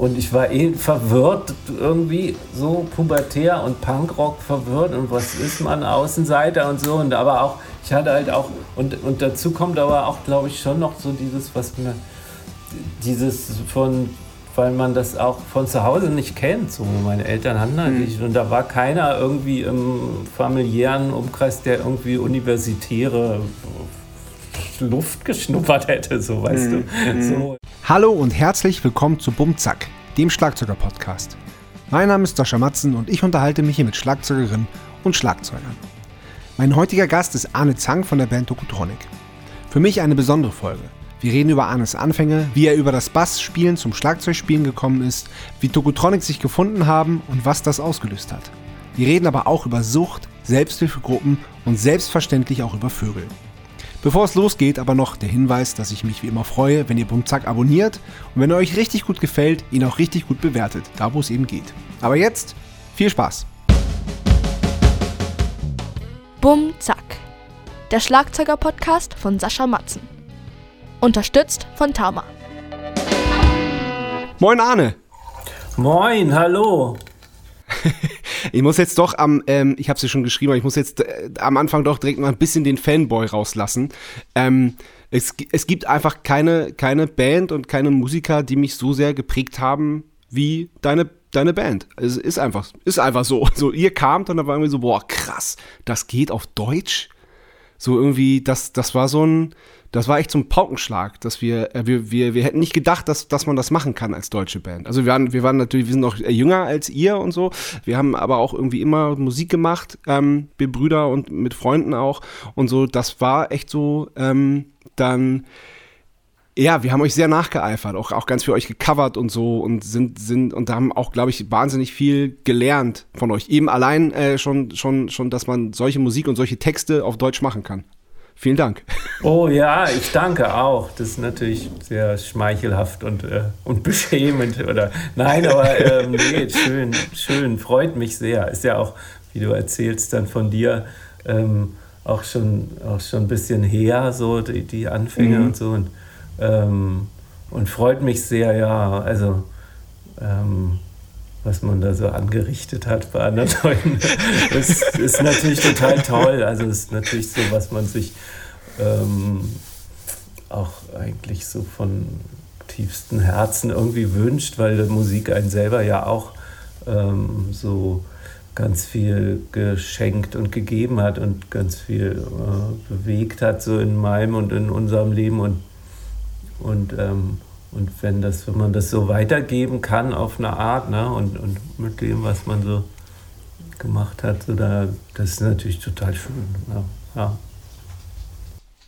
Und ich war eh verwirrt, irgendwie so pubertär und Punkrock verwirrt und was ist man, Außenseiter und so. Und aber auch, ich hatte halt auch, und, und dazu kommt aber auch, glaube ich, schon noch so dieses, was mir, dieses von, weil man das auch von zu Hause nicht kennt. So, meine Eltern hatten halt mhm. nicht. Und da war keiner irgendwie im familiären Umkreis, der irgendwie universitäre Luft geschnuppert hätte, so weißt mhm. du. Mhm. So. Hallo und herzlich willkommen zu Bumzack, dem Schlagzeuger-Podcast. Mein Name ist Sascha Matzen und ich unterhalte mich hier mit Schlagzeugerinnen und Schlagzeugern. Mein heutiger Gast ist Arne Zang von der Band Tokutronic. Für mich eine besondere Folge. Wir reden über Arnes Anfänge, wie er über das Bassspielen zum Schlagzeugspielen gekommen ist, wie Tokutronic sich gefunden haben und was das ausgelöst hat. Wir reden aber auch über Sucht, Selbsthilfegruppen und selbstverständlich auch über Vögel. Bevor es losgeht, aber noch der Hinweis, dass ich mich wie immer freue, wenn ihr Bumzack abonniert und wenn er euch richtig gut gefällt, ihn auch richtig gut bewertet, da wo es eben geht. Aber jetzt viel Spaß! Bumzack, der Schlagzeuger-Podcast von Sascha Matzen. Unterstützt von Tama. Moin Arne! Moin, hallo! ich muss jetzt doch am, ähm, ich habe es ja schon geschrieben, aber ich muss jetzt äh, am Anfang doch direkt mal ein bisschen den Fanboy rauslassen. Ähm, es, es gibt einfach keine, keine Band und keine Musiker, die mich so sehr geprägt haben wie deine, deine Band. Es ist einfach, ist einfach so. So, ihr kamt und da war irgendwie so, boah, krass, das geht auf Deutsch. So irgendwie, das, das war so ein, das war echt so Paukenschlag, dass wir, äh, wir, wir, wir hätten nicht gedacht, dass, dass man das machen kann als deutsche Band. Also wir waren, wir waren natürlich, wir sind noch jünger als ihr und so. Wir haben aber auch irgendwie immer Musik gemacht, ähm, wir Brüder und mit Freunden auch und so. Das war echt so, ähm, dann, ja, wir haben euch sehr nachgeeifert, auch, auch ganz für euch gecovert und so und sind, sind, und da haben auch, glaube ich, wahnsinnig viel gelernt von euch. Eben allein äh, schon, schon, schon, dass man solche Musik und solche Texte auf Deutsch machen kann. Vielen Dank. Oh ja, ich danke auch. Das ist natürlich sehr schmeichelhaft und, äh, und beschämend. Oder, nein, aber ähm, nee, schön, schön, freut mich sehr. Ist ja auch, wie du erzählst, dann von dir ähm, auch, schon, auch schon ein bisschen her, so die, die Anfänge mhm. und so. Und, ähm, und freut mich sehr, ja. Also, ähm, was man da so angerichtet hat bei anderen Leuten. Das ist natürlich total toll. Also es ist natürlich so, was man sich ähm, auch eigentlich so von tiefstem Herzen irgendwie wünscht, weil Musik einen selber ja auch ähm, so ganz viel geschenkt und gegeben hat und ganz viel äh, bewegt hat, so in meinem und in unserem Leben. Und, und ähm, und wenn, das, wenn man das so weitergeben kann auf eine Art ne, und, und mit dem, was man so gemacht hat, so da, das ist natürlich total schön. Ja, ja.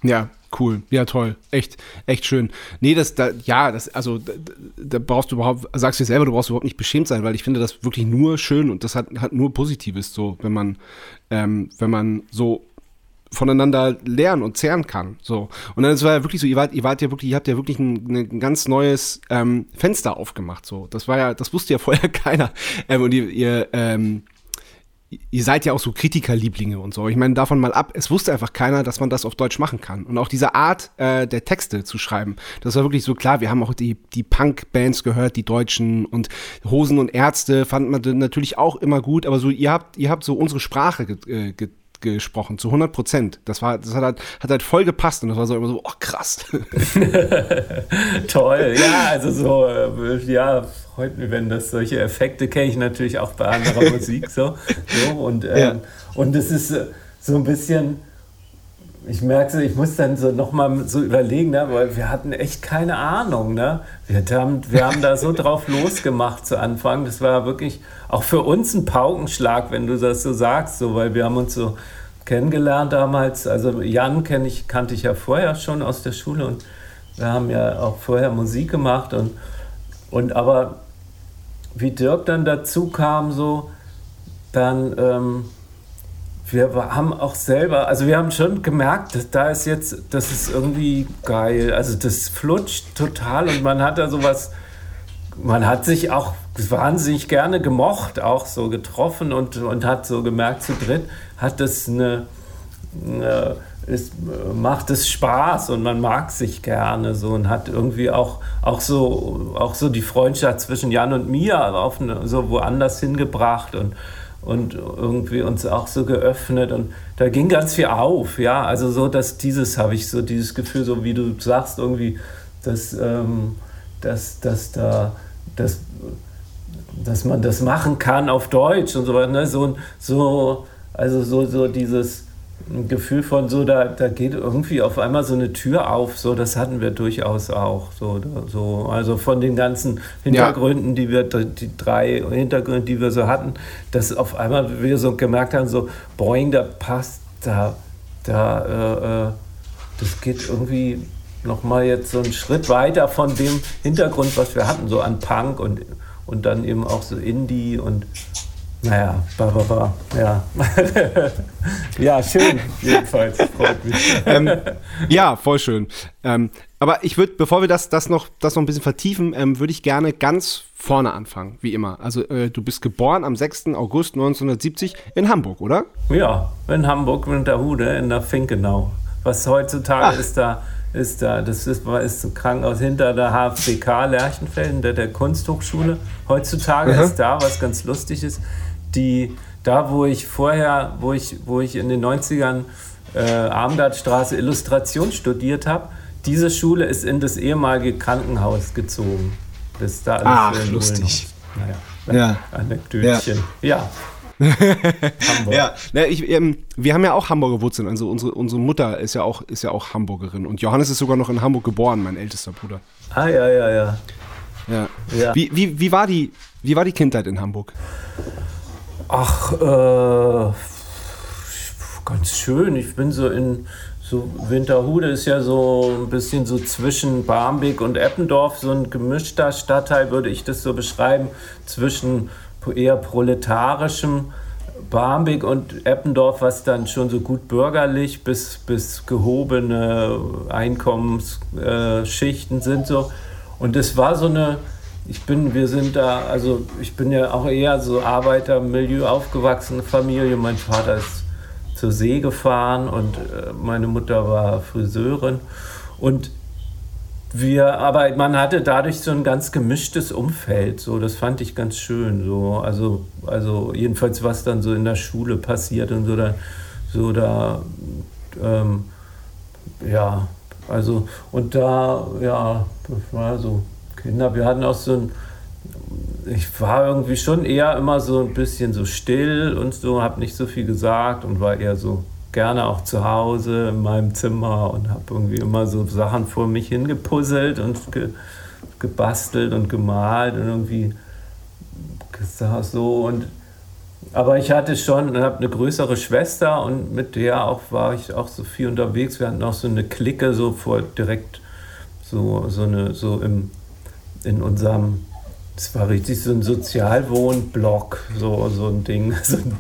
ja cool. Ja, toll. Echt, echt schön. Nee, das, da, ja, das, also, da, da, brauchst du überhaupt, sagst du selber, du brauchst überhaupt nicht beschämt sein, weil ich finde das wirklich nur schön und das hat, hat nur Positives, so, wenn man, ähm, wenn man so voneinander lernen und zehren kann. So. Und dann war ja wirklich so, ihr wart, ihr wart ja wirklich, ihr habt ja wirklich ein, ein ganz neues ähm, Fenster aufgemacht. So. Das war ja, das wusste ja vorher keiner. Ähm, und ihr, ihr, ähm, ihr seid ja auch so Kritikerlieblinge und so. Ich meine, davon mal ab, es wusste einfach keiner, dass man das auf Deutsch machen kann. Und auch diese Art äh, der Texte zu schreiben, das war wirklich so klar. Wir haben auch die, die Punk-Bands gehört, die Deutschen und Hosen und Ärzte fand man natürlich auch immer gut, aber so, ihr habt, ihr habt so unsere Sprache get, äh, get, gesprochen, zu 100 Prozent. Das, war, das hat, halt, hat halt voll gepasst und das war so immer so, oh krass. Toll, ja, also so, äh, ja, freut mich, wenn das solche Effekte kenne ich natürlich auch bei anderer Musik so. so und, ähm, ja. und es ist äh, so ein bisschen, ich merke, so, ich muss dann so nochmal so überlegen, ne, weil wir hatten echt keine Ahnung. Ne? Wir, haben, wir haben da so drauf losgemacht zu Anfang. Das war wirklich auch für uns ein Paukenschlag, wenn du das so sagst, so, weil wir haben uns so kennengelernt damals. Also Jan kenn ich, kannte ich ja vorher schon aus der Schule und wir haben ja auch vorher Musik gemacht und, und aber wie Dirk dann dazu kam, so, dann ähm, wir haben auch selber, also wir haben schon gemerkt, da ist jetzt, das ist irgendwie geil. Also das flutscht total und man hat da sowas, man hat sich auch wahnsinnig gerne gemocht, auch so getroffen und, und hat so gemerkt, zu dritt hat das eine, eine es macht es Spaß und man mag sich gerne so und hat irgendwie auch, auch, so, auch so die Freundschaft zwischen Jan und mir auf eine, so woanders hingebracht und, und irgendwie uns auch so geöffnet und da ging ganz viel auf, ja, also so, dass dieses habe ich so dieses Gefühl, so wie du sagst, irgendwie, dass, ähm, dass, dass da, dass, dass man das machen kann auf Deutsch und so weiter, ne? so, so, also so, so dieses, Gefühl von so, da, da geht irgendwie auf einmal so eine Tür auf, so das hatten wir durchaus auch. So, so, also von den ganzen Hintergründen, ja. die wir, die drei Hintergründe, die wir so hatten, dass auf einmal wir so gemerkt haben, so, boing, da passt, da, da, äh, äh das geht irgendwie nochmal jetzt so einen Schritt weiter von dem Hintergrund, was wir hatten, so an Punk und, und dann eben auch so Indie und naja, ba, ba, ba. ja. ja, schön, jedenfalls. Freut mich. Ähm, ja, voll schön. Ähm, aber ich würde, bevor wir das, das, noch, das noch ein bisschen vertiefen, ähm, würde ich gerne ganz vorne anfangen, wie immer. Also, äh, du bist geboren am 6. August 1970 in Hamburg, oder? Ja, in Hamburg, in der Hude, in der Finkenau. Was heutzutage Ach. ist da ist da, das ist, ist ein Krankenhaus hinter der HFBK Lerchenfeld, hinter der Kunsthochschule. Heutzutage mhm. ist da, was ganz lustig ist, die, da wo ich vorher, wo ich, wo ich in den 90ern äh, Armgardstraße Illustration studiert habe, diese Schule ist in das ehemalige Krankenhaus gezogen. Das ist da alles Ach, lustig. Naja, ja. Anekdötchen. Ja. ja. Hamburg. Ja, na, ich, ähm, wir haben ja auch Hamburger Wurzeln. Also unsere, unsere Mutter ist ja, auch, ist ja auch Hamburgerin. Und Johannes ist sogar noch in Hamburg geboren, mein ältester Bruder. Ah, ja, ja, ja. Ja. ja. Wie, wie, wie, war die, wie war die Kindheit in Hamburg? Ach, äh, ganz schön. Ich bin so in so Winterhude ist ja so ein bisschen so zwischen Barmbek und Eppendorf, so ein gemischter Stadtteil, würde ich das so beschreiben, zwischen eher proletarischem Barmbek und Eppendorf, was dann schon so gut bürgerlich bis, bis gehobene Einkommensschichten äh, sind so. Und es war so eine, ich bin, wir sind da, also ich bin ja auch eher so Arbeitermilieu aufgewachsene Familie. Mein Vater ist zur See gefahren und äh, meine Mutter war Friseurin. Und wir, aber man hatte dadurch so ein ganz gemischtes Umfeld. So, das fand ich ganz schön. So, also, also jedenfalls was dann so in der Schule passiert und so da, so da, ähm, ja, also und da, ja, das war so Kinder. Wir hatten auch so ein, ich war irgendwie schon eher immer so ein bisschen so still und so, habe nicht so viel gesagt und war eher so gerne auch zu Hause in meinem Zimmer und habe irgendwie immer so Sachen vor mich hingepuzzelt und ge, gebastelt und gemalt und irgendwie so und aber ich hatte schon, habe eine größere Schwester und mit der auch war ich auch so viel unterwegs. Wir hatten auch so eine Clique so vor direkt so so eine so im in unserem, das war richtig so ein Sozialwohnblock, so, so ein Ding, so ein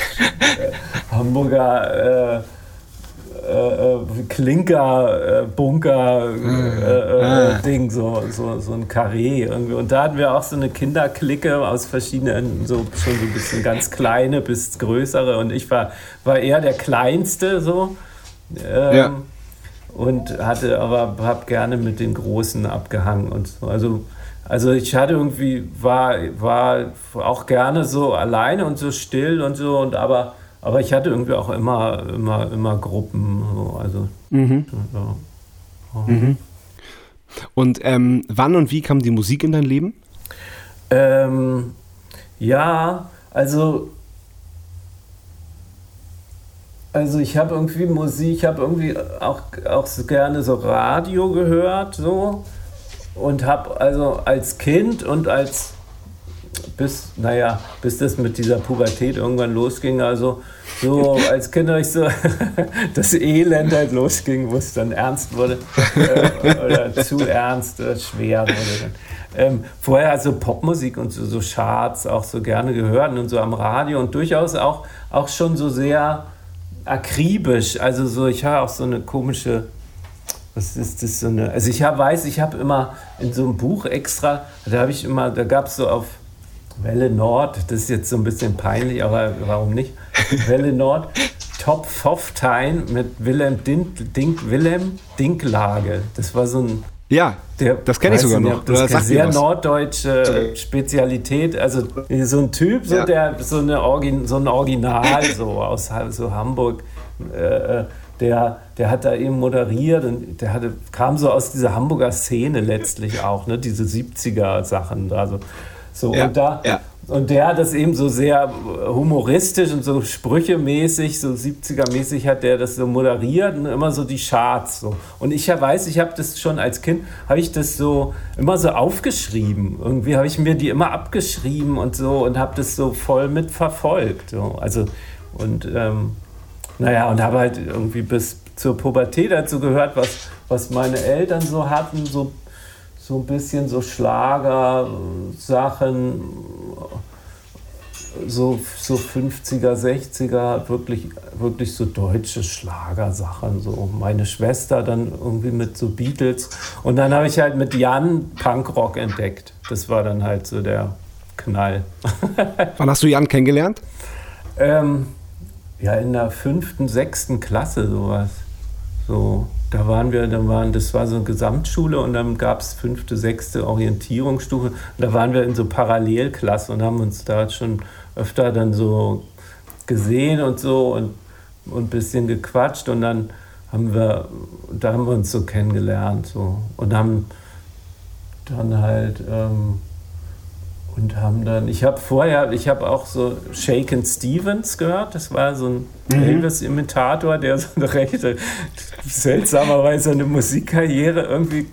Hamburger äh, äh, äh Klinker, äh, Bunker, äh, ah. Ding, so, so, so ein Karree irgendwie. Und da hatten wir auch so eine Kinderklicke aus verschiedenen, so schon so ein bisschen ganz kleine bis größere. Und ich war, war eher der Kleinste so. Ähm, ja und hatte aber habe gerne mit den Großen abgehangen und so. Also, also ich hatte irgendwie, war, war auch gerne so alleine und so still und so, und aber, aber ich hatte irgendwie auch immer, immer, immer Gruppen. So, also, mhm. ja. mhm. Und ähm, wann und wie kam die Musik in dein Leben? Ähm, ja, also also ich habe irgendwie Musik, ich habe irgendwie auch, auch so gerne so Radio gehört so und habe also als Kind und als bis, naja, bis das mit dieser Pubertät irgendwann losging, also so als Kind habe ich so das Elend halt losging, wo es dann ernst wurde äh, oder zu ernst oder schwer wurde. Ähm, vorher also Popmusik und so, so Charts auch so gerne gehört und so am Radio und durchaus auch, auch schon so sehr akribisch. Also so, ich habe auch so eine komische, was ist das so eine, also ich hab, weiß, ich habe immer in so einem Buch extra, da habe ich immer, da gab es so auf Welle Nord, das ist jetzt so ein bisschen peinlich, aber warum nicht? Welle Nord, Top Pfofftein mit Willem Dink, Dink, Willem Dinklage. Das war so ein ja, der, das kenne ich sogar noch. Das ist eine sehr norddeutsche Spezialität. Also so ein Typ, so, ja. der, so, eine Orgin, so ein Original so aus so Hamburg, äh, der, der hat da eben moderiert und der hatte, kam so aus dieser Hamburger Szene letztlich auch, ne? diese 70er-Sachen. Also, so, ja, und da, ja. Und der hat das eben so sehr humoristisch und so sprüchemäßig, so 70er-mäßig hat der das so moderiert und immer so die Charts. So. Und ich weiß, ich habe das schon als Kind, habe ich das so immer so aufgeschrieben. Irgendwie habe ich mir die immer abgeschrieben und so und habe das so voll mitverfolgt. So. Also, und ähm, naja, und habe halt irgendwie bis zur Pubertät dazu gehört, was, was meine Eltern so hatten, so so ein bisschen so Schlager-Sachen, so, so 50er, 60er, wirklich, wirklich so deutsche Schlagersachen. So meine Schwester dann irgendwie mit so Beatles. Und dann habe ich halt mit Jan Punkrock entdeckt. Das war dann halt so der Knall. Wann hast du Jan kennengelernt? Ähm, ja, in der fünften, sechsten Klasse sowas. So da waren wir, da waren, das war so eine Gesamtschule und dann gab es fünfte, sechste Orientierungsstufe. Da waren wir in so Parallelklasse und haben uns da schon öfter dann so gesehen und so und, und ein bisschen gequatscht und dann haben wir, da haben wir uns so kennengelernt so und haben dann halt ähm, und haben dann, ich habe vorher, ich habe auch so Shaken Stevens gehört, das war so ein mhm. Elvis-Imitator, der so eine rechte, seltsamerweise eine Musikkarriere irgendwie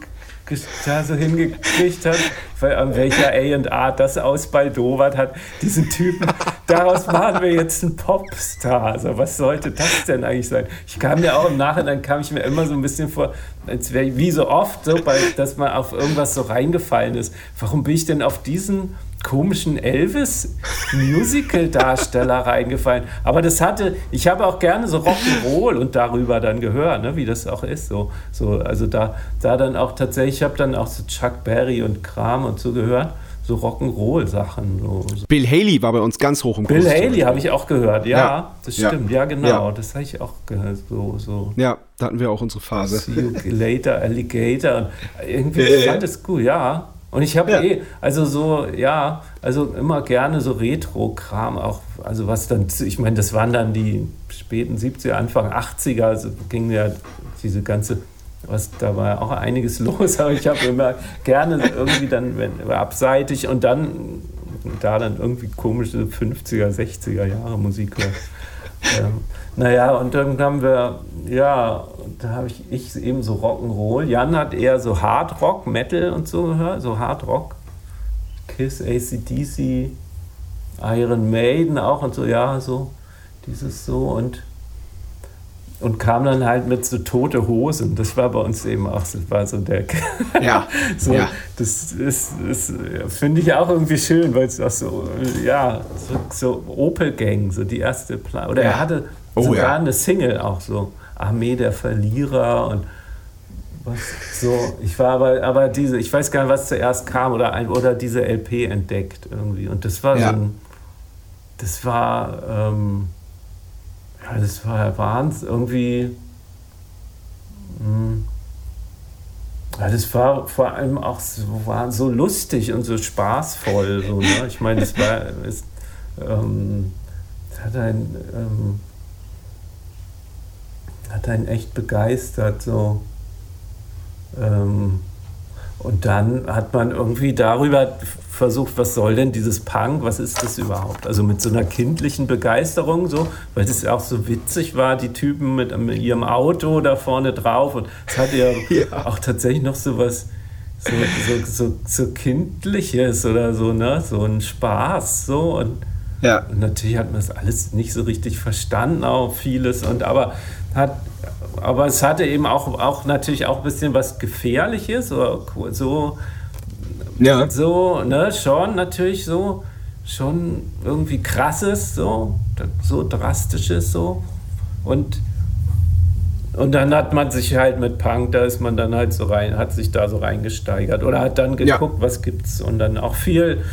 da so hingekriegt hat, weil an welcher A&R das ausbaldowert hat, diesen Typen, daraus machen wir jetzt einen Popstar. Also was sollte das denn eigentlich sein? Ich kam mir auch im Nachhinein, kam ich mir immer so ein bisschen vor, als wäre wie so oft, so, bei, dass man auf irgendwas so reingefallen ist. Warum bin ich denn auf diesen komischen Elvis-Musical-Darsteller reingefallen. Aber das hatte, ich habe auch gerne so Rock'n'Roll und darüber dann gehört, ne, wie das auch ist. So, so, also da, da dann auch tatsächlich, ich habe dann auch so Chuck Berry und Kram und so gehört so Rock'n'Roll-Sachen. So. Bill Haley war bei uns ganz hoch im Bill Kurs Haley habe ich auch gehört, ja, ja. das stimmt, ja, ja genau, ja. das habe ich auch gehört. So, so. Ja, da hatten wir auch unsere Phase. See you later, Alligator. Irgendwie äh, fand es gut, ja. Und ich habe ja. eh, also so, ja, also immer gerne so Retro-Kram auch, also was dann, ich meine, das waren dann die späten 70er, Anfang 80er, also ging ja diese ganze, was, da war auch einiges los, aber ich habe immer gerne irgendwie dann wenn, abseitig und dann da dann irgendwie komische 50er, 60er Jahre Musik gehört. Ähm, naja, und dann haben wir, ja, da habe ich, ich eben so Rock'n'Roll. Jan hat eher so Hard Rock, Metal und so gehört, so Hard Rock. Kiss, ACDC, Iron Maiden auch und so, ja, so dieses so und und kam dann halt mit so tote Hosen. Das war bei uns eben auch, das war so der. Ja. so, ja. Das ist, ist finde ich auch irgendwie schön, weil es auch so, ja, so, so Opel Gang, so die erste Plan. Oder ja. er hatte oh, sogar ja. eine Single auch so, Armee der Verlierer und was so. Ich war aber, aber diese, ich weiß gar nicht, was zuerst kam oder ein, oder diese LP entdeckt irgendwie. Und das war so ein, das war, ähm, ja, das war Wahnsinn, irgendwie. Hm, ja, das war vor allem auch so, war so lustig und so spaßvoll. So, ne? Ich meine, es war. Es, ähm, hat ein. Ähm, hat einen echt begeistert. So. Ähm, und dann hat man irgendwie darüber versucht, was soll denn dieses Punk, was ist das überhaupt? Also mit so einer kindlichen Begeisterung, so, weil das ja auch so witzig war, die Typen mit, mit ihrem Auto da vorne drauf und es hatte ja, ja, auch tatsächlich noch so was so, so, so, so kindliches oder so, ne, so ein Spaß, so und ja. Und natürlich hat man das alles nicht so richtig verstanden, auch vieles. Und aber hat, aber es hatte eben auch, auch natürlich auch ein bisschen was Gefährliches, so, so, ja. so ne, schon natürlich so, schon irgendwie krasses, so, so drastisches, so. Und, und dann hat man sich halt mit Punk, da ist man dann halt so rein, hat sich da so reingesteigert oder hat dann geguckt, ja. was gibt's und dann auch viel,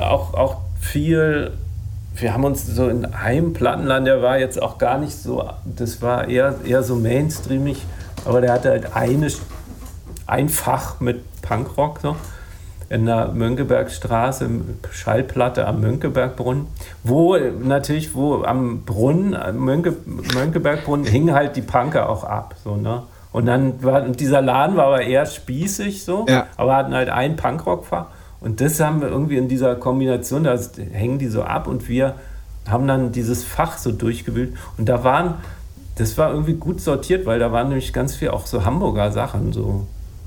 auch, auch viel wir haben uns so in einem Plattenland, der war jetzt auch gar nicht so, das war eher, eher so mainstreamig, aber der hatte halt eine, ein Fach mit Punkrock so in der Mönckebergstraße, Schallplatte am Mönckebergbrunnen, wo natürlich, wo am Brunnen, Mönke, Mönckebergbrunnen, hing halt die Punker auch ab. So, ne? Und dann war, und dieser Laden war aber eher spießig so, ja. aber hatten halt ein Punkrock-Fach. Und das haben wir irgendwie in dieser Kombination, da hängen die so ab und wir haben dann dieses Fach so durchgewühlt. Und da waren, das war irgendwie gut sortiert, weil da waren nämlich ganz viel auch so Hamburger Sachen, so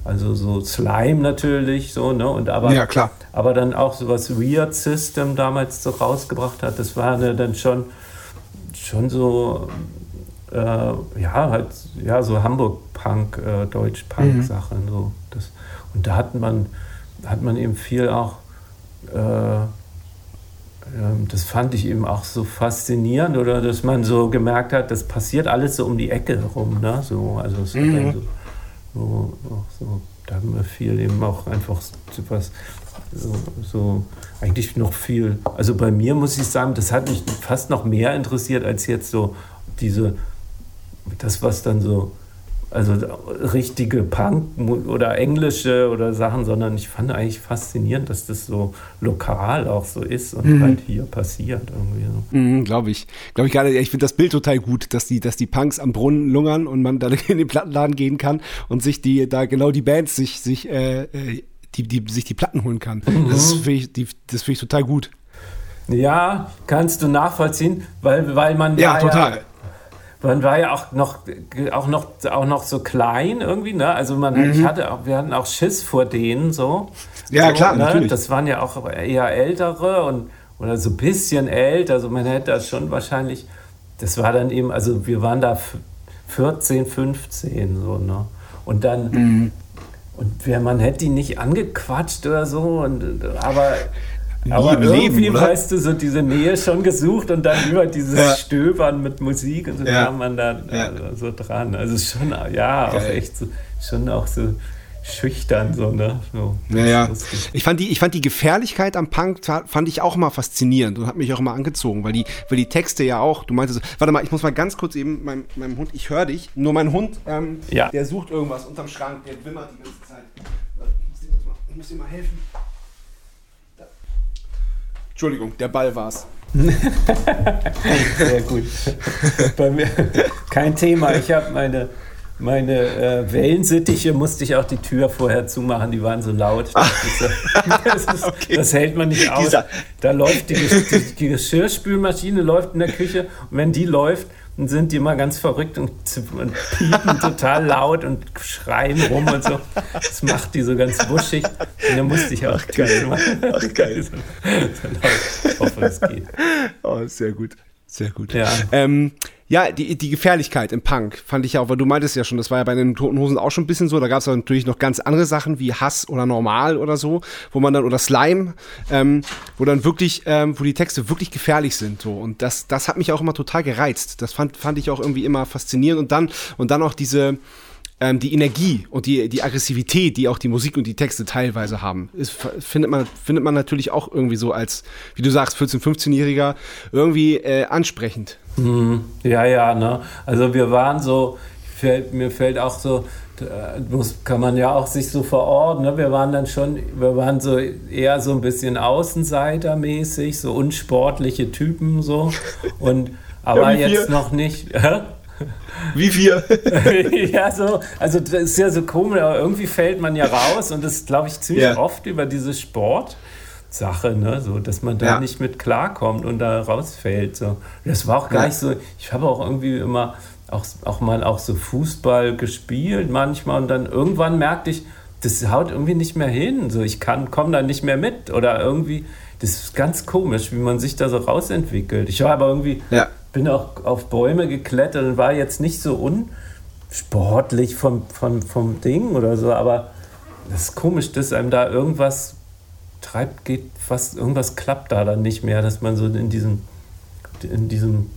also so Slime natürlich, so, ne? Und aber, ja, klar. aber dann auch so was Weird System damals so rausgebracht hat, das war ne, dann schon, schon so, äh, ja, halt, ja, so Hamburg-Punk, äh, Deutsch-Punk-Sachen. Mhm. So, das, und da hat man, hat man eben viel auch, äh, ähm, das fand ich eben auch so faszinierend, oder dass man so gemerkt hat, das passiert alles so um die Ecke herum, ne? So, also es mhm. so, so, so, da haben wir viel eben auch einfach was, so, so, eigentlich noch viel. Also bei mir muss ich sagen, das hat mich fast noch mehr interessiert als jetzt so diese, das, was dann so also richtige Punk oder englische oder Sachen, sondern ich fand eigentlich faszinierend, dass das so lokal auch so ist und mhm. halt hier passiert irgendwie so. Mhm, Glaube ich. Glaube ich gerade, ich finde das Bild total gut, dass die, dass die Punks am Brunnen lungern und man dann in den Plattenladen gehen kann und sich die, da genau die Bands sich, sich, äh, äh die, die, sich die Platten holen kann. Mhm. Das finde ich, das find ich total gut. Ja, kannst du nachvollziehen, weil, weil man ja, total. Man war ja auch noch, auch noch, auch noch so klein irgendwie, ne? Also man, mhm. ich hatte auch, wir hatten auch Schiss vor denen so. Ja, so, klar, ne? natürlich. Das waren ja auch eher ältere und oder so ein bisschen älter. Also man hätte das schon wahrscheinlich, das war dann eben, also wir waren da 14, 15 so, ne? Und dann, mhm. und wer, man hätte die nicht angequatscht oder so, und, aber aber irgendwie, Leben, weißt du, so diese Nähe schon gesucht und dann über dieses ja. Stöbern mit Musik und so ja. kam man da ja. so dran. Also schon, ja, Geil. auch echt so, schon auch so schüchtern, so, ne? So, ja, ja. Ich fand, die, ich fand die Gefährlichkeit am Punk, fand ich auch mal faszinierend und hat mich auch immer angezogen, weil die, weil die Texte ja auch, du meintest, warte mal, ich muss mal ganz kurz eben, meinem, meinem Hund, ich höre dich, nur mein Hund, ähm, ja. der sucht irgendwas unterm Schrank, der wimmert die ganze Zeit. Ich muss ihm mal helfen. Entschuldigung, der Ball war's. Sehr gut. Bei mir kein Thema. Ich habe meine, meine äh, Wellensittiche, musste ich auch die Tür vorher zumachen, die waren so laut. Das, ist, ist, okay. das hält man nicht aus. Da läuft die, die, die Geschirrspülmaschine läuft in der Küche und wenn die läuft, und sind die immer ganz verrückt und, und piepen total laut und schreien rum und so. Das macht die so ganz wuschig. Und dann musste ich auch Ach, geil. machen. Ach, geil. so, so ich hoffe, es geht. Oh, sehr gut. Sehr gut. Ja. Ähm, ja, die, die Gefährlichkeit im Punk fand ich ja auch, weil du meintest ja schon, das war ja bei den Toten Hosen auch schon ein bisschen so. Da gab es natürlich noch ganz andere Sachen wie Hass oder Normal oder so, wo man dann, oder Slime, ähm, wo dann wirklich, ähm, wo die Texte wirklich gefährlich sind. So. Und das, das hat mich auch immer total gereizt. Das fand, fand ich auch irgendwie immer faszinierend. Und dann, und dann auch diese, ähm, die Energie und die, die Aggressivität, die auch die Musik und die Texte teilweise haben, ist, findet, man, findet man natürlich auch irgendwie so als, wie du sagst, 14-, 15-Jähriger irgendwie äh, ansprechend. Mhm. Ja, ja, ne? Also wir waren so, fällt, mir fällt auch so, muss, kann man ja auch sich so verorten. Ne? Wir waren dann schon, wir waren so eher so ein bisschen Außenseitermäßig, so unsportliche Typen so. Und aber jetzt noch nicht. Wie wir. ja, so, also das ist ja so komisch, aber irgendwie fällt man ja raus und das glaube ich ziemlich ja. oft über diese Sportsache, ne? so, dass man da ja. nicht mit klarkommt und da rausfällt. So. Das war auch gar ja. nicht so, ich habe auch irgendwie immer auch, auch mal auch so Fußball gespielt manchmal und dann irgendwann merkte ich, das haut irgendwie nicht mehr hin. So, ich kann, komme da nicht mehr mit oder irgendwie, das ist ganz komisch, wie man sich da so rausentwickelt. Ich war aber irgendwie ja bin auch auf Bäume geklettert und war jetzt nicht so unsportlich vom, vom, vom Ding oder so, aber das ist komisch, dass einem da irgendwas treibt, geht, was, irgendwas klappt da dann nicht mehr, dass man so in diesem, in diesem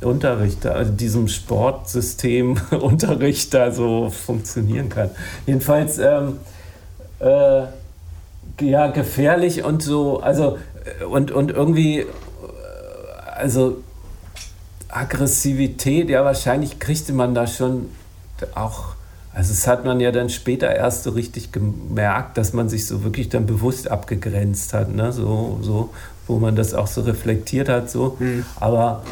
Unterricht, also diesem Sportsystem Unterricht da so funktionieren kann. Jedenfalls, ähm, äh, ja, gefährlich und so, also, und, und irgendwie also Aggressivität, ja, wahrscheinlich kriegte man da schon auch, also es hat man ja dann später erst so richtig gemerkt, dass man sich so wirklich dann bewusst abgegrenzt hat, ne? so, so wo man das auch so reflektiert hat, so. Mhm. Aber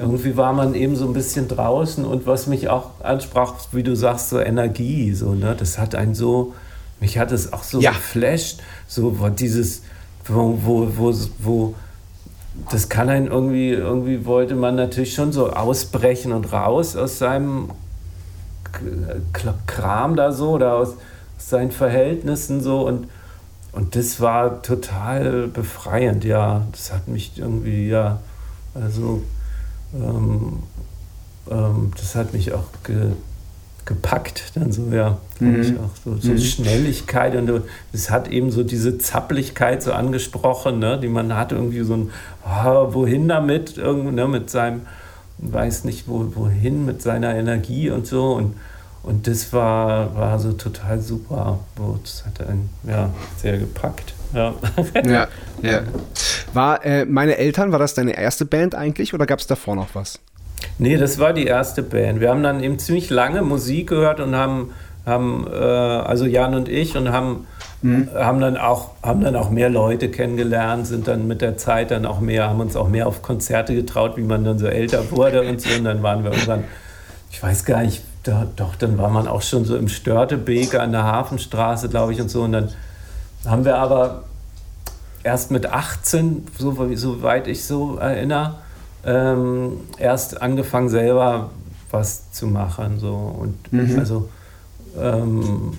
irgendwie war man eben so ein bisschen draußen und was mich auch ansprach, wie du sagst, so Energie, so, ne? Das hat einen so, mich hat es auch so ja. geflasht, so dieses, wo, wo, wo, wo das kann einen irgendwie, irgendwie wollte man natürlich schon so ausbrechen und raus aus seinem Kram da so oder aus, seinen Verhältnissen so und, und das war total befreiend, ja. Das hat mich irgendwie, ja, also ähm, ähm, das hat mich auch ge, gepackt, dann so, ja, mhm. auch so, so mhm. Schnelligkeit und es hat eben so diese Zapplichkeit so angesprochen, ne, die man hat, irgendwie so ein, oh, wohin damit, irgendwie, ne, mit seinem, weiß nicht, wo, wohin mit seiner Energie und so und, und das war, war so total super, das hat einen, ja, sehr gepackt. Ja. ja, ja. War äh, meine Eltern, war das deine erste Band eigentlich oder gab es davor noch was? Nee, das war die erste Band. Wir haben dann eben ziemlich lange Musik gehört und haben, haben äh, also Jan und ich, und haben, mhm. haben, dann auch, haben dann auch mehr Leute kennengelernt, sind dann mit der Zeit dann auch mehr, haben uns auch mehr auf Konzerte getraut, wie man dann so älter wurde und so. Und dann waren wir irgendwann, ich weiß gar nicht, da, doch, dann war man auch schon so im Störtebeek an der Hafenstraße, glaube ich, und so. Und dann haben wir aber erst mit 18, so, soweit ich so erinnere, ähm, erst angefangen selber was zu machen. So. Und mhm. also ähm,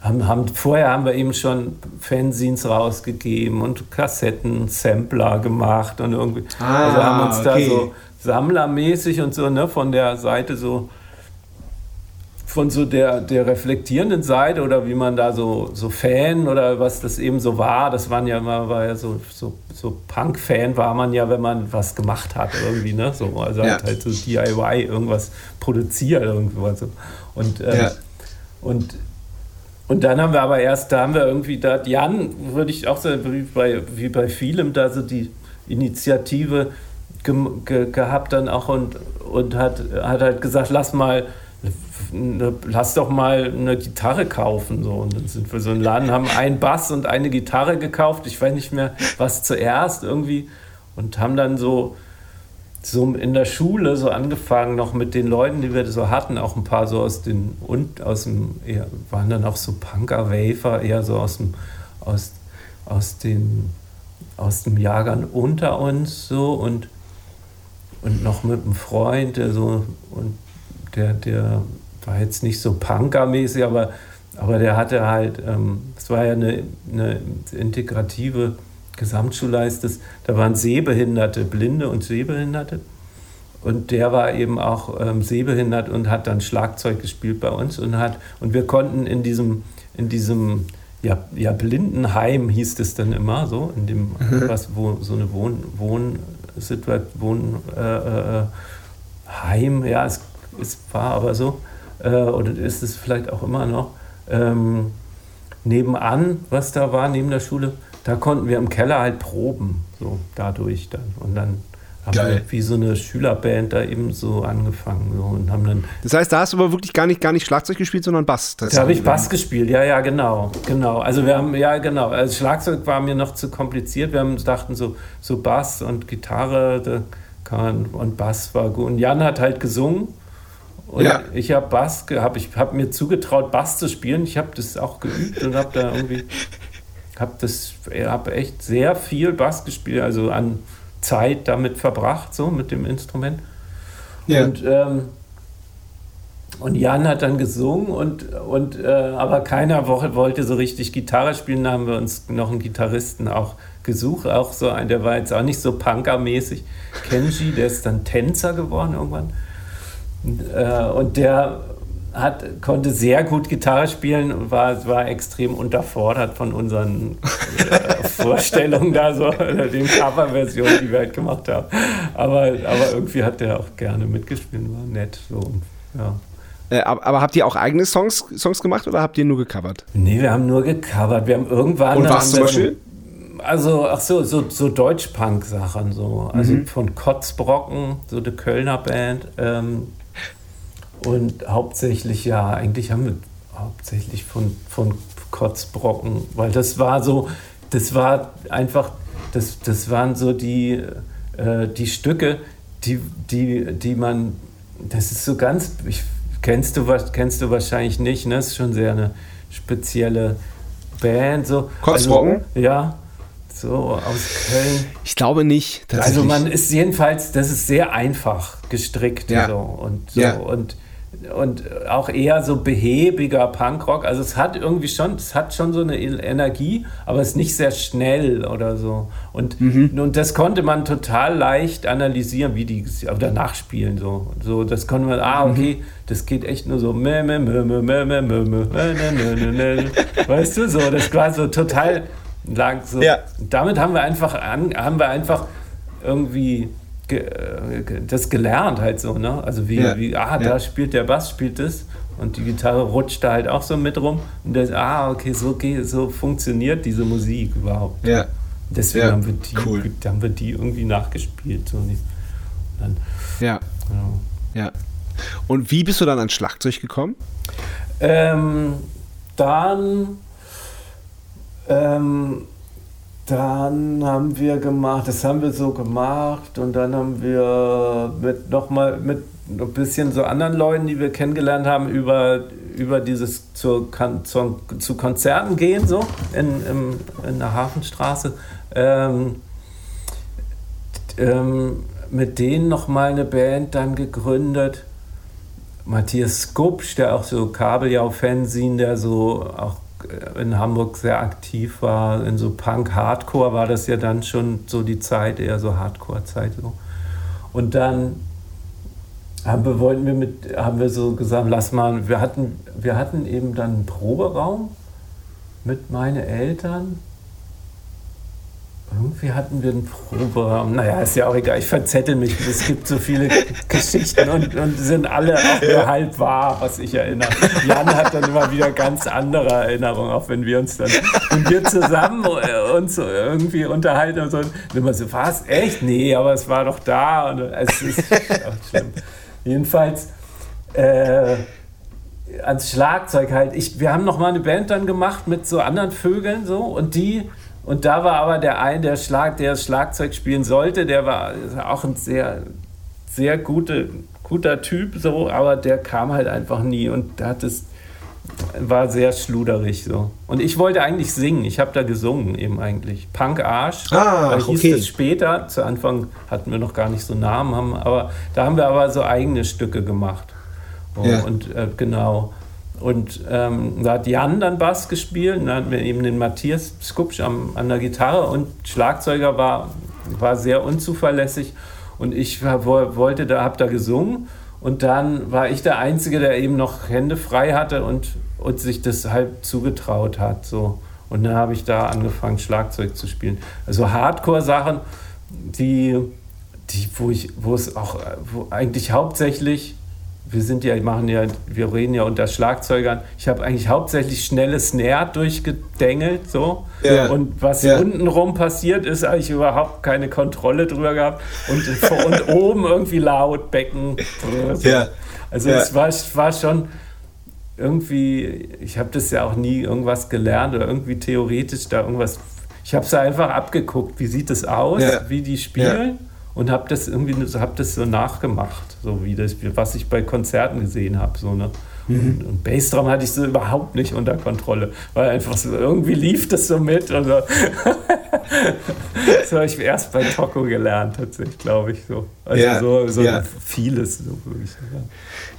haben, haben, vorher haben wir eben schon Fanzines rausgegeben und Kassetten, Sampler gemacht und irgendwie. Ah, also haben uns okay. da so sammlermäßig und so ne, von der Seite so von so der, der reflektierenden Seite oder wie man da so, so Fan oder was das eben so war, das waren ja immer, war ja so, so, so Punk-Fan war man ja, wenn man was gemacht hat irgendwie, ne? So, also ja. halt, so DIY irgendwas produziert irgendwas. So. Und, äh, ja. und, und dann haben wir aber erst, da haben wir irgendwie, da Jan, würde ich auch sagen, wie bei, wie bei vielem, da so die Initiative ge, ge, gehabt dann auch und, und hat, hat halt gesagt, lass mal lass doch mal eine Gitarre kaufen. So. Und dann sind wir so den Laden, haben einen Bass und eine Gitarre gekauft. Ich weiß nicht mehr, was zuerst irgendwie. Und haben dann so, so in der Schule so angefangen, noch mit den Leuten, die wir so hatten, auch ein paar so aus den, und aus dem, eher, waren dann auch so Punker, Wafer, eher so aus dem, aus, aus den, aus dem Jahrgang unter uns so und, und noch mit einem Freund, der so, und der, der war jetzt nicht so punkermäßig, aber, aber der hatte halt, ähm, es war ja eine, eine integrative Gesamtschulleistung, da waren Sehbehinderte, Blinde und Sehbehinderte. Und der war eben auch ähm, sehbehindert und hat dann Schlagzeug gespielt bei uns und hat, und wir konnten in diesem, in diesem ja, ja, Blindenheim hieß es dann immer so, in dem, mhm. was, wo so eine Wohn, Wohn, Wohn äh, äh, Heim, ja, es, es war aber so, äh, oder ist es vielleicht auch immer noch, ähm, nebenan, was da war, neben der Schule, da konnten wir im Keller halt proben, so dadurch dann. Und dann haben Geil. wir wie so eine Schülerband da eben so angefangen. So, und haben dann das heißt, da hast du aber wirklich gar nicht, gar nicht Schlagzeug gespielt, sondern Bass. Da habe ich Bass gespielt, ja, ja, genau. genau. Also wir haben, ja, genau. Also Schlagzeug war mir noch zu kompliziert. Wir haben, dachten so, so Bass und Gitarre da kann, und Bass war gut. Und Jan hat halt gesungen. Und ja. ich habe Bass, hab, ich habe mir zugetraut, Bass zu spielen. Ich habe das auch geübt und habe da irgendwie, habe das, habe echt sehr viel Bass gespielt, also an Zeit damit verbracht, so mit dem Instrument. Ja. Und, ähm, und Jan hat dann gesungen und, und äh, aber keiner wollte so richtig Gitarre spielen. Da haben wir uns noch einen Gitarristen auch gesucht, auch so ein, der war jetzt auch nicht so punkermäßig. Kenji, der ist dann Tänzer geworden irgendwann. Äh, und der hat, konnte sehr gut Gitarre spielen und war, war extrem unterfordert von unseren äh, Vorstellungen da, so, den Coverversion, die wir halt gemacht haben. Aber, aber irgendwie hat der auch gerne mitgespielt, war nett. So, ja. Äh, aber, aber, habt ihr auch eigene Songs, Songs gemacht oder habt ihr nur gecovert? Nee, wir haben nur gecovert. Wir haben irgendwann. Und was zum Beispiel? also, ach so, so, so Deutsch-Punk-Sachen, so. Also mhm. von Kotzbrocken, so eine Kölner Band. Ähm, und hauptsächlich, ja, eigentlich haben wir hauptsächlich von, von Kotzbrocken, weil das war so, das war einfach, das, das waren so die, äh, die Stücke, die, die, die man, das ist so ganz, ich, kennst, du, kennst du wahrscheinlich nicht, ne? Das ist schon sehr eine spezielle Band. So. Kotzbrocken? Also, ja, so aus Köln. Ich glaube nicht. Also man ist jedenfalls, das ist sehr einfach gestrickt ja. so, und so ja. und und auch eher so behäbiger Punkrock. Also es hat irgendwie schon, es hat schon so eine Energie, aber es ist nicht sehr schnell oder so. Und, mhm. und das konnte man total leicht analysieren, wie die oder nachspielen so. So, das konnte man, ah, okay, das geht echt nur so, weißt du, so, das war so total lang so. Ja. Damit haben wir einfach an, haben wir einfach irgendwie ge, äh, das gelernt halt so, ne? Also wie, ja. wie ah, ja. da spielt der Bass, spielt das und die Gitarre rutscht da halt auch so mit rum und das, ah, okay, so, okay, so funktioniert diese Musik überhaupt. Ja. Deswegen ja. haben, wir die, cool. haben wir die irgendwie nachgespielt. So. Dann, ja. Genau. Ja. Und wie bist du dann ans Schlagzeug gekommen? Ähm, dann ähm, dann haben wir gemacht, das haben wir so gemacht und dann haben wir mit nochmal mit ein bisschen so anderen Leuten, die wir kennengelernt haben, über, über dieses zur, zur, zu Konzerten gehen, so in, in, in der Hafenstraße. Ähm, ähm, mit denen nochmal eine Band dann gegründet. Matthias Skupsch, der auch so Kabeljau-Fanzine, der so auch in Hamburg sehr aktiv war, in so Punk-Hardcore war das ja dann schon so die Zeit, eher so Hardcore-Zeit. So. Und dann haben wir, wollten wir mit, haben wir so gesagt, lass mal, wir hatten, wir hatten eben dann einen Proberaum mit meinen Eltern irgendwie hatten wir einen Proberaum. Naja, ist ja auch egal, ich verzettel mich. Es gibt so viele Geschichten und, und sind alle auch nur halb wahr, was ich erinnere. Jan hat dann immer wieder ganz andere Erinnerungen, auch wenn wir uns dann und wir zusammen uns irgendwie unterhalten und so. Und immer so, was? Echt? Nee, aber es war doch da. Und es ist schlimm. Jedenfalls. Äh, ans Schlagzeug halt. Ich, wir haben noch mal eine Band dann gemacht mit so anderen Vögeln so und die und da war aber der ein, der Schlag, der das Schlagzeug spielen sollte, der war auch ein sehr, sehr gute, guter Typ, so, aber der kam halt einfach nie und hat es war sehr schluderig so. Und ich wollte eigentlich singen. Ich habe da gesungen eben eigentlich. Punk Arsch. Ah, da hieß okay. es später. Zu Anfang hatten wir noch gar nicht so Namen, haben, aber da haben wir aber so eigene Stücke gemacht. Oh, ja. Und äh, genau. Und ähm, da hat Jan dann Bass gespielt, und dann hatten wir eben den Matthias Skupsch am, an der Gitarre und Schlagzeuger war, war sehr unzuverlässig. Und ich wollte da, habe da gesungen und dann war ich der Einzige, der eben noch Hände frei hatte und, und sich das halt zugetraut hat. So. Und dann habe ich da angefangen, Schlagzeug zu spielen. Also Hardcore-Sachen, die, die, wo ich, wo es auch, wo eigentlich hauptsächlich wir sind ja, machen ja, wir reden ja unter Schlagzeugern. Ich habe eigentlich hauptsächlich schnelle Snare durchgedengelt, so. Ja. Und was ja. untenrum passiert ist, habe ich überhaupt keine Kontrolle drüber gehabt. Und, und oben irgendwie laut Becken. So. Ja. Also ja. es war, war schon irgendwie, ich habe das ja auch nie irgendwas gelernt oder irgendwie theoretisch da irgendwas. Ich habe es einfach abgeguckt, wie sieht es aus, wie die spielen und habe das irgendwie hab das so nachgemacht, so wie das, was ich bei Konzerten gesehen habe. So, ne? Mhm. Und, und Bassdrum hatte ich so überhaupt nicht unter Kontrolle, weil einfach so irgendwie lief das so mit. Also das habe ich erst bei Toko gelernt, tatsächlich, glaube ich. So. Also ja, so, so ja. vieles, so.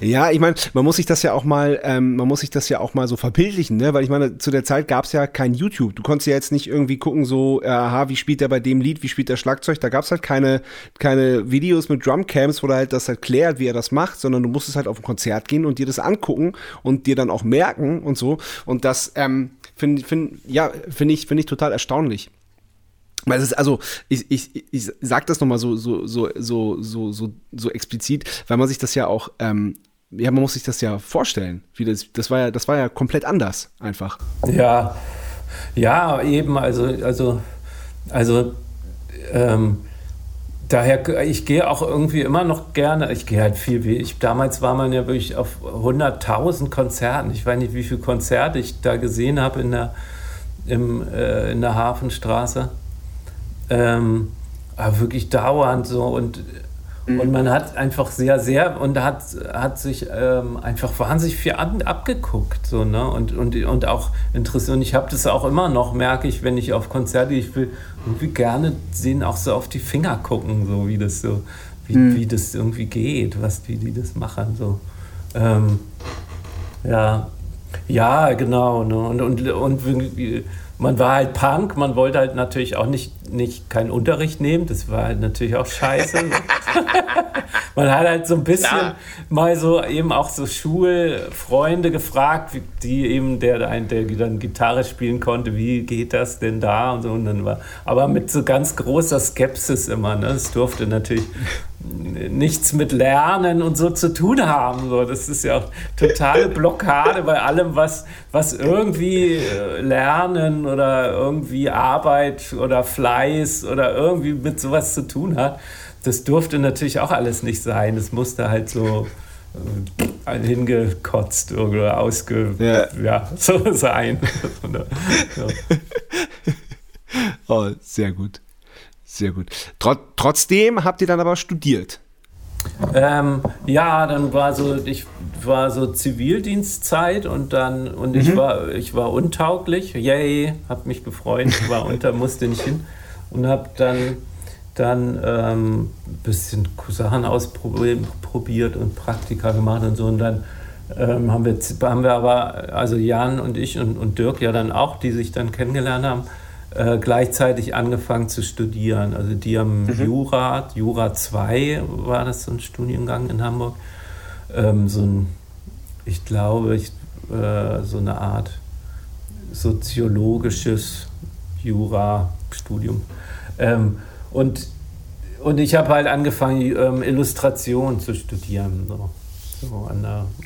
Ja, ich meine, man muss sich das ja auch mal, ähm, man muss sich das ja auch mal so verbildlichen, ne? Weil ich meine, zu der Zeit gab es ja kein YouTube. Du konntest ja jetzt nicht irgendwie gucken, so, aha, wie spielt der bei dem Lied, wie spielt der Schlagzeug. Da gab es halt keine, keine Videos mit Drumcams, wo er halt das erklärt, wie er das macht, sondern du musstest halt auf ein Konzert gehen und dir das angucken und dir dann auch merken und so. Und das ähm, finde find, ja, finde ich, finde ich total erstaunlich. Weil es ist also, ich, ich, ich sag das nochmal so, so, so, so, so, so, so explizit, weil man sich das ja auch, ähm, ja, man muss sich das ja vorstellen. Wie das, das war ja, das war ja komplett anders einfach. Ja, ja, eben, also, also Also ähm, daher, ich gehe auch irgendwie immer noch gerne, ich gehe halt viel, wie ich, damals war man ja wirklich auf 100.000 Konzerten. Ich weiß nicht, wie viele Konzerte ich da gesehen habe in der, im, äh, in der Hafenstraße. Ähm, aber wirklich dauernd so und Mhm. Und man hat einfach sehr, sehr und hat, hat sich ähm, einfach wahnsinnig viel ab, abgeguckt. So, ne? und, und, und auch interessiert. Und ich habe das auch immer noch, merke ich, wenn ich auf Konzerte, ich will irgendwie gerne sehen, auch so auf die Finger gucken, so wie das so, wie, mhm. wie das irgendwie geht, was, wie die das machen. So. Ähm, ja, ja, genau. Ne? Und, und, und man war halt Punk, man wollte halt natürlich auch nicht, nicht keinen Unterricht nehmen, das war halt natürlich auch scheiße. man hat halt so ein bisschen Klar. mal so eben auch so Schulfreunde gefragt, die eben, der, der dann Gitarre spielen konnte, wie geht das denn da und so. Und dann war, aber mit so ganz großer Skepsis immer. Ne? Es durfte natürlich nichts mit Lernen und so zu tun haben. So, das ist ja auch totale Blockade bei allem, was, was irgendwie äh, Oder irgendwie Arbeit oder Fleiß oder irgendwie mit sowas zu tun hat. Das durfte natürlich auch alles nicht sein. Es musste halt so äh, hingekotzt oder ausge ja. ja so sein. oh, sehr gut. Sehr gut. Tr trotzdem habt ihr dann aber studiert. Ähm, ja, dann war so, ich war so Zivildienstzeit und dann, und mhm. ich war, ich war untauglich, yay, hab mich gefreut, war unter, musste nicht hin. Und hab dann, dann ähm, ein bisschen Sachen ausprobiert und Praktika gemacht und so. Und dann ähm, haben, wir, haben wir aber, also Jan und ich und, und Dirk ja dann auch, die sich dann kennengelernt haben, äh, gleichzeitig angefangen zu studieren. Also die haben mhm. Jura, Jura 2 war das so ein Studiengang in Hamburg. Ähm, so ein, ich glaube, ich, äh, so eine Art soziologisches Jura-Studium. Ähm, und, und ich habe halt angefangen, ähm, Illustration zu studieren. So. So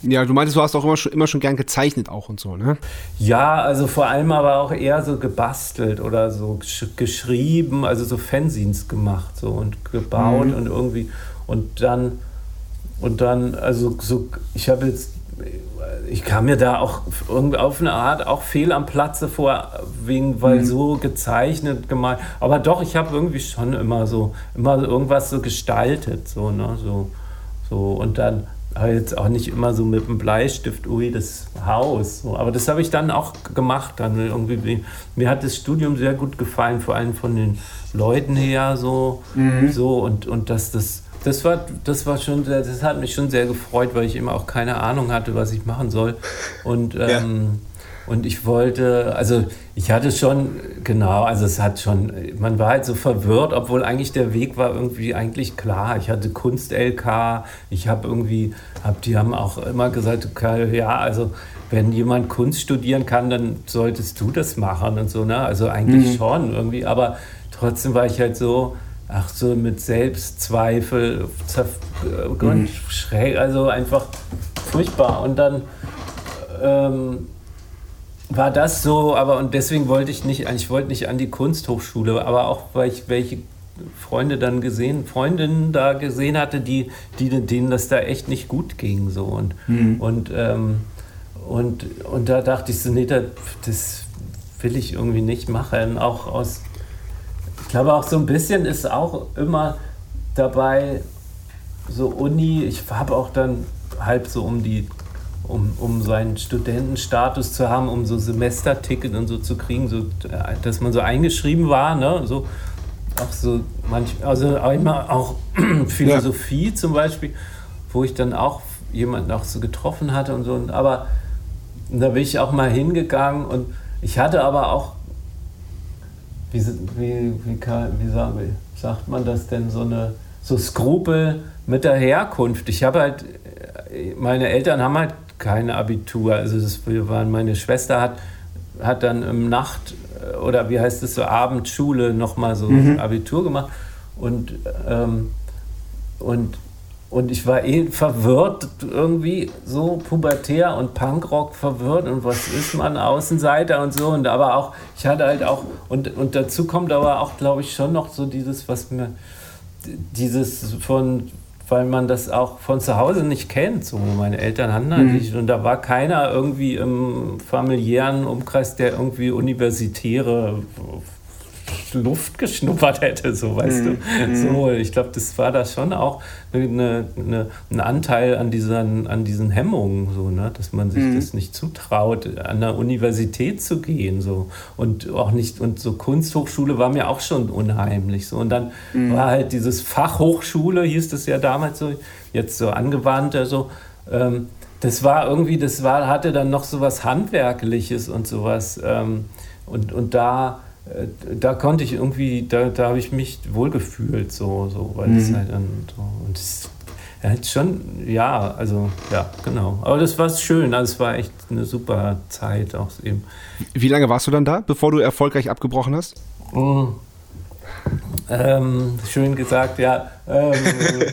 ja, du meintest, du hast auch immer schon, immer schon gern gezeichnet auch und so, ne? Ja, also vor allem aber auch eher so gebastelt oder so geschrieben, also so Fanzines gemacht so und gebaut mhm. und irgendwie und dann und dann, also so, ich habe jetzt, ich kam mir da auch irgendwie auf eine Art auch fehl am Platze vor, wegen, weil mhm. so gezeichnet, gemalt. Aber doch, ich habe irgendwie schon immer so, immer irgendwas so gestaltet, so, ne, so, so. Und dann jetzt auch nicht immer so mit dem Bleistift, ui, das Haus. So. Aber das habe ich dann auch gemacht. Dann irgendwie, mir hat das Studium sehr gut gefallen, vor allem von den Leuten her so. Mhm. so und, und dass das, das war, das war schon, das hat mich schon sehr gefreut, weil ich immer auch keine Ahnung hatte, was ich machen soll. Und ähm, ja und ich wollte, also ich hatte schon, genau, also es hat schon, man war halt so verwirrt, obwohl eigentlich der Weg war irgendwie eigentlich klar. Ich hatte Kunst-LK, ich habe irgendwie, hab, die haben auch immer gesagt, okay, ja, also wenn jemand Kunst studieren kann, dann solltest du das machen und so, ne? Also eigentlich mhm. schon irgendwie, aber trotzdem war ich halt so, ach so mit Selbstzweifel, mhm. schräg, also einfach furchtbar. Und dann ähm, war das so, aber und deswegen wollte ich nicht, ich wollte nicht an die Kunsthochschule, aber auch weil ich welche Freunde dann gesehen, Freundinnen da gesehen hatte, die, die denen das da echt nicht gut ging so und mhm. und ähm, und und da dachte ich so, nee, das, das will ich irgendwie nicht machen, auch aus ich glaube auch so ein bisschen ist auch immer dabei so Uni, ich habe auch dann halb so um die um, um seinen Studentenstatus zu haben, um so Semesterticket und so zu kriegen, so, dass man so eingeschrieben war, ne? so, auch so manch, also einmal auch Philosophie ja. zum Beispiel, wo ich dann auch jemanden auch so getroffen hatte und so, aber da bin ich auch mal hingegangen und ich hatte aber auch, wie, wie, wie, wie sagen, sagt man das denn, so eine so Skrupel mit der Herkunft. Ich habe halt, meine Eltern haben halt kein Abitur. Also das waren, meine Schwester hat, hat dann im Nacht oder wie heißt es so Abendschule nochmal so mhm. Abitur gemacht und, ähm, und und ich war eh verwirrt, irgendwie so pubertär und Punkrock verwirrt und was ist man, Außenseiter und so. Und aber auch, ich hatte halt auch, und, und dazu kommt aber auch, glaube ich, schon noch so dieses, was mir, dieses von, weil man das auch von zu Hause nicht kennt. So, meine Eltern hatten halt mhm. nicht, und da war keiner irgendwie im familiären Umkreis, der irgendwie universitäre Luft geschnuppert hätte, so weißt mhm. du. So, ich glaube, das war da schon auch eine, eine, ein Anteil an diesen, an diesen Hemmungen, so, ne? dass man sich mhm. das nicht zutraut, an der Universität zu gehen. So. Und auch nicht, und so Kunsthochschule war mir auch schon unheimlich. So. Und dann mhm. war halt dieses Fachhochschule, hieß das ja damals so, jetzt so angewandter so. Ähm, das war irgendwie, das war, hatte dann noch so was Handwerkliches und sowas. Ähm, und, und da da konnte ich irgendwie, da, da habe ich mich wohlgefühlt, so, so, weil es mhm. halt dann so, und es halt schon, ja, also, ja, genau. Aber das war schön, also es war echt eine super Zeit auch eben. Wie lange warst du dann da, bevor du erfolgreich abgebrochen hast? Oh. Ähm, schön gesagt, ja. Ähm,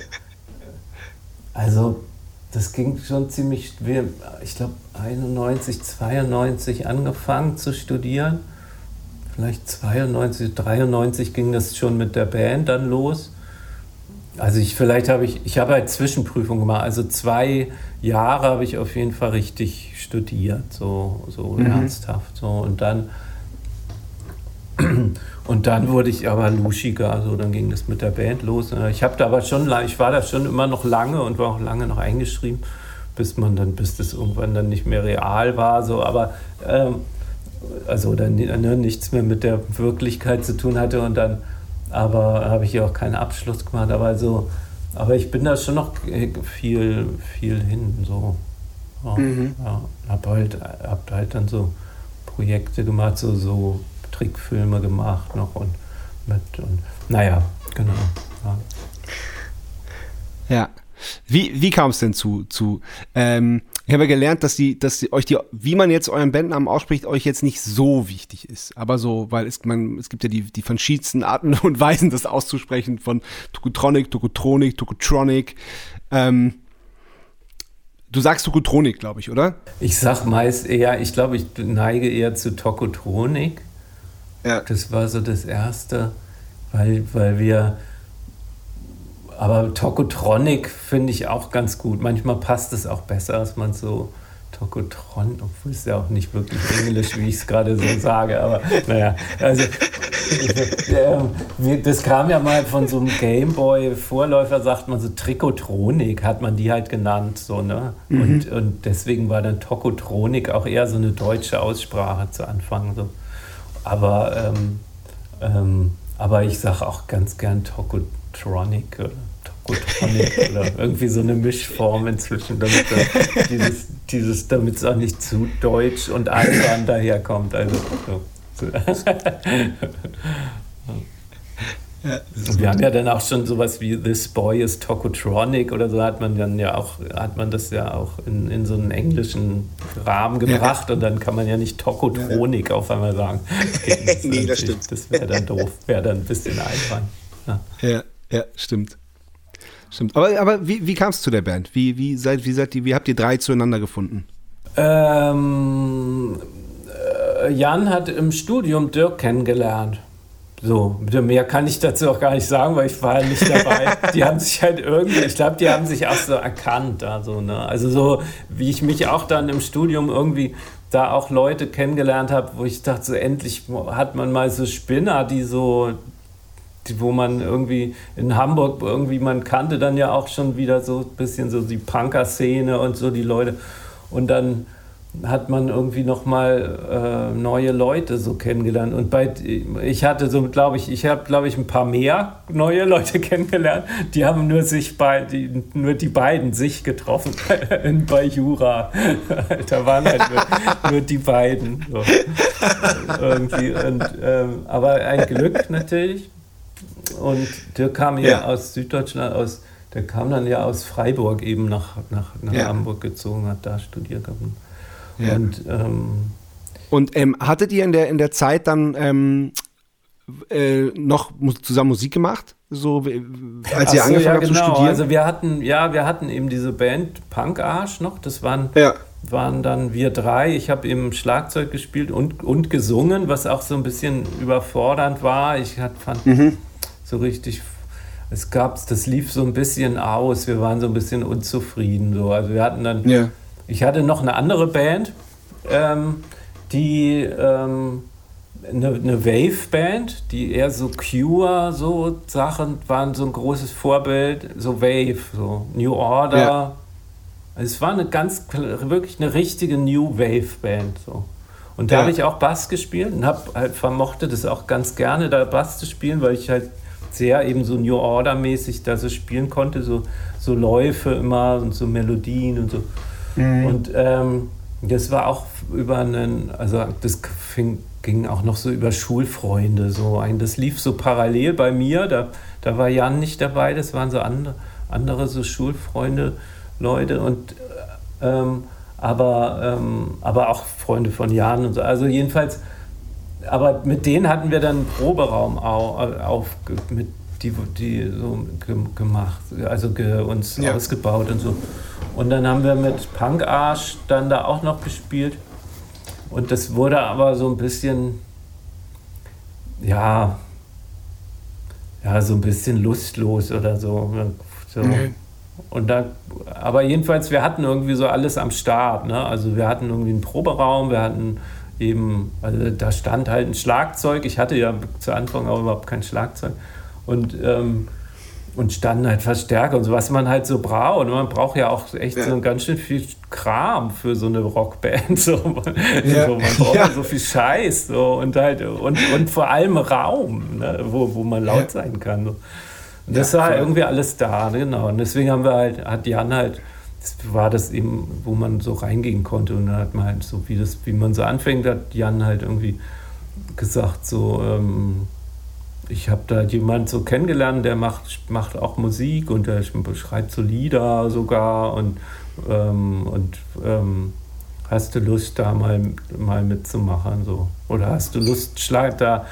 also, das ging schon ziemlich, ich glaube, 91, 92 angefangen zu studieren vielleicht 92, 93 ging das schon mit der Band dann los. Also ich vielleicht habe ich, ich habe halt Zwischenprüfungen gemacht. Also zwei Jahre habe ich auf jeden Fall richtig studiert, so, so mhm. ernsthaft. So. Und dann und dann wurde ich aber luschiger, also dann ging das mit der Band los. Ich habe da aber schon, ich war da schon immer noch lange und war auch lange noch eingeschrieben, bis man dann, bis das irgendwann dann nicht mehr real war. So, aber ähm, also dann ne, nichts mehr mit der Wirklichkeit zu tun hatte und dann, aber habe ich ja auch keinen Abschluss gemacht, aber also, aber ich bin da schon noch viel, viel hin, so. Ja, mhm. ja, hab halt, hab halt dann so Projekte gemacht, so, so Trickfilme gemacht noch und mit und naja, genau. Ja. ja. Wie, wie kam es denn zu, zu ähm, ich habe ja gelernt, dass die, dass die, euch die, wie man jetzt euren Bandnamen ausspricht, euch jetzt nicht so wichtig ist. Aber so, weil es, man, es gibt ja die, die verschiedensten Arten und Weisen, das auszusprechen, von Tokotronic, Tokotronic, Tokotronic. Ähm, du sagst Tokotronic, glaube ich, oder? Ich sag meist eher, ich glaube, ich neige eher zu Tokotronic. Ja. Das war so das Erste, weil, weil wir aber Tokotronic finde ich auch ganz gut. Manchmal passt es auch besser, als man so Tokotron, obwohl es ja auch nicht wirklich Englisch, wie ich es gerade so sage, aber naja, also das kam ja mal von so einem Gameboy-Vorläufer, sagt man so Trikotronik, hat man die halt genannt, so, ne? Mhm. Und, und deswegen war dann Tokotronik auch eher so eine deutsche Aussprache zu Anfang. So. Aber, ähm, ähm, aber ich sage auch ganz gern Tokotronic. Oder? Tokotronic oder irgendwie so eine Mischform inzwischen, damit dieses, dieses, damit es auch nicht zu deutsch und albern daherkommt. Also so. Ja, wir haben ja dann auch schon sowas wie This Boy is Tokotronic oder so hat man dann ja auch, hat man das ja auch in, in so einen englischen Rahmen gebracht ja. und dann kann man ja nicht Tokotronik ja. auf einmal sagen. Okay, das nee, das stimmt. Das wäre dann doof, wäre dann ein bisschen albern. Ja, ja, stimmt. Stimmt. Aber, aber wie, wie kam es zu der Band? Wie, wie, seid, wie, seid ihr, wie habt ihr drei zueinander gefunden? Ähm, äh, Jan hat im Studium Dirk kennengelernt. So, mehr kann ich dazu auch gar nicht sagen, weil ich war nicht dabei. die haben sich halt irgendwie, ich glaube, die haben sich auch so erkannt. Also, ne? also so, wie ich mich auch dann im Studium irgendwie da auch Leute kennengelernt habe, wo ich dachte, so endlich hat man mal so Spinner, die so, wo man irgendwie in Hamburg irgendwie, man kannte dann ja auch schon wieder so ein bisschen so die Punker-Szene und so die Leute. Und dann hat man irgendwie nochmal äh, neue Leute so kennengelernt. Und bei, ich hatte so, glaube ich, ich habe, glaube ich, ein paar mehr neue Leute kennengelernt. Die haben nur sich bei, die, nur die beiden sich getroffen bei Jura. da waren halt nur, nur die beiden. So. Irgendwie. Und, ähm, aber ein Glück natürlich. Und der kam ja, ja aus Süddeutschland, aus, der kam dann ja aus Freiburg eben nach, nach, nach ja. Hamburg gezogen, hat da studiert. Ja. Und, ähm, und ähm, hattet ihr in der, in der Zeit dann ähm, äh, noch zusammen Musik gemacht? So, als ihr so, angefangen ja, habt genau. zu studieren? Also wir hatten, ja, wir hatten eben diese Band Punk Arsch noch. Das waren, ja. Waren dann wir drei. Ich habe eben Schlagzeug gespielt und, und gesungen, was auch so ein bisschen überfordernd war. Ich hat, fand Mhm. so richtig, es gab, das lief so ein bisschen aus. Wir waren so ein bisschen unzufrieden. So. Also wir hatten dann, Ja. ich hatte noch eine andere Band, ähm, die ähm, eine, eine Wave-Band, die eher so Cure, so Sachen waren so ein großes Vorbild, so Wave, so New Order. Ja. Also es war eine ganz, wirklich eine richtige New Wave-Band. So. Und da Ja. habe ich auch Bass gespielt und hab, halt vermochte das auch ganz gerne, da Bass zu spielen, weil ich halt sehr eben so New Order-mäßig da so spielen konnte, so, so Läufe immer und so Melodien und so. Und ähm, das war auch über einen, also das fing, ging auch noch so über Schulfreunde. So ein, das lief so parallel bei mir. Da, da war Jan nicht dabei, das waren so andere, andere so Schulfreunde, Leute und äh, ähm, aber, ähm, aber auch Freunde von Jan und so. Also jedenfalls, aber mit denen hatten wir dann einen Proberaum auf, auf mit die, die so ge- gemacht, also ge, uns Ja. ausgebaut und so. Und dann haben wir mit Punk Arsch dann da auch noch gespielt. Und das wurde aber so ein bisschen, ja, ja, so ein bisschen lustlos oder so. so. Okay. Und da, aber jedenfalls, wir hatten irgendwie so alles am Start. Ne? Also wir hatten irgendwie einen Proberaum, wir hatten eben, also da stand halt ein Schlagzeug. Ich hatte ja zu Anfang auch überhaupt kein Schlagzeug. Und, ähm, und standen halt Verstärker und so, was man halt so braucht. Und man braucht ja auch echt Ja. so ganz schön viel Kram für so eine Rockband. So, Ja. so, man braucht Ja. so viel Scheiß so, und, halt, und, und vor allem Raum, ne? wo, wo man laut sein kann. So. Und das Ja, war voll. irgendwie alles da, genau. Und deswegen haben wir halt, hat Jan halt, das war das eben, wo man so reingehen konnte. Und dann hat man halt so, wie das, wie man so anfängt, hat Jan halt irgendwie gesagt, so, ähm, ich habe da jemand so kennengelernt, der macht, macht auch Musik und der schreibt so Lieder sogar und, ähm, und ähm, hast du Lust, da mal, mal mitzumachen? So? Oder hast du Lust, Schlag da,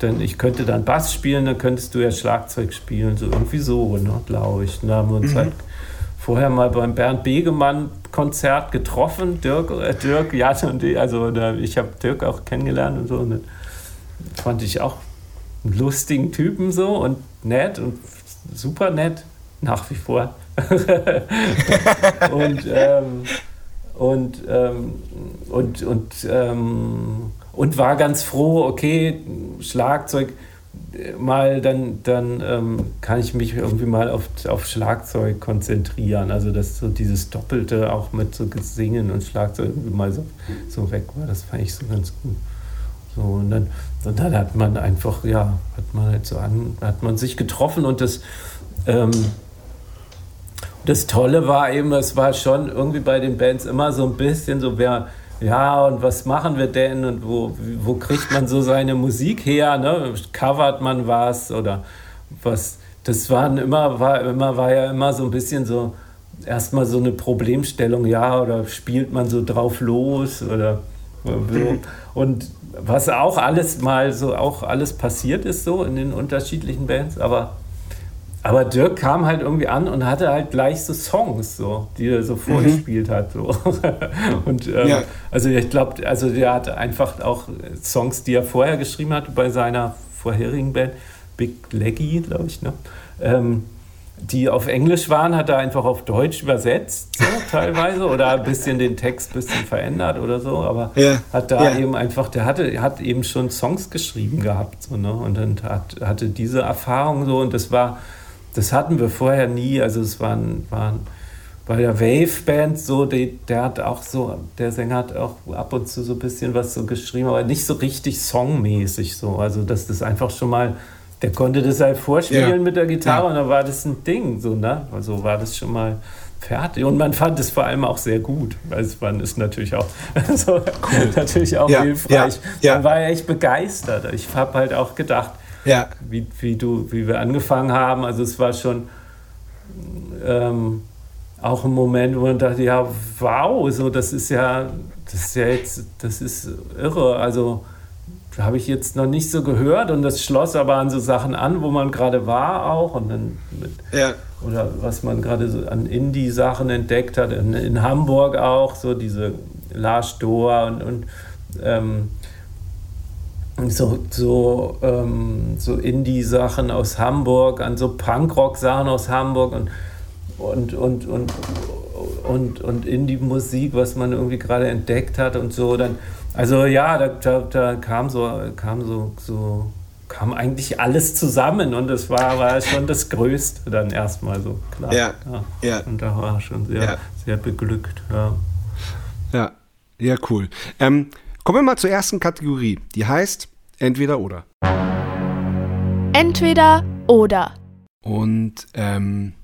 denn ich könnte dann Bass spielen, dann könntest du ja Schlagzeug spielen, so irgendwie so, ne, glaube ich. Und da haben wir uns halt vorher mal beim Bernd Begemann Konzert getroffen, Dirk, äh, Dirk, Jan und ich, also da, ich habe Dirk auch kennengelernt und so. Und dann fand ich auch einen lustigen Typen so und nett und super nett, nach wie vor. und, ähm, und, ähm, und, und, ähm, und war ganz froh, okay, Schlagzeug, mal dann, dann ähm, kann ich mich irgendwie mal auf, auf Schlagzeug konzentrieren. Also dass so dieses Doppelte auch mit so Singen und Schlagzeug irgendwie mal so, so weg war, das fand ich so ganz gut. So, und dann, und dann hat man einfach, ja, hat man halt so an, hat man sich getroffen und das, ähm, das Tolle war eben, es war schon irgendwie bei den Bands immer so ein bisschen so, wer, ja, und was machen wir denn und wo, wo kriegt man so seine Musik her, ne? Covert man was oder was, das waren immer, war immer, war ja immer so ein bisschen so, erstmal so eine Problemstellung, ja, oder spielt man so drauf los oder so. Und was auch alles mal so, auch alles passiert ist so in den unterschiedlichen Bands, aber aber Dirk kam halt irgendwie an und hatte halt gleich so Songs, so, die er so vorgespielt hat. So. Und ähm, Ja. also ich glaube, also der hat einfach auch Songs, die er vorher geschrieben hat bei seiner vorherigen Band, Big Leggy, glaube ich, ne? Ähm, die auf Englisch waren, hat er einfach auf Deutsch übersetzt, so teilweise, oder ein bisschen den Text ein bisschen verändert oder so, aber Ja. hat da Ja. eben einfach, der hatte, hat eben schon Songs geschrieben gehabt, so, ne? Und dann hat, hatte diese Erfahrung so und das war, das hatten wir vorher nie. Also es waren, waren bei der Wave-Band so, die, der hat auch so, der Sänger hat auch ab und zu so ein bisschen was so geschrieben, aber nicht so richtig songmäßig so. Also dass das einfach schon mal, der konnte das halt vorspielen Ja. mit der Gitarre Ja. und dann war das ein Ding, so, ne? Also war das schon mal fertig. Und man fand es vor allem auch sehr gut. weil es man ist natürlich auch, so, natürlich auch Ja, hilfreich. ja, ja. Man war ja echt begeistert. Ich habe halt auch gedacht, Ja. wie, wie, du, wie wir angefangen haben. Also es war schon ähm, auch ein Moment, wo man dachte, ja, wow, so das ist ja, das ist ja jetzt, das ist irre. Also habe ich jetzt noch nicht so gehört und das schloss aber an so Sachen an, wo man gerade war auch und dann mit, Ja. oder was man gerade so an Indie-Sachen entdeckt hat, in, in Hamburg auch, so diese Lars Dohr und, und ähm, so, so, ähm, so Indie-Sachen aus Hamburg, an so Punkrock-Sachen aus Hamburg und, und, und, und, und, und Indie-Musik, was man irgendwie gerade entdeckt hat und so. Dann, also ja, da, da, da kam so, kam so, so, kam eigentlich alles zusammen und das war, war schon das Größte dann erstmal so, klar. Ja, ja. Und da war schon sehr, Ja. sehr beglückt, ja. Ja, ja, cool. Ähm, kommen wir mal zur ersten Kategorie. Die heißt entweder oder. Entweder oder. Und ähm,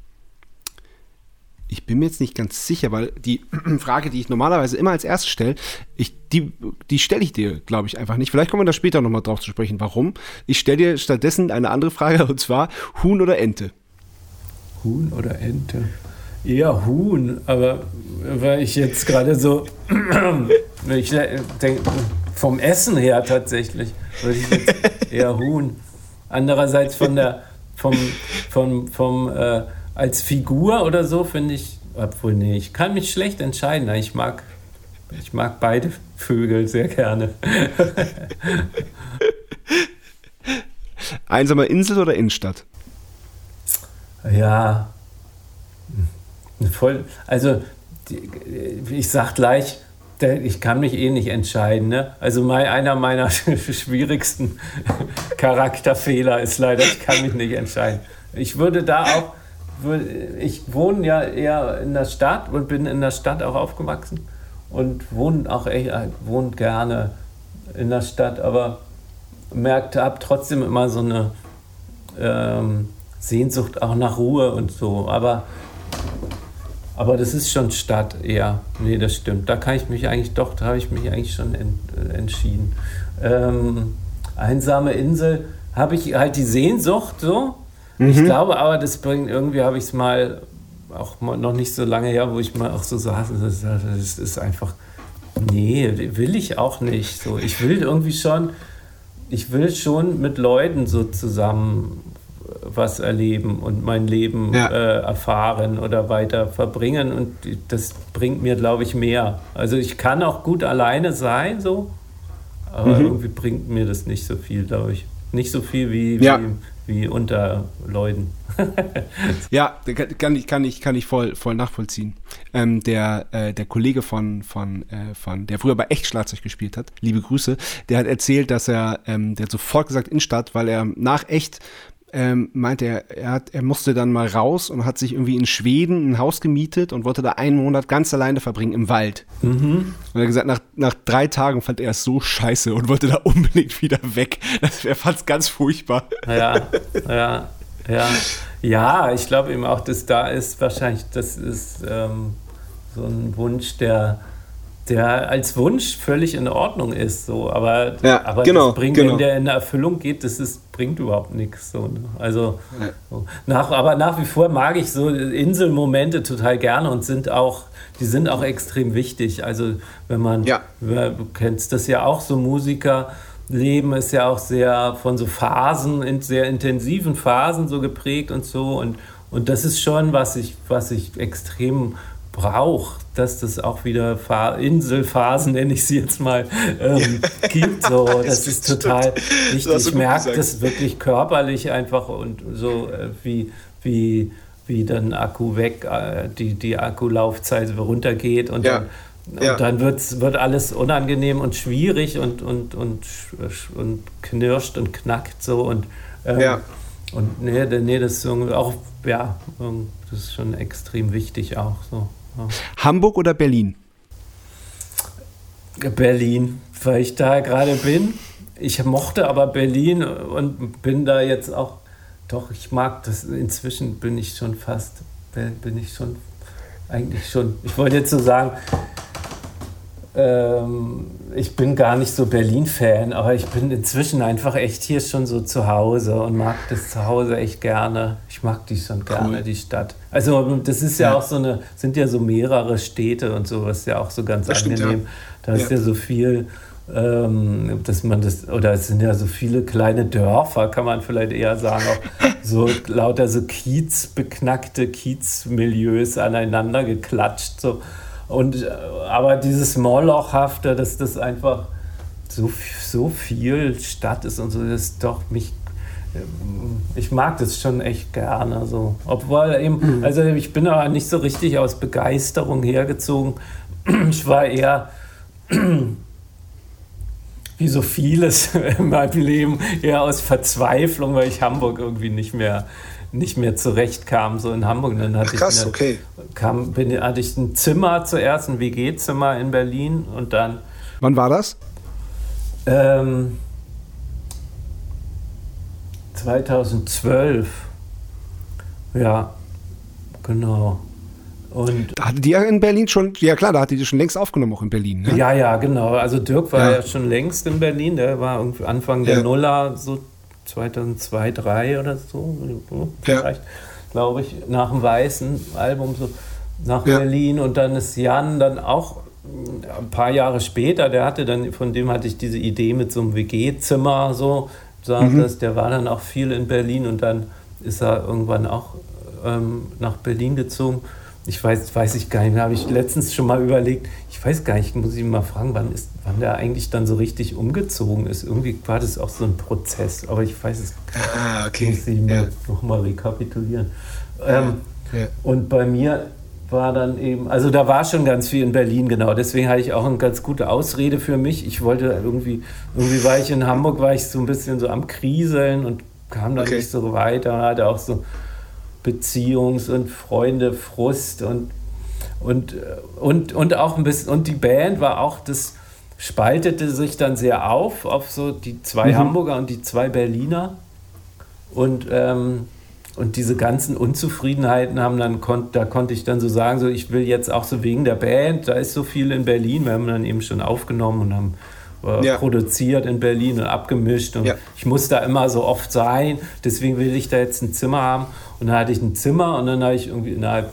ich bin mir jetzt nicht ganz sicher, weil die Frage, die ich normalerweise immer als erstes stelle, ich, die, die stelle ich dir, glaube ich, einfach nicht. Vielleicht kommen wir da später nochmal drauf zu sprechen, warum. Ich stelle dir stattdessen eine andere Frage, und zwar Huhn oder Ente? Huhn oder Ente? Eher Huhn, aber weil ich jetzt gerade so, ich denke, vom Essen her tatsächlich, würde ich jetzt eher Huhn. Andererseits von der, vom, vom, vom, äh, als Figur oder so finde ich, obwohl, nee, ich kann mich schlecht entscheiden. Ich mag, ich mag beide Vögel sehr gerne. Einsame Insel oder Innenstadt? Ja, voll. Also, die, ich sag gleich, ich kann mich eh nicht entscheiden. Ne? Also, einer meiner schwierigsten Charakterfehler ist leider, ich kann mich nicht entscheiden. Ich würde da auch, ich wohne ja eher in der Stadt und bin in der Stadt auch aufgewachsen und wohne auch echt, wohne gerne in der Stadt, aber merkt, habe trotzdem immer so eine ähm, Sehnsucht auch nach Ruhe und so. Aber, aber das ist schon Stadt eher. Nee, das stimmt. Da kann ich mich eigentlich doch, da habe ich mich eigentlich schon en, äh, entschieden. Ähm, einsame Insel habe ich halt die Sehnsucht so. Ich glaube aber, das bringt irgendwie, habe ich es mal auch mal noch nicht so lange her, wo ich mal auch so saß, das, das ist einfach, nee, will ich auch nicht. So, ich will irgendwie schon, ich will schon mit Leuten so zusammen was erleben und mein Leben Ja. äh, erfahren oder weiter verbringen und das bringt mir, glaube ich, mehr. Also ich kann auch gut alleine sein, so, aber Mhm. irgendwie bringt mir das nicht so viel, glaube ich. Nicht so viel wie, Ja. wie, wie unter Leuten. Ja, kann kann ich, kann ich, kann ich voll, voll nachvollziehen. Ähm, der, äh, der Kollege von, von, äh, von, der früher bei Echt Schlagzeug gespielt hat, liebe Grüße, der hat erzählt, dass er, ähm, der hat sofort gesagt Innenstadt, weil er nach Echt ähm, meinte er, er, hat, er musste dann mal raus und hat sich irgendwie in Schweden ein Haus gemietet und wollte da einen Monat ganz alleine verbringen im Wald. Und er hat gesagt, nach, nach drei Tagen fand er es so scheiße und wollte da unbedingt wieder weg. Das, er fand es ganz furchtbar. Ja, ja, ja. Ja, ich glaube eben auch, dass da ist wahrscheinlich, das ist ähm, so ein Wunsch, der, der als Wunsch völlig in Ordnung ist. So. Aber, Ja, aber genau, das bringt, genau. wenn der in Erfüllung geht, das ist, bringt überhaupt nichts. So, ne? Also, Ja. so. nach, aber nach wie vor mag ich so Inselmomente total gerne und sind auch, die sind auch extrem wichtig. Also wenn man, Ja. du kennst das ja auch, so Musiker. Leben ist ja auch sehr von so Phasen, in sehr intensiven Phasen so geprägt und so. Und, und das ist schon, was ich, was ich extrem brauche, dass das auch wieder Inselphasen, nenne ich sie jetzt mal, ähm, gibt. So, das ist total wichtig. Ich merke das wirklich körperlich einfach und so, äh, wie, wie, wie dann Akku weg, äh, die, die Akkulaufzeit runtergeht und Ja. dann und Ja. dann wird's, wird alles unangenehm und schwierig und, und, und, und knirscht und knackt so. Und, ähm, Ja. und nee, nee, das ist auch, ja, das ist schon extrem wichtig auch. So. Hamburg oder Berlin? Berlin, weil ich da gerade bin. Ich mochte aber Berlin und bin da jetzt auch, doch, ich mag das, inzwischen bin ich schon fast, bin ich schon, eigentlich schon, ich wollte jetzt so sagen, ähm, ich bin gar nicht so Berlin-Fan, aber ich bin inzwischen einfach echt hier schon so zu Hause und mag das zu Hause echt gerne. Ich mag die schon gerne, Cool. die Stadt. Also das ist ja, Ja. auch so eine, sind ja so mehrere Städte und so, was ja auch so ganz Das stimmt, angenehm. Da ist Ja. ja so viel, ähm, dass man das, oder es sind ja so viele kleine Dörfer, kann man vielleicht eher sagen, auch so lauter so kiezbeknackte Kiezmilieus aneinander geklatscht. So. Und, äh, aber dieses Molochhafte, dass das einfach so, so viel Stadt ist und so, das doch mich ähm, ich mag das schon echt gerne. So. Obwohl eben, mhm. also ich bin aber nicht so richtig aus Begeisterung hergezogen. Ich war eher wie so vieles in meinem Leben eher aus Verzweiflung, weil ich Hamburg irgendwie nicht mehr nicht mehr zurechtkam, so in Hamburg. Dann hatte Ach, krass, ich eine, okay. kam, bin, hatte ich ein Zimmer zuerst, ein WG-Zimmer in Berlin und dann. Wann war das? Ähm, 2012. Ja, genau. Und da hatte die ja in Berlin schon, ja klar, da hatte die schon längst aufgenommen, auch in Berlin. Ne? Ja, ja, genau. Also Dirk war ja. ja schon längst in Berlin, der war irgendwie Anfang der ja. Nuller, so 2002, 2003 oder so, vielleicht, ja. glaube ich, nach dem Weißen Album so nach Berlin und dann ist Jan dann auch ein paar Jahre später, der hatte dann, von dem hatte ich diese Idee mit so einem WG-Zimmer, so, sagt mhm. das, der war dann auch viel in Berlin und dann ist er irgendwann auch ähm, nach Berlin gezogen ich weiß, weiß ich gar nicht, da habe ich letztens schon mal überlegt, ich weiß gar nicht, muss ich mal fragen, wann, ist, wann der eigentlich dann so richtig umgezogen ist. Irgendwie war das auch so ein Prozess, aber ich weiß es gar nicht. Ah, okay. Muss ich ja. nochmal rekapitulieren. Ähm, ja. Und bei mir war dann eben, also da war schon ganz viel in Berlin, genau. Deswegen hatte ich auch eine ganz gute Ausrede für mich. Ich wollte irgendwie, irgendwie war ich in Hamburg, war ich so ein bisschen so am Kriseln und kam dann okay. nicht so weiter. Und hatte auch so Beziehungs- und Freunde-Frust und, und, und, und auch ein bisschen, und die Band war auch, das spaltete sich dann sehr auf, auf so die zwei mhm. Hamburger und die zwei Berliner. Und, ähm, und diese ganzen Unzufriedenheiten haben dann, kon da konnte ich dann so sagen, so ich will jetzt auch so wegen der Band, da ist so viel in Berlin, wir haben dann eben schon aufgenommen und haben äh, ja. produziert in Berlin und abgemischt und ja. ich muss da immer so oft sein, deswegen will ich da jetzt ein Zimmer haben und dann hatte ich ein Zimmer und dann habe ich irgendwie innerhalb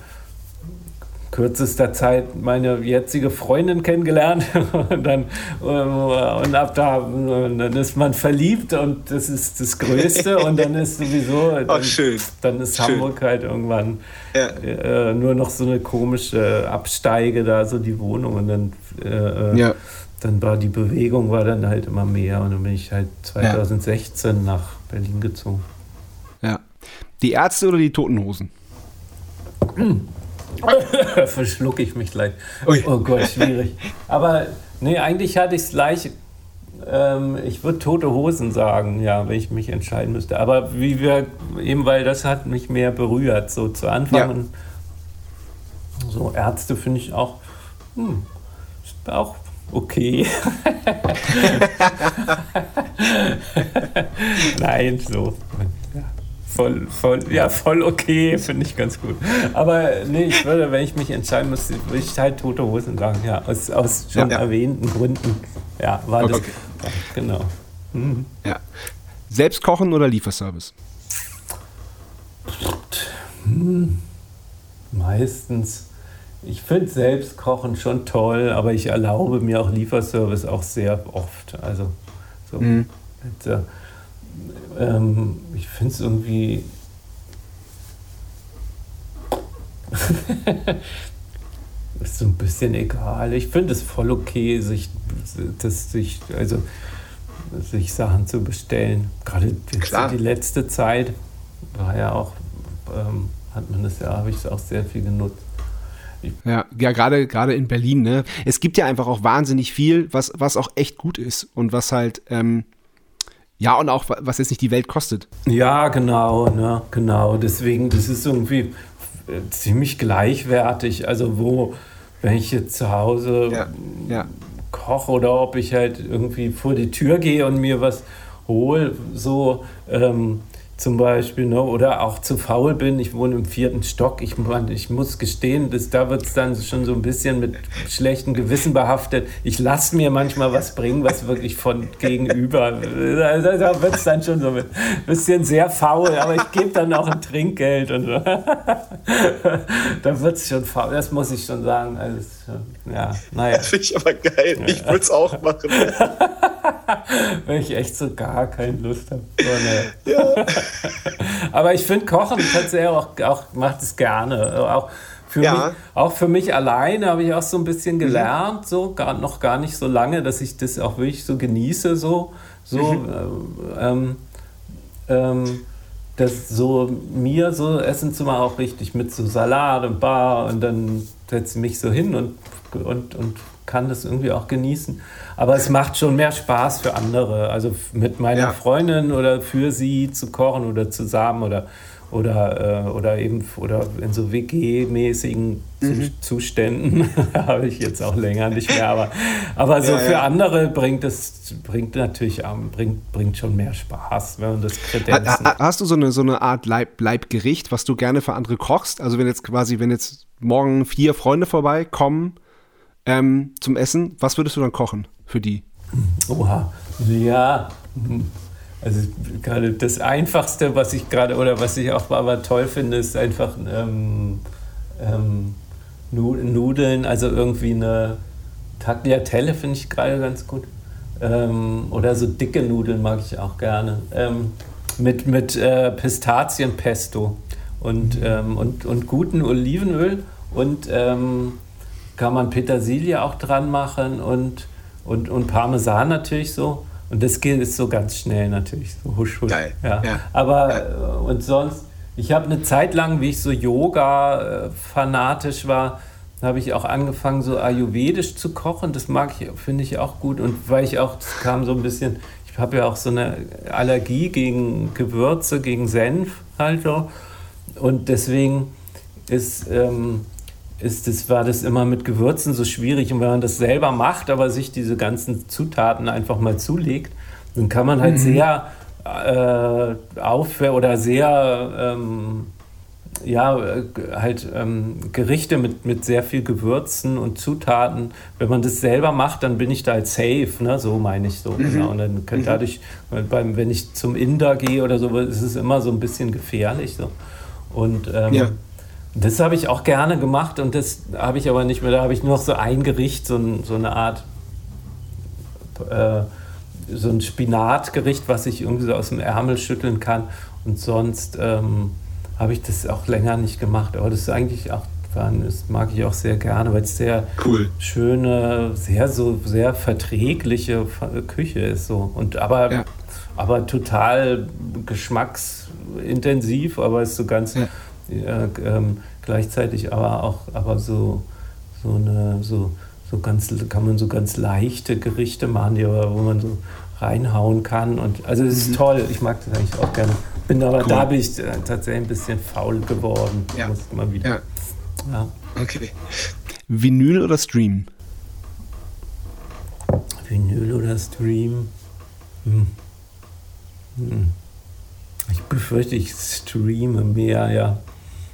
kürzester Zeit meine jetzige Freundin kennengelernt und dann äh, und ab da und dann ist man verliebt und das ist das Größte und dann ist sowieso dann, oh, schön. dann ist schön. Hamburg halt irgendwann ja. äh, nur noch so eine komische Absteige da so die Wohnung und dann äh ja dann war die Bewegung war dann halt immer mehr und dann bin ich halt 2016 ja. nach Berlin gezogen. Die Ärzte oder die Totenhosen? Verschlucke ich mich gleich. Ui. Oh Gott, schwierig. Aber nee, eigentlich hatte ich es gleich. Ähm, ich würde tote Hosen sagen, ja, wenn ich mich entscheiden müsste. Aber wie wir, eben weil das hat mich mehr berührt, so zu Anfang. Ja. So Ärzte finde ich auch, hm, auch okay. Nein, so. Ja, voll, voll, ja, voll okay, finde ich ganz gut. Aber nee, ich würde, wenn ich mich entscheiden müsste, würde ich halt tote Hosen sagen, ja, aus, aus schon ja, ja. erwähnten Gründen. Ja, war okay. das. Genau. Mhm. Ja. Selbst kochen oder Lieferservice? Hm. Meistens ich finde selbst Kochen schon toll, aber ich erlaube mir auch Lieferservice auch sehr oft. Also so, mhm. äh, ähm, ich finde es irgendwie ist so ein bisschen egal. Ich finde es voll okay, sich, das, sich, also, sich Sachen zu bestellen. Gerade die letzte Zeit war ja auch, ähm, hat man das ja, habe ich es auch sehr viel genutzt. Ja, ja gerade gerade in Berlin, ne? Es gibt ja einfach auch wahnsinnig viel, was, was auch echt gut ist und was halt, ähm, ja, und auch was jetzt nicht die Welt kostet. Ja, genau, ne, genau. Deswegen, das ist irgendwie äh, ziemlich gleichwertig. Also wo, wenn ich jetzt zu Hause ja, ja. koche oder ob ich halt irgendwie vor die Tür gehe und mir was hole, so, ähm, zum Beispiel, ne? oder auch zu faul bin. Ich wohne im vierten Stock. Ich, ich muss gestehen, dass, da wird es dann schon so ein bisschen mit schlechtem Gewissen behaftet. Ich lasse mir manchmal was bringen, was wirklich von gegenüber. Da, da wird es dann schon so ein bisschen sehr faul, aber ich gebe dann auch ein Trinkgeld und so. da wird es schon faul, das muss ich schon sagen. Also, ja, naja. Finde ich aber geil. Ich würde es auch machen. Wenn ich echt so gar keine Lust habe. Oh, ja. Aber ich finde Kochen tatsächlich auch, auch macht es gerne. Auch für, ja. mich, auch für mich alleine habe ich auch so ein bisschen gelernt, mhm. so gar, noch gar nicht so lange, dass ich das auch wirklich so genieße, so, so mhm. ähm, ähm, das so mir so Essen zu machen, auch richtig mit so Salat und Bar und dann setze ich mich so hin und, und, und kann das irgendwie auch genießen. Aber es macht schon mehr Spaß für andere. Also mit meiner ja. Freundin oder für sie zu kochen oder zusammen oder oder, äh, oder eben oder in so WG-mäßigen mhm. Zuständen habe ich jetzt auch länger nicht mehr. Aber, aber so ja, für ja. andere bringt es bringt natürlich bringt, bringt schon mehr Spaß, wenn man das kredenzen. Hast du so eine, so eine Art Leib, Leibgericht, was du gerne für andere kochst? Also wenn jetzt quasi, wenn jetzt morgen vier Freunde vorbeikommen ähm, zum Essen, was würdest du dann kochen für die? Oha, ja. Also gerade das Einfachste, was ich gerade oder was ich auch aber toll finde, ist einfach ähm, ähm, Nudeln, also irgendwie eine Tagliatelle finde ich gerade ganz gut. Ähm, oder so dicke Nudeln mag ich auch gerne. Ähm, mit mit äh, Pistazienpesto und, ähm, und, und guten Olivenöl und ähm, kann man Petersilie auch dran machen und, und, und Parmesan natürlich so. Und das geht ist so ganz schnell natürlich, so husch, husch. Geil. Ja. ja. Aber ja. Äh, und sonst, ich habe eine Zeit lang, wie ich so Yoga-fanatisch war, habe ich auch angefangen, so ayurvedisch zu kochen. Das mag ich, finde ich auch gut. Und weil ich auch, das kam so ein bisschen, ich habe ja auch so eine Allergie gegen Gewürze, gegen Senf halt so. Und deswegen ist, ähm, ist das, war das immer mit Gewürzen so schwierig. Und wenn man das selber macht, aber sich diese ganzen Zutaten einfach mal zulegt, dann kann man halt mhm. sehr äh, auf oder sehr ähm, ja, halt ähm, Gerichte mit, mit sehr viel Gewürzen und Zutaten. Wenn man das selber macht, dann bin ich da halt safe, ne? so meine ich so. Mhm. Genau. Und dann kann mhm. dadurch, beim, wenn ich zum Inder gehe oder so, ist es immer so ein bisschen gefährlich. So. Und ähm, ja. Das habe ich auch gerne gemacht und das habe ich aber nicht mehr. Da habe ich nur noch so ein Gericht, so, ein, so eine Art, äh, so ein Spinatgericht, was ich irgendwie so aus dem Ärmel schütteln kann. Und sonst ähm, habe ich das auch länger nicht gemacht. Aber das ist eigentlich auch, das mag ich auch sehr gerne, weil es sehr cool. schöne, sehr so sehr verträgliche Küche ist so. Und aber, ja. aber total geschmacksintensiv, aber ist so ganz. Ja ja, ähm, gleichzeitig aber auch aber so, so eine so, so ganz kann man so ganz leichte Gerichte machen, die wo man so reinhauen kann. Und also es ist mhm. toll, ich mag das eigentlich auch gerne. Bin aber cool. da bin ich äh, tatsächlich ein bisschen faul geworden. Ja. Muss mal wieder. Ja. ja. Okay. Vinyl oder Stream? Vinyl oder Stream? Hm. Hm. Ich befürchte, ich streame mehr, ja.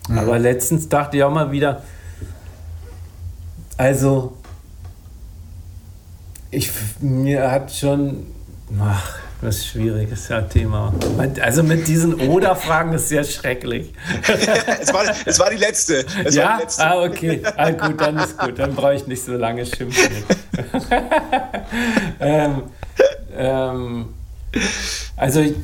Mhm. Aber letztens dachte ich auch mal wieder, also ich, mir hat schon, ach, was schwieriges ja, Thema. Also mit diesen Oder-Fragen ist sehr schrecklich. es, war, es war die letzte. Es ja? Die letzte. Ah, okay. Ah, gut, dann ist gut. Dann brauche ich nicht so lange schimpfen. ähm, ähm, also ich,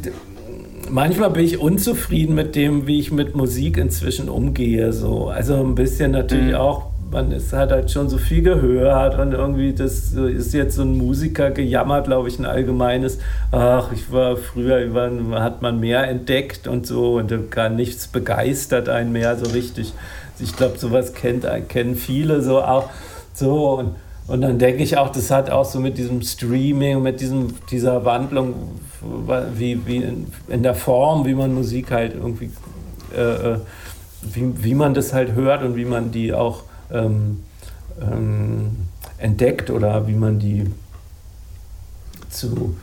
manchmal bin ich unzufrieden mit dem, wie ich mit Musik inzwischen umgehe. So. Also ein bisschen natürlich mhm. auch, man ist, hat halt schon so viel gehört und irgendwie das ist jetzt so ein Musiker gejammert, glaube ich, ein allgemeines, ach, ich war früher, war, hat man mehr entdeckt und so und gar nichts begeistert einen mehr so richtig. Ich glaube, sowas kennt, kennen viele so auch. So und und dann denke ich auch, das hat auch so mit diesem Streaming, mit diesem, dieser Wandlung, wie, wie in, der Form, wie man Musik halt irgendwie, äh, äh, wie, wie man das halt hört und wie man die auch ähm, ähm, entdeckt oder wie man die zu,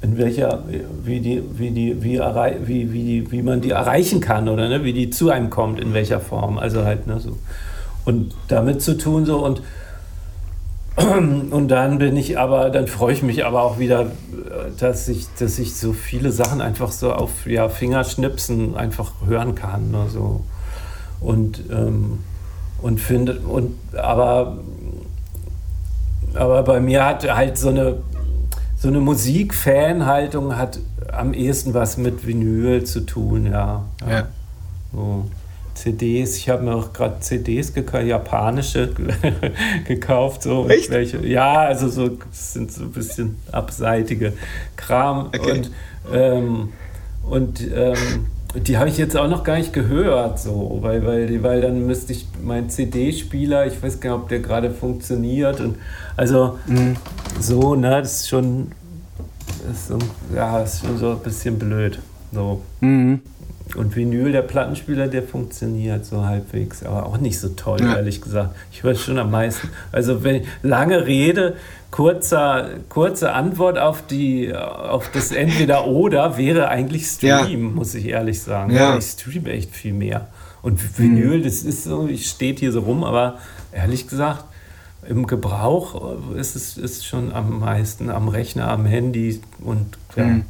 in welcher, wie die, wie die, wie, wie, wie, wie man die erreichen kann oder ne, wie die zu einem kommt, in welcher Form. Also halt, ne, so. Und damit zu tun so und und dann bin ich aber, dann freue ich mich aber auch wieder, dass ich, dass ich so viele Sachen einfach so auf ja, Fingerschnipsen einfach hören kann. Ne, so. Und, ähm, und finde, und aber, aber bei mir hat halt so eine so eine Musik-Fan-Haltung hat am ehesten was mit Vinyl zu tun, ja. ja. ja. So. CDs, ich habe mir auch gerade CDs gekauft, japanische gekauft. So Echt? Welche, ja, also so sind so ein bisschen abseitige Kram. Okay. Und, ähm, und ähm, die habe ich jetzt auch noch gar nicht gehört, so, weil, weil, weil dann müsste ich meinen CD-Spieler, ich weiß gar nicht, ob der gerade funktioniert. Und also mhm. so, ne, das ist schon, ist so, ja, ist schon so ein bisschen blöd. So. Mhm. Und Vinyl, der Plattenspieler, der funktioniert so halbwegs, aber auch nicht so toll, ja. ehrlich gesagt. Ich höre schon am meisten. Also wenn lange rede, kurzer, kurze Antwort auf, die, auf das Entweder-Oder wäre eigentlich Stream, ja. muss ich ehrlich sagen. Ja. Ich streame echt viel mehr. Und Vinyl, mhm. das ist so, ich steht hier so rum, aber ehrlich gesagt, im Gebrauch ist es ist schon am meisten am Rechner, am Handy und ja. Mhm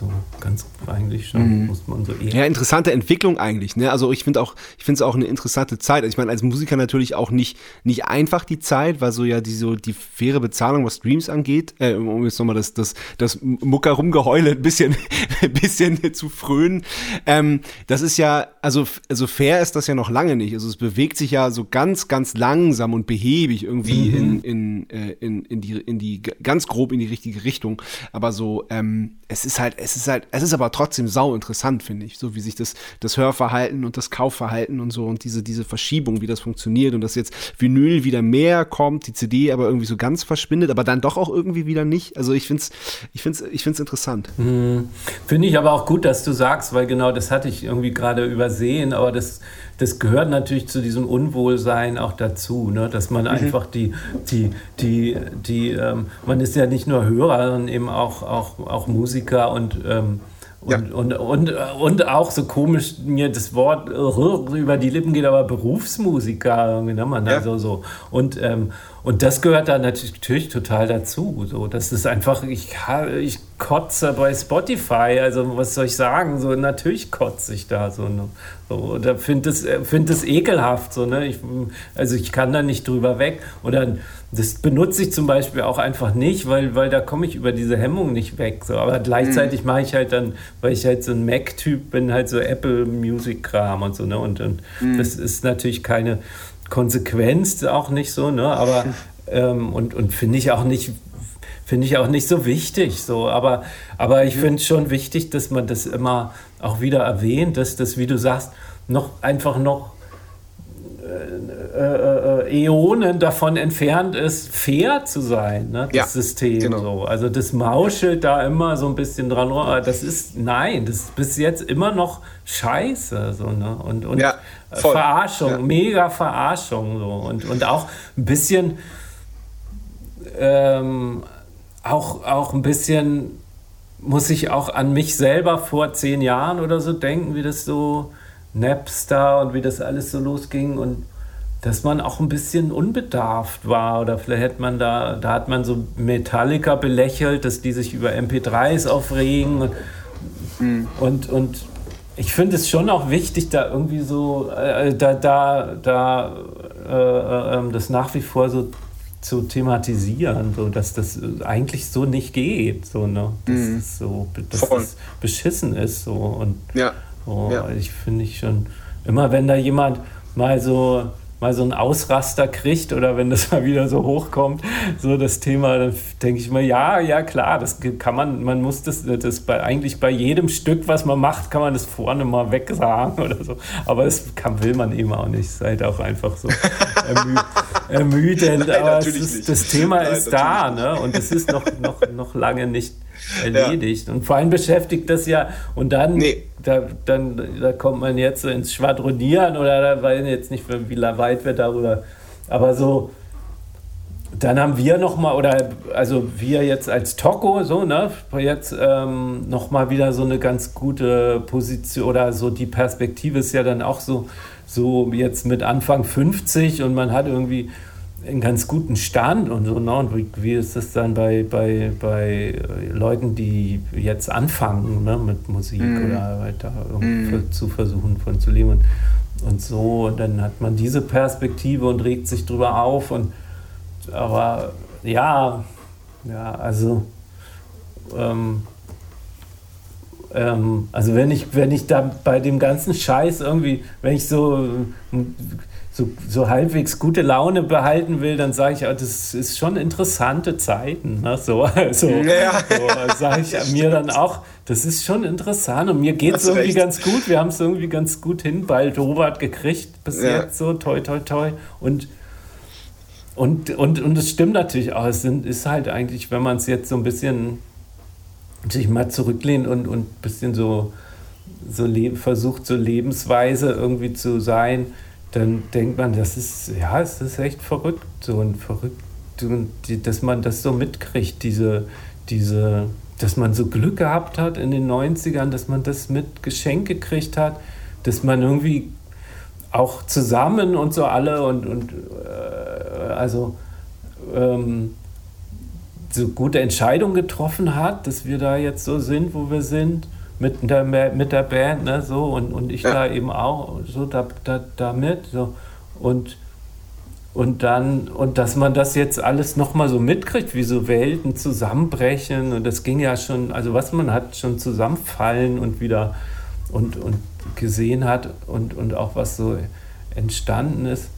so ganz eigentlich schon, mhm. muss man so eher. Ja, interessante Entwicklung eigentlich. Ne? Also ich finde auch, ich finde es auch eine interessante Zeit. Also ich meine, als Musiker natürlich auch nicht, nicht einfach die Zeit, weil so ja die, so die faire Bezahlung, was Streams angeht, äh, um jetzt nochmal das, das, das Mucker-Rumgeheule ein bisschen, ein bisschen zu frönen. Ähm, das ist ja, also, also fair ist das ja noch lange nicht. Also es bewegt sich ja so ganz, ganz langsam und behäbig irgendwie mhm. in, in, äh, in, in, die, in die, ganz grob in die richtige Richtung. Aber so, ähm, es ist halt, es ist halt, es ist aber trotzdem sau interessant, finde ich, so wie sich das, das Hörverhalten und das Kaufverhalten und so und diese, diese Verschiebung, wie das funktioniert und dass jetzt Vinyl wieder mehr kommt, die CD aber irgendwie so ganz verschwindet, aber dann doch auch irgendwie wieder nicht. Also ich finde es ich find's, ich find's interessant. Hm. Finde ich aber auch gut, dass du sagst, weil genau das hatte ich irgendwie gerade übersehen, aber das, das gehört natürlich zu diesem Unwohlsein auch dazu, ne? dass man mhm. einfach die, die, die, die ähm, man ist ja nicht nur Hörer, sondern eben auch, auch, auch Musiker und ähm, und, ja. und, und, und auch so komisch mir das Wort über die Lippen geht, aber Berufsmusiker, ne, man ja. also so. Und, ähm, und das gehört da natürlich total dazu. So, das ist einfach, ich, ich kotze bei Spotify, also was soll ich sagen? So, natürlich kotze ich da so. Ne? so oder finde es find ekelhaft. So, ne? Ich, also ich kann da nicht drüber weg. Oder das benutze ich zum Beispiel auch einfach nicht, weil, weil da komme ich über diese Hemmung nicht weg. So. Aber gleichzeitig mhm. mache ich halt dann, weil ich halt so ein Mac-Typ bin, halt so Apple Music-Kram und so. Ne? Und, und mhm. das ist natürlich keine Konsequenz, auch nicht so, ne? Aber ähm, und, und finde ich auch nicht finde ich auch nicht so wichtig. So. Aber, aber ich finde es schon wichtig, dass man das immer auch wieder erwähnt, dass das, wie du sagst, noch einfach noch äh, äh, äh, Äonen davon entfernt ist, fair zu sein, ne, das ja, System. Genau. So. Also das mauschelt da immer so ein bisschen dran. Das ist, nein, das ist bis jetzt immer noch scheiße. So, ne? Und, und ja, Verarschung, ja. mega Verarschung. So. Und, und auch ein bisschen, ähm, auch, auch ein bisschen muss ich auch an mich selber vor zehn Jahren oder so denken, wie das so Napster und wie das alles so losging und dass man auch ein bisschen unbedarft war oder vielleicht hat man da, da hat man so Metallica belächelt, dass die sich über MP3s aufregen mhm. und, und ich finde es schon auch wichtig, da irgendwie so, äh, da, da, da äh, äh, ähm, das nach wie vor so zu thematisieren, so dass das eigentlich so nicht geht, so ne, dass mhm. es so, dass es beschissen ist so und ja. So, ja. Ich finde ich schon immer, wenn da jemand mal so mal so einen Ausraster kriegt oder wenn das mal wieder so hochkommt, so das Thema, dann denke ich mir, ja, ja klar, das kann man, man muss das, das bei, eigentlich bei jedem Stück, was man macht, kann man das vorne mal wegsagen oder so. Aber das kann, will man eben auch nicht. Halt auch einfach so ermü ermüdend. Nein, Aber ist, das Thema Nein, ist da, ne? Und es ist noch, noch, noch lange nicht erledigt. Ja. Und vor allem beschäftigt das ja, und dann, nee. da, dann da kommt man jetzt so ins Schwadronieren oder da weiß ich jetzt nicht, wie weit wir darüber, aber so, dann haben wir nochmal, oder also wir jetzt als Toko, so, ne, jetzt ähm, nochmal wieder so eine ganz gute Position oder so die Perspektive ist ja dann auch so, so jetzt mit Anfang 50 und man hat irgendwie einen ganz guten Stand und so. Ne? Und wie, wie ist das dann bei, bei, bei Leuten, die jetzt anfangen ne? mit Musik mm. oder weiter mm. zu versuchen von zu leben und, und so. Und dann hat man diese Perspektive und regt sich drüber auf. Und, aber ja, ja, also. Ähm, ähm, also wenn ich, wenn ich da bei dem ganzen Scheiß irgendwie, wenn ich so so, so halbwegs gute Laune behalten will, dann sage ich, ja, das ist schon interessante Zeiten. Ne? So, also, ja. so sage ich mir dann auch, das ist schon interessant und mir geht es irgendwie recht. ganz gut. Wir haben es irgendwie ganz gut hin, bald Robert gekriegt bis ja. jetzt so, toi, toi, toi. Und und, und, und es stimmt natürlich auch, es sind, ist halt eigentlich, wenn man es jetzt so ein bisschen sich mal zurücklehnt und ein bisschen so, so versucht, so Lebensweise irgendwie zu sein, dann denkt man, das ist, ja, es ist echt verrückt, so ein verrückt, dass man das so mitkriegt, diese, diese, dass man so Glück gehabt hat in den 90ern, dass man das mit Geschenk gekriegt hat, dass man irgendwie auch zusammen und so alle und, und äh, also ähm, so gute Entscheidungen getroffen hat, dass wir da jetzt so sind, wo wir sind mit der, mit der Band, ne, so, und, und ich ja. da eben auch so da, da, da mit, so, und, und dann, und dass man das jetzt alles nochmal so mitkriegt, wie so Welten zusammenbrechen, und das ging ja schon, also was man hat schon zusammenfallen und wieder, und, und gesehen hat, und, und auch was so entstanden ist,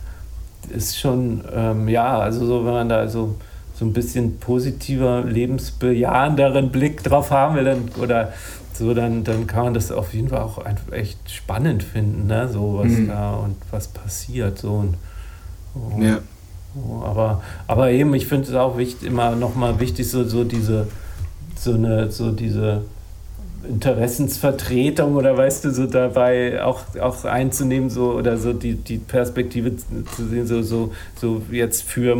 ist schon, ähm, ja, also so, wenn man da so, so ein bisschen positiver, lebensbejahenderen Blick drauf haben will, dann, oder so, dann, dann kann man das auf jeden Fall auch einfach echt spannend finden, ne? so was mhm. da und was passiert. So und, oh, ja. Oh, aber, aber eben, ich finde es auch wichtig, immer nochmal wichtig, so, so diese, so eine, so diese Interessensvertretung oder weißt du, so dabei auch, auch einzunehmen, so oder so die, die Perspektive zu sehen, so, so, so jetzt für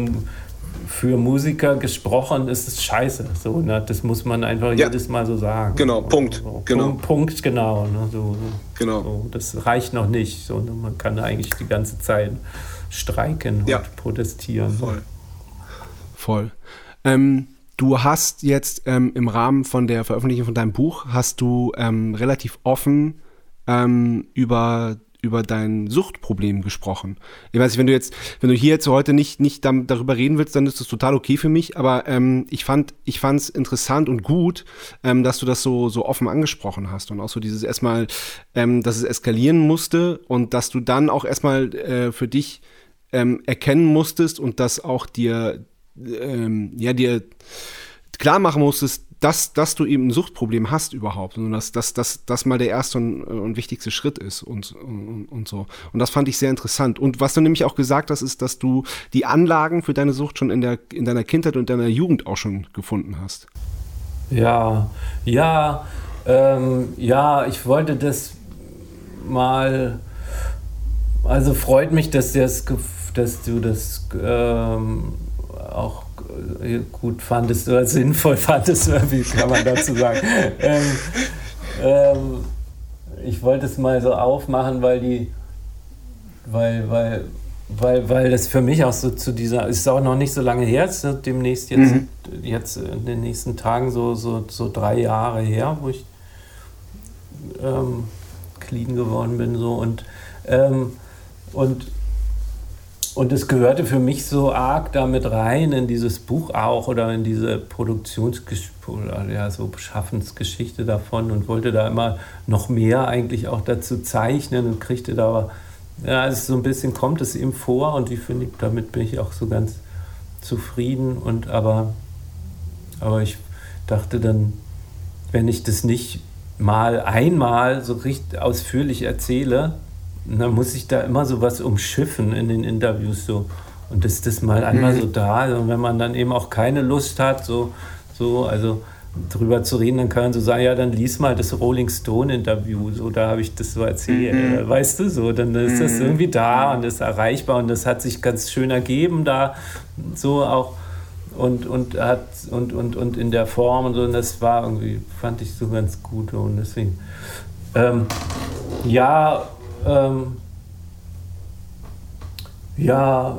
für Musiker gesprochen ist es scheiße. So, ne? Das muss man einfach ja. jedes Mal so sagen. Genau, Punkt. So, genau. Punkt, Punkt, genau. Ne? So, genau. So, das reicht noch nicht. So, ne? Man kann eigentlich die ganze Zeit streiken ja. und protestieren. Voll. Voll. Ähm, du hast jetzt ähm, im Rahmen von der Veröffentlichung von deinem Buch, hast du ähm, relativ offen ähm, über über dein Suchtproblem gesprochen. Ich weiß nicht, wenn du jetzt, wenn du hier jetzt heute nicht, nicht darüber reden willst, dann ist das total okay für mich, aber ähm, ich fand, ich es interessant und gut, ähm, dass du das so, so offen angesprochen hast und auch so dieses erstmal, ähm, dass es eskalieren musste und dass du dann auch erstmal äh, für dich ähm, erkennen musstest und das auch dir, ähm, ja, dir klar machen musstest, dass, dass du eben ein Suchtproblem hast überhaupt und dass das dass, dass mal der erste und, und wichtigste Schritt ist und, und, und so. Und das fand ich sehr interessant. Und was du nämlich auch gesagt hast, ist, dass du die Anlagen für deine Sucht schon in, der, in deiner Kindheit und deiner Jugend auch schon gefunden hast. Ja, ja, ähm, ja, ich wollte das mal, also freut mich, dass, das, dass du das ähm, auch gut fandest oder sinnvoll fandest, wie kann man dazu sagen. ähm, ähm, ich wollte es mal so aufmachen, weil die, weil, weil, weil, weil das für mich auch so zu dieser, ist auch noch nicht so lange her, ist demnächst jetzt, mhm. jetzt in den nächsten Tagen so, so, so drei Jahre her, wo ich ähm, clean geworden bin so und, ähm, und und es gehörte für mich so arg damit rein in dieses Buch auch oder in diese Produktionsgeschichte, ja, so Schaffensgeschichte davon und wollte da immer noch mehr eigentlich auch dazu zeichnen und kriegte da aber, ja, es so ein bisschen kommt es ihm vor und ich finde, damit bin ich auch so ganz zufrieden und aber, aber ich dachte dann, wenn ich das nicht mal einmal so richtig ausführlich erzähle, und dann muss ich da immer so was umschiffen in den Interviews so. Und das ist mal einmal mhm. so da. Und also wenn man dann eben auch keine Lust hat, so, so, also drüber zu reden, dann kann man so sagen, ja, dann lies mal das Rolling Stone Interview, so, da habe ich das so erzählt, mhm. weißt du, so, dann ist das mhm. irgendwie da und ist erreichbar und das hat sich ganz schön ergeben da, so auch, und, und hat und, und, und in der Form und so, und das war irgendwie, fand ich so ganz gut und deswegen, ähm, ja, ähm, ja,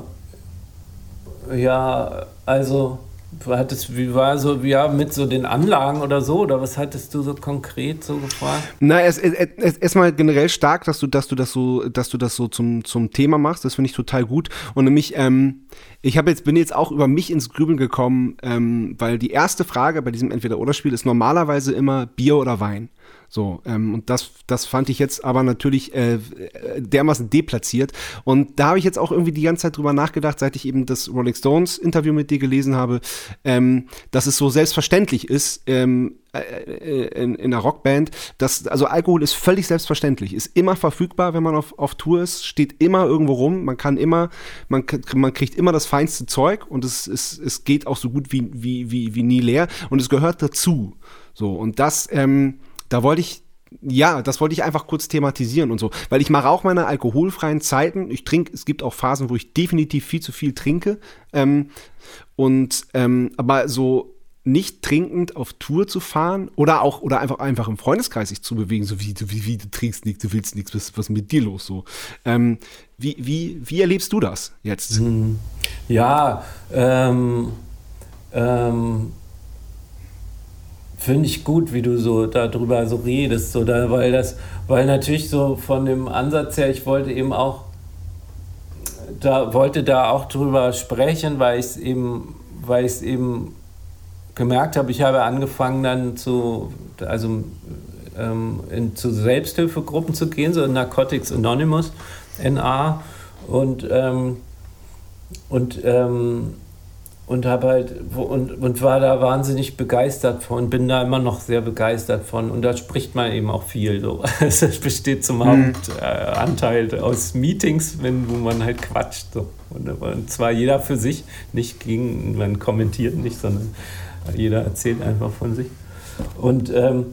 ja, also hattest, wie war so, ja, mit so den Anlagen oder so, oder was hattest du so konkret so gefragt? Na, erstmal generell stark, dass du, dass du das so, dass du das so zum, zum Thema machst. Das finde ich total gut. Und nämlich, ähm, ich jetzt, bin jetzt auch über mich ins Grübeln gekommen, ähm, weil die erste Frage bei diesem Entweder-Oder-Spiel ist normalerweise immer Bier oder Wein. So, ähm, und das, das fand ich jetzt aber natürlich äh, dermaßen deplatziert. Und da habe ich jetzt auch irgendwie die ganze Zeit drüber nachgedacht, seit ich eben das Rolling Stones Interview mit dir gelesen habe, ähm, dass es so selbstverständlich ist, ähm, äh, in, in einer Rockband, dass, also Alkohol ist völlig selbstverständlich, ist immer verfügbar, wenn man auf, auf Tour ist, steht immer irgendwo rum, man kann immer, man, man kriegt immer das feinste Zeug und es, es, es geht auch so gut wie, wie, wie, wie nie leer und es gehört dazu. So, und das, ähm, da wollte ich ja, das wollte ich einfach kurz thematisieren und so, weil ich mache auch meine alkoholfreien Zeiten. Ich trinke, es gibt auch Phasen, wo ich definitiv viel zu viel trinke. Ähm, und ähm, aber so nicht trinkend auf Tour zu fahren oder auch oder einfach einfach im Freundeskreis sich zu bewegen, so wie, wie, wie du trinkst nichts, du willst nichts, was, was mit dir los so? Ähm, wie, wie, wie erlebst du das jetzt? Hm. Ja, ähm, ähm, finde ich gut, wie du so darüber so redest, so da, weil das, weil natürlich so von dem Ansatz her, ich wollte eben auch, da wollte da auch drüber sprechen, weil ich es eben, weil ich eben gemerkt habe, ich habe angefangen dann zu, also ähm, in, zu Selbsthilfegruppen zu gehen, so in Narcotics Anonymous, NA und ähm, und ähm, und habe halt und, und war da wahnsinnig begeistert von, bin da immer noch sehr begeistert von und da spricht man eben auch viel so. Es besteht zum mhm. Hauptanteil aus Meetings, wenn, wo man halt quatscht so. Und, und, zwar jeder für sich, nicht gegen, man kommentiert nicht, sondern jeder erzählt einfach von sich. Und, ähm,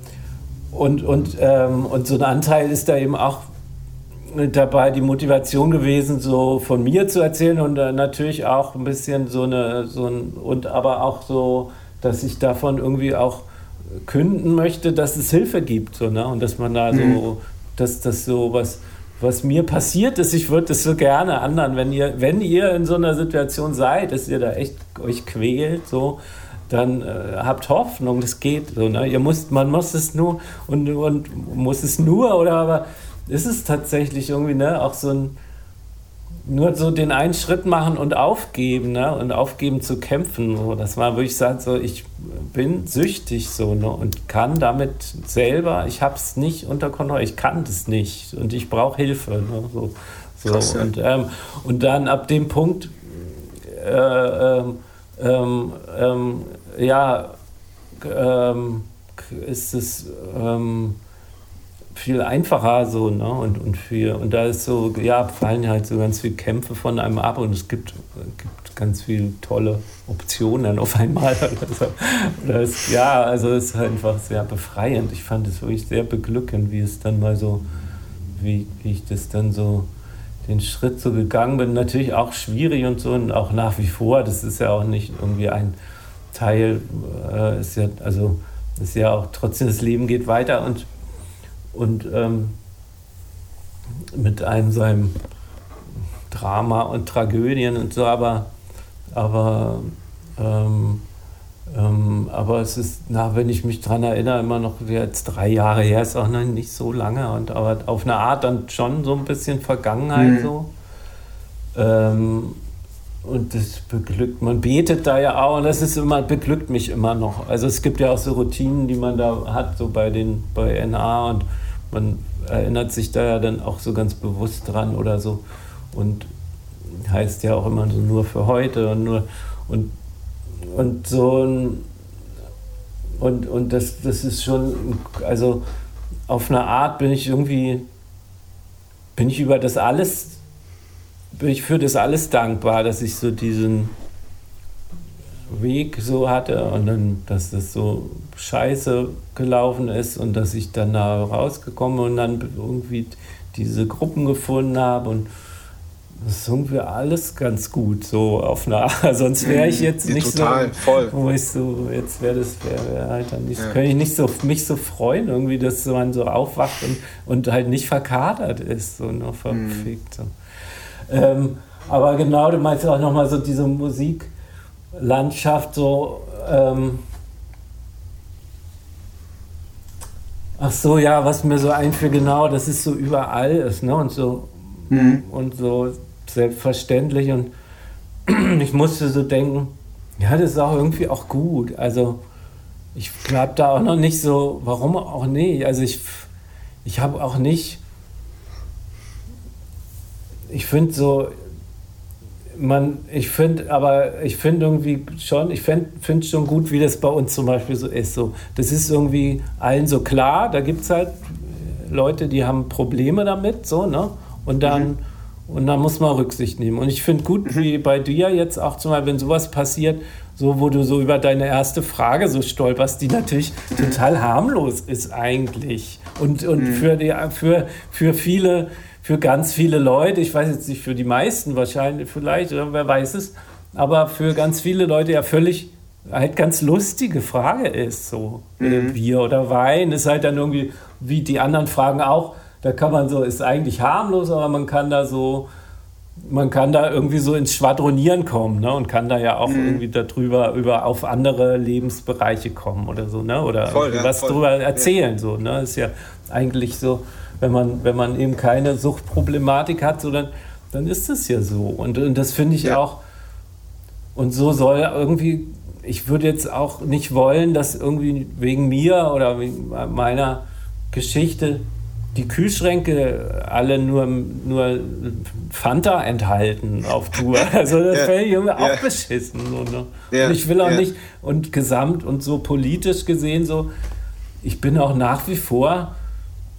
und, und, ähm, und so ein Anteil ist da eben auch dabei die Motivation gewesen, so von mir zu erzählen und äh, natürlich auch ein bisschen so eine, so ein, und aber auch so, dass ich davon irgendwie auch künden möchte, dass es Hilfe gibt, so, ne? Und dass man da mhm. so, dass das so was, was mir passiert ist, ich würde das so gerne anderen, wenn ihr, wenn ihr in so einer Situation seid, dass ihr da echt euch quält, so, dann äh, habt Hoffnung, das geht so, ne? Ihr müsst, man muss es nur und, und muss es nur oder aber ist es tatsächlich irgendwie, ne, auch so ein, nur so den einen Schritt machen und aufgeben, ne, und aufgeben zu kämpfen. So. Das war, wo ich sage, so, ich bin süchtig so, ne, und kann damit selber, ich habe es nicht unter Kontrolle, ich kann das nicht und ich brauche Hilfe, ne, so. so. Krass, ja. und, ähm, und dann ab dem Punkt, äh, ähm, ähm, ähm ja, ähm, ist es, ähm, viel einfacher so, ne? Und, und, viel, und da ist so, ja, fallen halt so ganz viele Kämpfe von einem ab und es gibt, gibt ganz viele tolle Optionen auf einmal. Also, das, ja, also es ist einfach sehr befreiend. Ich fand es wirklich sehr beglückend, wie es dann mal so, wie, wie ich das dann so den Schritt so gegangen bin. Natürlich auch schwierig und so und auch nach wie vor. Das ist ja auch nicht irgendwie ein Teil, äh, ist ja, also ist ja auch trotzdem das Leben geht weiter und und ähm, mit einem seinem Drama und Tragödien und so, aber, aber, ähm, ähm, aber es ist, na, wenn ich mich daran erinnere, immer noch jetzt drei Jahre her, ist auch noch nicht so lange, und, aber auf eine Art dann schon so ein bisschen Vergangenheit mhm. so. Ähm, und das beglückt, man betet da ja auch und das ist immer, beglückt mich immer noch. Also es gibt ja auch so Routinen, die man da hat, so bei den, bei NA und man erinnert sich da ja dann auch so ganz bewusst dran oder so. Und heißt ja auch immer so nur für heute und nur und, und so ein, und, und das, das ist schon, also auf eine Art bin ich irgendwie, bin ich über das alles bin ich für das alles dankbar, dass ich so diesen Weg so hatte und dann, dass das so scheiße gelaufen ist und dass ich dann da rausgekommen und dann irgendwie diese Gruppen gefunden habe und das ist irgendwie alles ganz gut, so auf eine Art. Sonst wäre ich jetzt Ja, nicht total, so, voll. wo ich so, jetzt wäre das, wäre wär halt dann nicht, Ja. könnte ich nicht so, mich so freuen, irgendwie, dass man so aufwacht und, und halt nicht verkadert ist, so nur verfickt. So. Ähm, aber genau, du meinst auch nochmal so diese Musiklandschaft, so, ähm, Ach so, ja, was mir so einfällt, genau, dass es so überall ist, ne? Und so, und so selbstverständlich. Und ich musste so denken, ja, das ist auch irgendwie auch gut. Also, ich glaube da auch noch nicht so, warum auch nicht? Also, ich, ich habe auch nicht, ich finde so, man, ich finde, aber ich finde irgendwie schon, ich finde find schon gut, wie das bei uns zum Beispiel so ist. So, das ist irgendwie allen so klar, da gibt es halt Leute, die haben Probleme damit, so, ne? Und dann, und dann muss man Rücksicht nehmen. Und ich finde gut, wie bei dir jetzt auch zum Beispiel, wenn sowas passiert, so wo du so über deine erste Frage so stolperst, die natürlich total harmlos ist eigentlich. Und, und für, die, für, für viele, für ganz viele Leute, ich weiß jetzt nicht, für die meisten wahrscheinlich vielleicht, oder wer weiß es, aber für ganz viele Leute ja völlig halt ganz lustige Frage ist, so äh, Bier oder Wein ist halt dann irgendwie, wie die anderen Fragen auch, da kann man so, ist eigentlich harmlos, aber man kann da so, man kann da irgendwie so ins Schwadronieren kommen, ne? Und kann da ja auch irgendwie darüber über auf andere Lebensbereiche kommen oder so, ne? Oder Voll, ja, was voll. drüber erzählen, so, ne? Ist ja eigentlich so, wenn man, wenn man eben keine Suchtproblematik hat, so dann, dann ist es ja so. Und, und das finde ich Ja. auch, und so soll irgendwie, ich würde jetzt auch nicht wollen, dass irgendwie wegen mir oder wegen meiner Geschichte die Kühlschränke alle nur, nur Fanta enthalten auf Tour. Also das Ja. fände ich irgendwie Ja. auch beschissen. So, ne? Ja. Und ich will auch Ja. nicht, und gesamt und so politisch gesehen so, ich bin auch nach wie vor,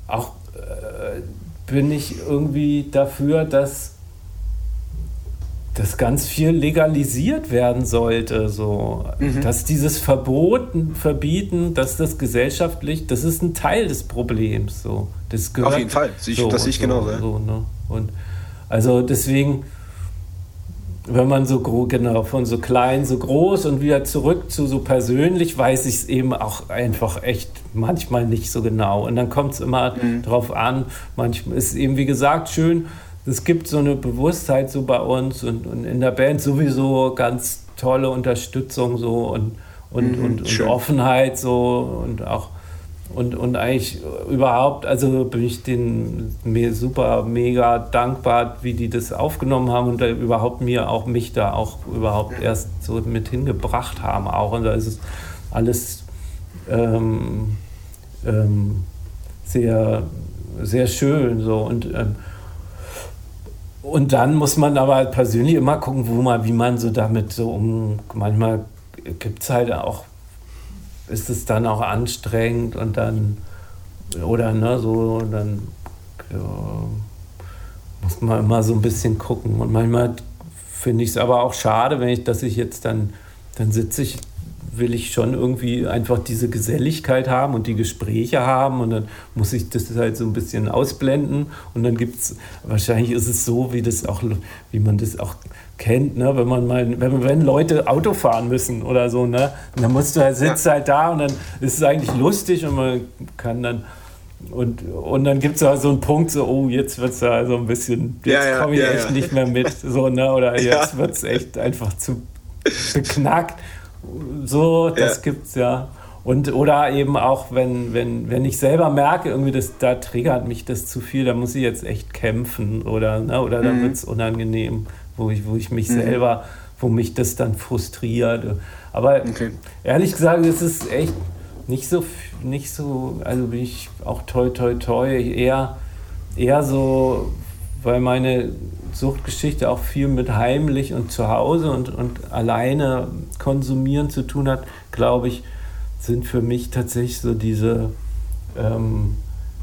auch bin ich irgendwie dafür, dass dass ganz viel legalisiert werden sollte, so dass dieses Verboten, Verbieten, dass das gesellschaftlich, das ist ein Teil des Problems, so das gehört Auf jeden Fall. Sehe ich- das sehe ich so, genauso. So, ne? Und also deswegen, wenn man so genau von so klein, so groß und wieder zurück zu so persönlich, weiß ich es eben auch einfach echt manchmal nicht so genau. Und dann kommt es immer Mhm. drauf an. Manchmal ist eben wie gesagt schön. Es gibt so eine Bewusstheit so bei uns und, und in der Band sowieso ganz tolle Unterstützung so und, und, und, und Mhm, schön. Offenheit so und auch und, und eigentlich überhaupt, also bin ich den mir super mega dankbar, wie die das aufgenommen haben und da überhaupt mir auch mich da auch überhaupt erst so mit hingebracht haben auch. Und da ist es alles ähm, ähm, sehr, sehr schön so und ähm, und dann muss man aber halt persönlich immer gucken, wo man, wie man so damit so um. Manchmal gibt es halt auch, ist es dann auch anstrengend und dann, oder ne, so, dann ja, muss man immer so ein bisschen gucken. Und manchmal finde ich es aber auch schade, wenn ich, dass ich jetzt dann, dann sitze ich, will ich schon irgendwie einfach diese Geselligkeit haben und die Gespräche haben und dann muss ich das halt so ein bisschen ausblenden und dann gibt es, wahrscheinlich ist es so, wie das auch, wie man das auch kennt, ne? wenn man mal, wenn, wenn Leute Auto fahren müssen oder so, ne? Und dann musst du halt, sitzt halt da und dann ist es eigentlich lustig und man kann dann und, und dann gibt es halt so einen Punkt, so, oh, jetzt wird es da so ein bisschen, jetzt Ja, ja, komme ich ja, echt ja. nicht mehr mit, so, ne? Oder Ja. jetzt wird es echt einfach zu beknackt. So, das Ja. gibt's ja. Und oder eben auch, wenn, wenn, wenn ich selber merke, irgendwie, das, da triggert mich das zu viel, da muss ich jetzt echt kämpfen oder, ne, oder Mhm. dann wird es unangenehm, wo ich, wo ich mich selber, wo mich das dann frustriert. Aber Okay. ehrlich gesagt, es ist echt nicht so, nicht so, also bin ich auch toi toi toi, eher, eher so, weil meine Suchtgeschichte auch viel mit heimlich und zu Hause und, und alleine konsumieren zu tun hat, glaube ich, sind für mich tatsächlich so diese, ähm,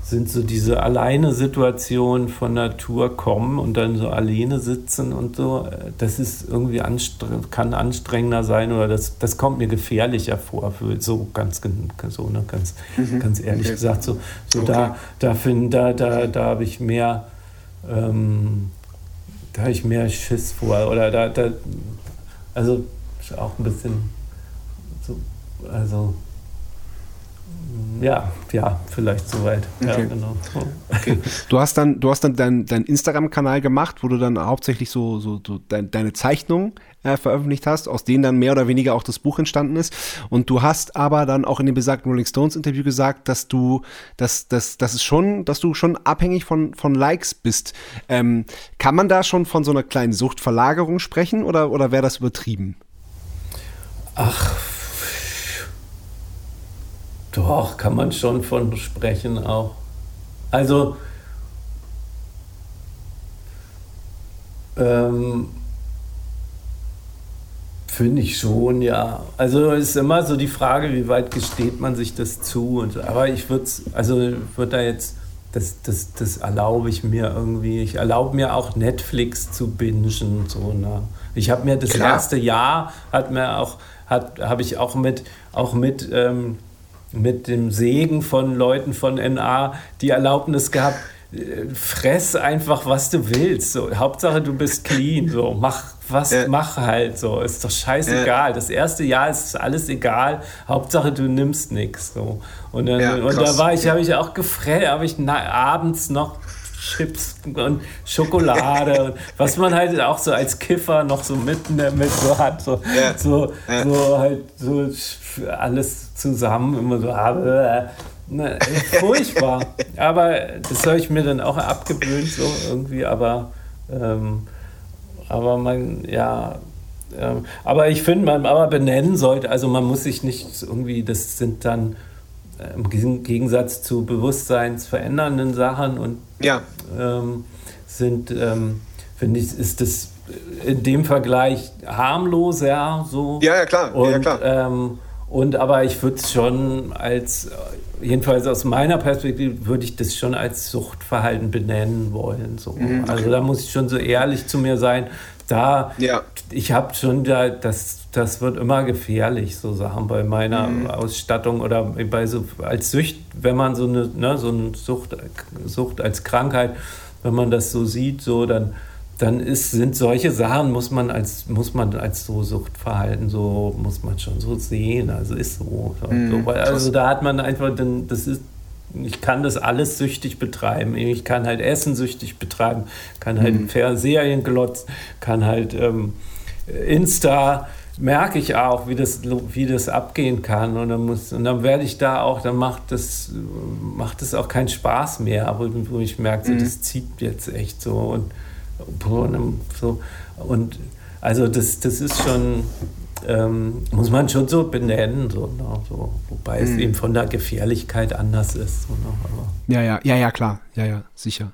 sind so diese alleine Situationen von Natur kommen und dann so alleine sitzen und so, äh, das ist irgendwie anstrengend, kann anstrengender sein oder das, das kommt mir gefährlicher vor, für so ganz, so, ne, ganz, ganz ehrlich Okay. gesagt, so, so Okay. da, da, find, da, da, da habe ich mehr, ähm, da habe ich mehr Schiss vor. Oder da, da also auch ein bisschen so, also ja, ja, vielleicht soweit. Okay. Ja, genau. Okay. Du hast dann, du hast dann deinen dein Instagram-Kanal gemacht, wo du dann hauptsächlich so, so, so dein, deine Zeichnungen äh, veröffentlicht hast, aus denen dann mehr oder weniger auch das Buch entstanden ist. Und du hast aber dann auch in dem besagten Rolling Stones Interview gesagt, dass du, dass, dass, dass es schon, dass du schon abhängig von, von Likes bist. Ähm, kann man da schon von so einer kleinen Suchtverlagerung sprechen oder, oder wäre das übertrieben? Ach, doch, kann man schon von sprechen auch. Also, ähm, finde ich schon, ja. Also ist immer so die Frage, wie weit gesteht man sich das zu. Und, aber ich würde also würde da jetzt, das, das, das erlaube ich mir irgendwie. Ich erlaube mir auch Netflix zu bingen. So, ne? Ich habe mir das Klar. erste Jahr, hat mir auch, hat, habe ich auch mit, auch mit, ähm, mit dem Segen von Leuten von NA die Erlaubnis gehabt, äh, fress einfach, was du willst. So, Hauptsache, du bist clean. So, mach was, Ja. mach halt. So, ist doch scheißegal. Das erste Jahr ist alles egal. Hauptsache, du nimmst nichts. So. Und, dann, Ja, und da war ich, habe ich auch gefressen, habe ich na, abends noch Chips und Schokolade und was man halt auch so als Kiffer noch so mitten damit so hat. So, Ja. so, Ja. so halt so alles zusammen immer so habe. Ne, furchtbar. aber das habe ich mir dann auch abgewöhnt, so irgendwie, aber, ähm, aber man, ja. Ähm, aber ich finde, man aber benennen sollte, also man muss sich nicht irgendwie, das sind dann äh, im Gegen- Gegensatz zu bewusstseinsverändernden Sachen und Ja, ähm, sind, ähm, finde ich, ist das in dem Vergleich harmloser so. Ja, ja, klar. Ja, Und, ja, klar. Ähm, und aber ich würde es schon als, jedenfalls aus meiner Perspektive, würde ich das schon als Suchtverhalten benennen wollen. So. Mhm, Also da muss ich schon so ehrlich zu mir sein. Da, Ja. ich habe schon da, das, das wird immer gefährlich, so Sachen bei meiner Mhm. Ausstattung oder bei so als Sucht, wenn man so eine, ne, so eine Sucht, Sucht als Krankheit, wenn man das so sieht, so dann, dann ist, sind solche Sachen, muss man als, muss man als so Suchtverhalten, so muss man schon so sehen. Also ist so. so weil, also da hat man einfach, dann, das ist, ich kann das alles süchtig betreiben. Ich kann halt Essen süchtig betreiben, kann halt Fernsehen glotzen, kann halt ähm, Insta, merke ich auch, wie das, wie das abgehen kann. Und dann, muss, und dann werde ich da auch, dann macht das, macht das auch keinen Spaß mehr, wo, wo ich merke, so, das zieht jetzt echt so. Und, so. Und also das, das ist schon, ähm, muss man schon so benennen, so, ne, so, wobei es eben von der Gefährlichkeit anders ist. So, ne, aber. Ja, ja, ja, ja, klar. Ja, ja, sicher.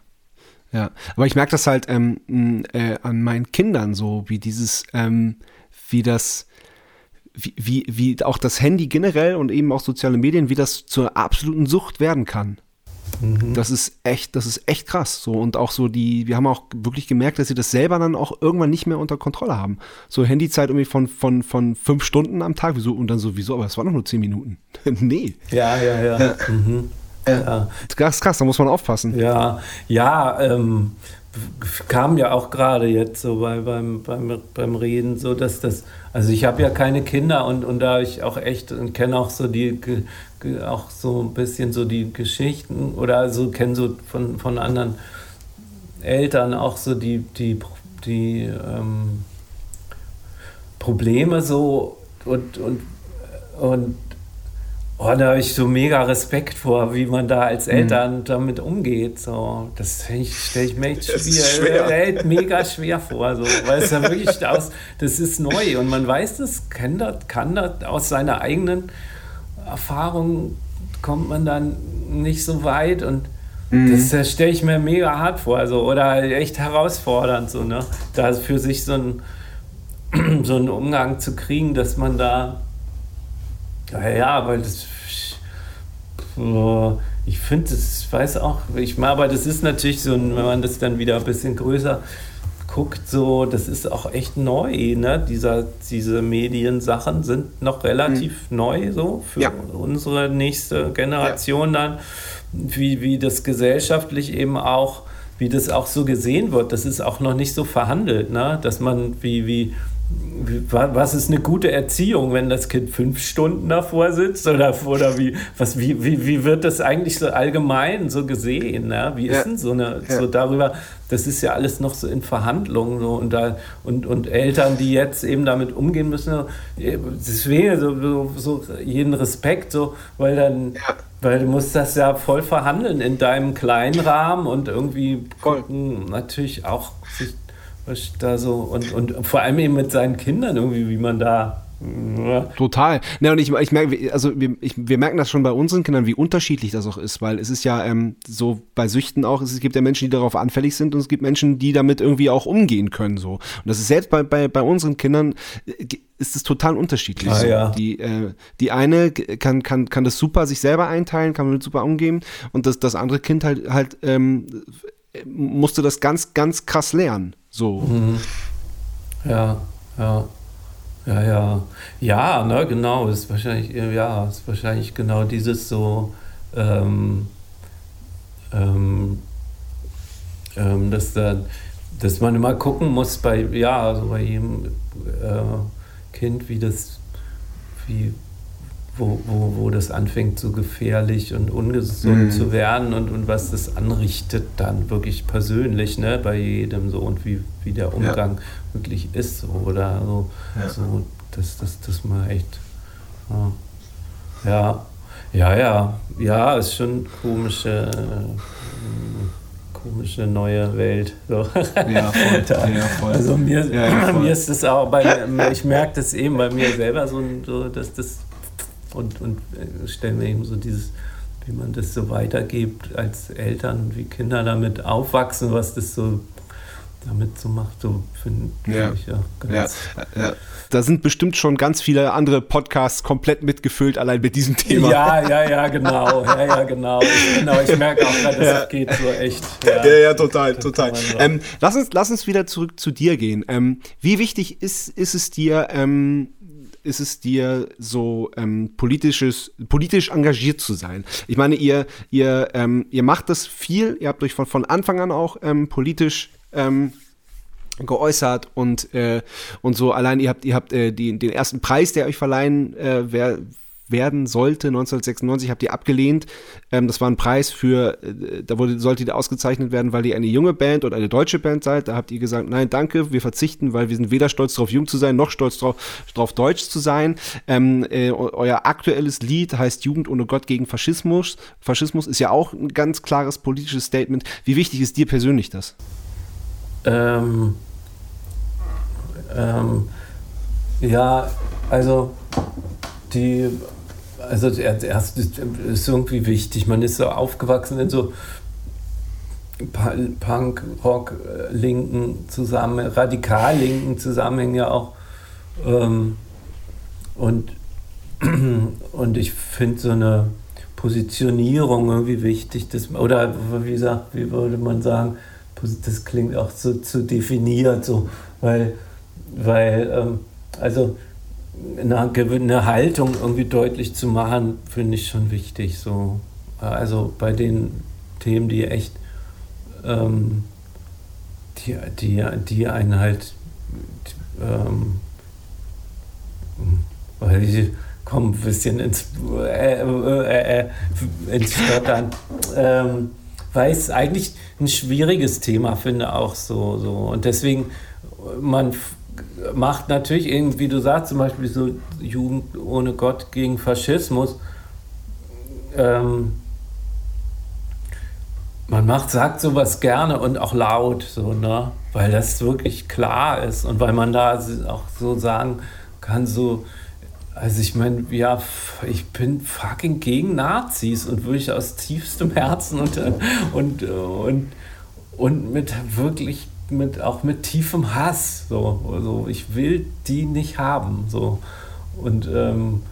Ja, aber ich merke das halt ähm, äh, an meinen Kindern so, wie dieses, ähm, wie das, wie, wie, wie auch das Handy generell und eben auch soziale Medien, wie das zur absoluten Sucht werden kann. Das ist echt, das ist echt krass. So und auch so die, wir haben auch wirklich gemerkt, dass sie das selber dann auch irgendwann nicht mehr unter Kontrolle haben. So Handyzeit irgendwie von, von, von fünf Stunden am Tag, wieso? Und dann so, wieso? Aber es waren doch nur zehn Minuten. nee. Ja, ja, ja. Mhm. ja. Das ist krass, da muss man aufpassen. Ja, ja, ähm, kam ja auch gerade jetzt so bei, beim, beim, beim Reden, so dass das, also ich habe ja keine Kinder und, und da ich auch echt und kenne auch so die, auch so ein bisschen so die Geschichten oder so kenne so von, von anderen Eltern auch so die, die, die ähm, Probleme so und, und, und Oh, da habe ich so mega Respekt vor, wie man da als Eltern damit umgeht. So, das stelle ich, mir echt schwer, schwer. mega schwer vor. So, weil es ja wirklich aus, das ist neu und man weiß das, kann das, kann das aus seiner eigenen Erfahrung kommt man dann nicht so weit und das, das stelle ich mir mega hart vor, also, oder echt herausfordernd, so, ne? Da für sich so ein so einen Umgang zu kriegen, dass man da ja, ja, weil das. Ich finde, das weiß auch, ich aber das ist natürlich so, wenn man das dann wieder ein bisschen größer guckt, so, das ist auch echt neu, ne? Dieser, diese Mediensachen sind noch relativ neu, so für Ja. unsere nächste Generation dann, wie, wie das gesellschaftlich eben auch wie das auch so gesehen wird. Das ist auch noch nicht so verhandelt, ne? dass man wie, wie, was ist eine gute Erziehung, wenn das Kind fünf Stunden davor sitzt? Oder, oder wie, was, wie, wie, wie wird das eigentlich so allgemein so gesehen? Ne? Wie ist ja. denn so, eine, ja. so darüber? Das ist ja alles noch so in Verhandlungen so, und, da, und, und Eltern, die jetzt eben damit umgehen müssen. Deswegen so, so, so jeden Respekt, so, weil dann. Ja. Weil du musst das ja voll verhandeln in deinem kleinen Rahmen und irgendwie gucken, natürlich auch sich was da so und, und vor allem eben mit seinen Kindern irgendwie, wie man da Total. Ne, und ich, ich merke, also wir, ich, wir merken das schon bei unseren Kindern, wie unterschiedlich das auch ist, weil es ist ja ähm, so bei Süchten auch, es gibt ja Menschen, die darauf anfällig sind und es gibt Menschen, die damit irgendwie auch umgehen können. So. Und das ist selbst bei, bei, bei unseren Kindern äh, ist es total unterschiedlich. Ah, ja. Die, äh, die eine kann, kann, kann das super sich selber einteilen, kann damit super umgehen und das, das andere Kind halt, halt ähm, musste das ganz, ganz krass lernen. So. Mhm. Ja, ja. Ja, ja. Ja, ne, genau. Ist wahrscheinlich, ja, ist wahrscheinlich genau dieses so, ähm, ähm, ähm, dass, da, dass man immer gucken muss bei, ja, also bei jedem äh, Kind, wie das, wie, wo, wo, wo das anfängt, so gefährlich und ungesund mhm. zu werden und, und was das anrichtet dann wirklich persönlich, ne, bei jedem so und wie, wie der Umgang ja. wirklich ist so, oder so, ja. so dass das, das mal echt, ja, ja, ja, ja, ist schon komische, komische neue Welt. So. Ja, voll. ja, voll. Also mir, ja, mir ist das auch, bei, ich merke das eben bei mir selber so, so dass das und, und äh, stellen wir eben so dieses, wie man das so weitergibt als Eltern, wie Kinder damit aufwachsen, was das so damit so macht, so finde ja. ich ja, ganz ja, ja. Da sind bestimmt schon ganz viele andere Podcasts komplett mitgefüllt, allein mit diesem Thema. Ja, ja, ja, genau. Ja, ja, genau. Ich, genau, ich merke auch gerade, das ja. geht so echt. Ja, ja, ja total, total. Ähm, lass, uns, lass uns wieder zurück zu dir gehen. Ähm, wie wichtig ist, ist es dir, ähm, ist es dir so ähm, politisches, politisch engagiert zu sein? Ich meine, ihr, ihr, ähm, ihr macht das viel, ihr habt euch von, von Anfang an auch ähm, politisch ähm, geäußert und äh, und so allein ihr habt ihr habt äh, die, den ersten Preis der euch verleihen äh, wer, werden sollte 1996 habt ihr abgelehnt. Ähm, das war ein Preis für äh, da wurde sollte ihr ausgezeichnet werden weil ihr eine junge Band oder eine deutsche Band seid. Da habt ihr gesagt nein danke wir verzichten weil wir sind weder stolz darauf jung zu sein noch stolz darauf, darauf deutsch zu sein. Ähm, äh, euer aktuelles Lied heißt Jugend ohne Gott gegen Faschismus. Faschismus ist ja auch ein ganz klares politisches Statement. Wie wichtig ist dir persönlich das? Ähm, ähm, ja, also die, also erst ist irgendwie wichtig. Man ist so aufgewachsen in so Punk, Rock, linken Zusammenhängen, radikal linken Zusammenhängen ja auch. Ähm, und, und ich finde so eine Positionierung irgendwie wichtig, dass, oder wie gesagt, wie würde man sagen, das klingt auch so zu definiert, so, weil, weil ähm, also eine, eine Haltung irgendwie deutlich zu machen, finde ich schon wichtig. So. Also bei den Themen, die echt, ähm, die, die, die einen halt, ähm, weil ich komme ein bisschen ins, äh, äh, äh, ins Stottern. Ähm, weil ich es eigentlich ein schwieriges Thema finde, auch so. so. Und deswegen, man macht natürlich irgendwie, wie du sagst, zum Beispiel so Jugend ohne Gott gegen Faschismus. Ähm, man macht, sagt sowas gerne und auch laut, so, ne? weil das wirklich klar ist und weil man da auch so sagen kann, so, also ich meine, ja, ich bin fucking gegen Nazis und wirklich aus tiefstem Herzen und, und, und, und mit wirklich, mit, auch mit tiefem Hass. So. Also ich will die nicht haben. So. Und, ähm,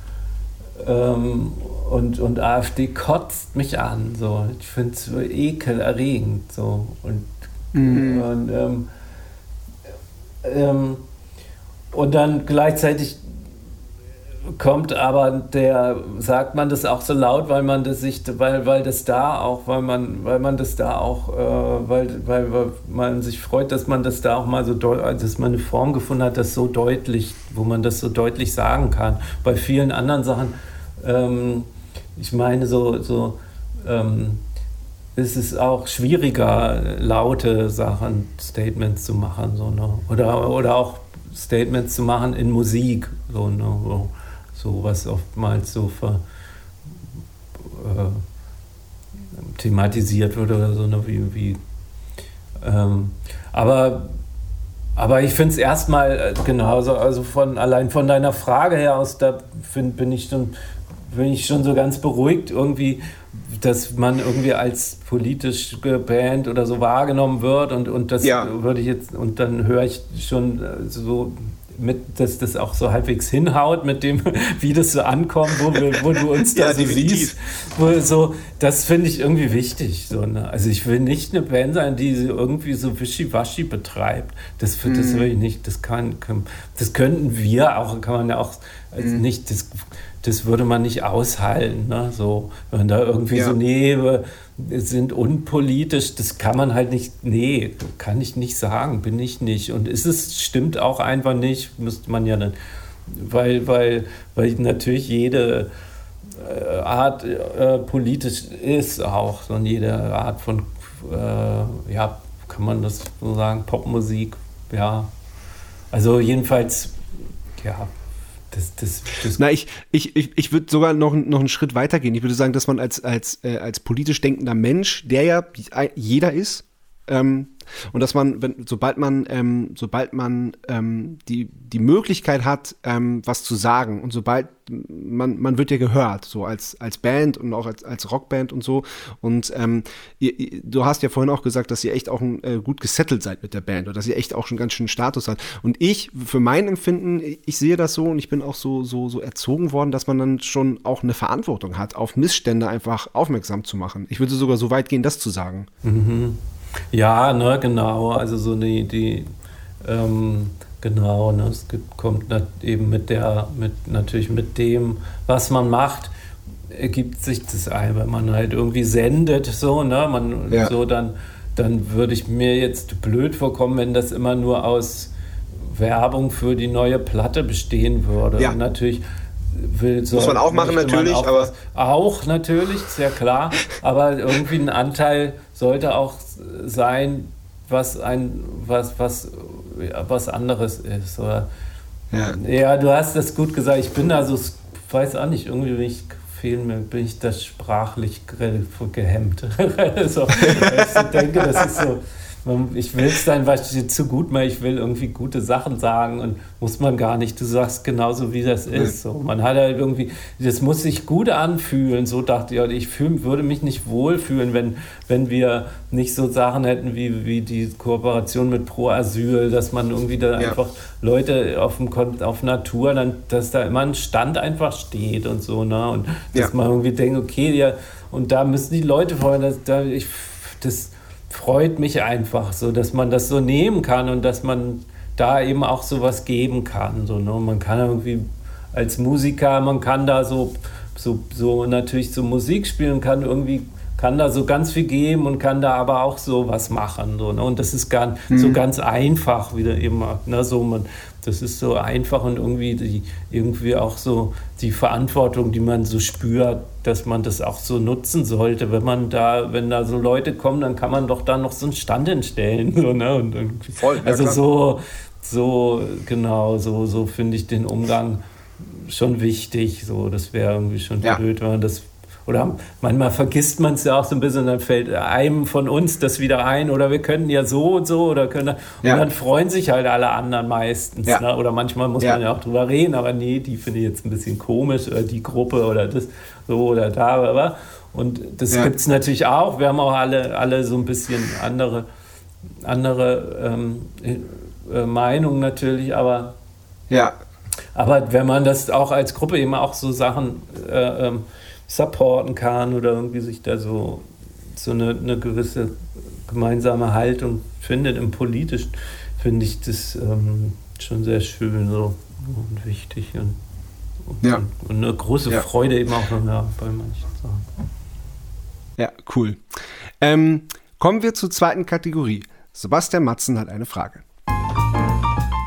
ähm, und, und AfD kotzt mich an. So. Ich finde es ekelerregend. So. Und, mhm. und, ähm, ähm, und dann gleichzeitig kommt aber der, sagt man das auch so laut, weil man das sich, weil, weil das da auch, weil man, weil man das da auch, äh, weil, weil, weil man sich freut, dass man das da auch mal so dass man eine Form gefunden hat, das so deutlich, wo man das so deutlich sagen kann. Bei vielen anderen Sachen, ähm, ich meine, so, so ähm, ist es auch schwieriger, laute Sachen, Statements zu machen, so, ne? oder, oder auch Statements zu machen in Musik, so, ne? so so was oftmals so ver, äh, thematisiert wird oder so, ne, wie, wie ähm, aber, aber ich finde es erstmal äh, genauso, also von allein von deiner Frage her aus, da find, bin ich schon bin ich schon so ganz beruhigt irgendwie, dass man irgendwie als politische Band oder so wahrgenommen wird und, und das ja. würde ich jetzt und dann höre ich schon äh, so mit, dass das auch so halbwegs hinhaut mit dem, wie das so ankommt, wo, wir, wo du uns da ja, so siehst. Wo so, das finde ich irgendwie wichtig. So, ne? Also ich will nicht eine Band sein, die irgendwie so wischiwaschi betreibt. Das, das mhm. will ich nicht. Das kann, das könnten wir auch, kann man ja auch also mhm. nicht, das, das würde man nicht aushalten. Ne? So, wenn da irgendwie ja. so, nee, sind unpolitisch, das kann man halt nicht, nee, kann ich nicht sagen, bin ich nicht. Und ist es, stimmt auch einfach nicht, müsste man ja dann, weil, weil, weil natürlich jede äh, Art äh, politisch ist auch, und jede Art von, äh, ja, kann man das so sagen, Popmusik, ja. Also jedenfalls, ja, das, das, das Na, ich, ich, ich, ich würde sogar noch, noch einen Schritt weiter gehen. Ich würde sagen, dass man als, als, äh, als politisch denkender Mensch, der ja jeder ist, ähm, und dass man, wenn, sobald man, ähm, sobald man ähm, die, die Möglichkeit hat, ähm, was zu sagen und sobald man, man wird ja gehört, so als, als Band und auch als, als Rockband und so. Und ähm, ihr, du hast ja vorhin auch gesagt, dass ihr echt auch ein, äh, gut gesettelt seid mit der Band oder dass ihr echt auch schon ganz schön Status habt. Und ich, für mein Empfinden, ich sehe das so und ich bin auch so, so, so erzogen worden, dass man dann schon auch eine Verantwortung hat, auf Missstände einfach aufmerksam zu machen. Ich würde sogar so weit gehen, das zu sagen. Mhm. Ja, ne, genau. Also so eine die ähm, genau, ne, es gibt, kommt eben mit der, mit natürlich mit dem, was man macht, ergibt sich das ein, wenn man halt irgendwie sendet, so, ne, man ja. so dann, dann würde ich mir jetzt blöd vorkommen, wenn das immer nur aus Werbung für die neue Platte bestehen würde. Ja. Natürlich will so. Muss man auch machen, natürlich, auch aber. Auch natürlich, sehr klar. aber irgendwie ein Anteil sollte auch sein, was ein, was, was, was anderes ist. Oder, ja. ja, du hast das gut gesagt. Ich bin da so, weiß auch nicht, irgendwie bin ich, fehlen mir, bin ich das sprachlich gehemmt. so, ich denke, das ist so ich will es dann was zu gut machen, ich will irgendwie gute Sachen sagen und muss man gar nicht. Du sagst genauso, wie das ist. So, man hat halt irgendwie, das muss sich gut anfühlen. So dachte ich, ich fühl, würde mich nicht wohlfühlen, wenn, wenn wir nicht so Sachen hätten wie, wie die Kooperation mit Pro Asyl, dass man irgendwie da ja. einfach Leute auf, dem, auf Natur, dann, dass da immer ein Stand einfach steht und so, ne? Und dass ja. man irgendwie denkt, okay, ja, und da müssen die Leute vorher, dass, da, ich, das freut mich einfach so, dass man das so nehmen kann und dass man da eben auch sowas geben kann. So, ne? Man kann irgendwie als Musiker, man kann da so, so, so natürlich so Musik spielen, kann irgendwie kann da so ganz viel geben und kann da aber auch so was machen. So, ne? Und das ist gar, mhm. so ganz einfach, wieder eben, ne? so man, das ist so einfach und irgendwie, die, irgendwie auch so die Verantwortung, die man so spürt, dass man das auch so nutzen sollte. Wenn man da, wenn da so Leute kommen, dann kann man doch da noch so einen Stand entstellen. So, ne? und, und, Voll, ja, also klar. so, so, genau, so, so finde ich den Umgang schon wichtig. So, das wäre irgendwie schon ja. blöd, wenn man das oder manchmal vergisst man es ja auch so ein bisschen, dann fällt einem von uns das wieder ein oder wir können ja so und so oder können ja. und dann freuen sich halt alle anderen meistens. Ja. Ne? Oder manchmal muss ja. man ja auch drüber reden, aber nee, die finde ich jetzt ein bisschen komisch oder die Gruppe oder das so oder da. Aber, und das ja. gibt es natürlich auch. Wir haben auch alle, alle so ein bisschen andere, andere ähm, äh, Meinungen natürlich, aber ja. Aber wenn man das auch als Gruppe eben auch so Sachen äh, ähm, supporten kann oder irgendwie sich da so, so eine, eine gewisse gemeinsame Haltung findet im Politischen, finde ich das ähm, schon sehr schön so und wichtig. Und, Und, ja. und eine große ja. Freude eben auch ja, bei manchen Sachen. Ja, cool. Ähm, kommen wir zur zweiten Kategorie. Sebastian Matzen hat eine Frage.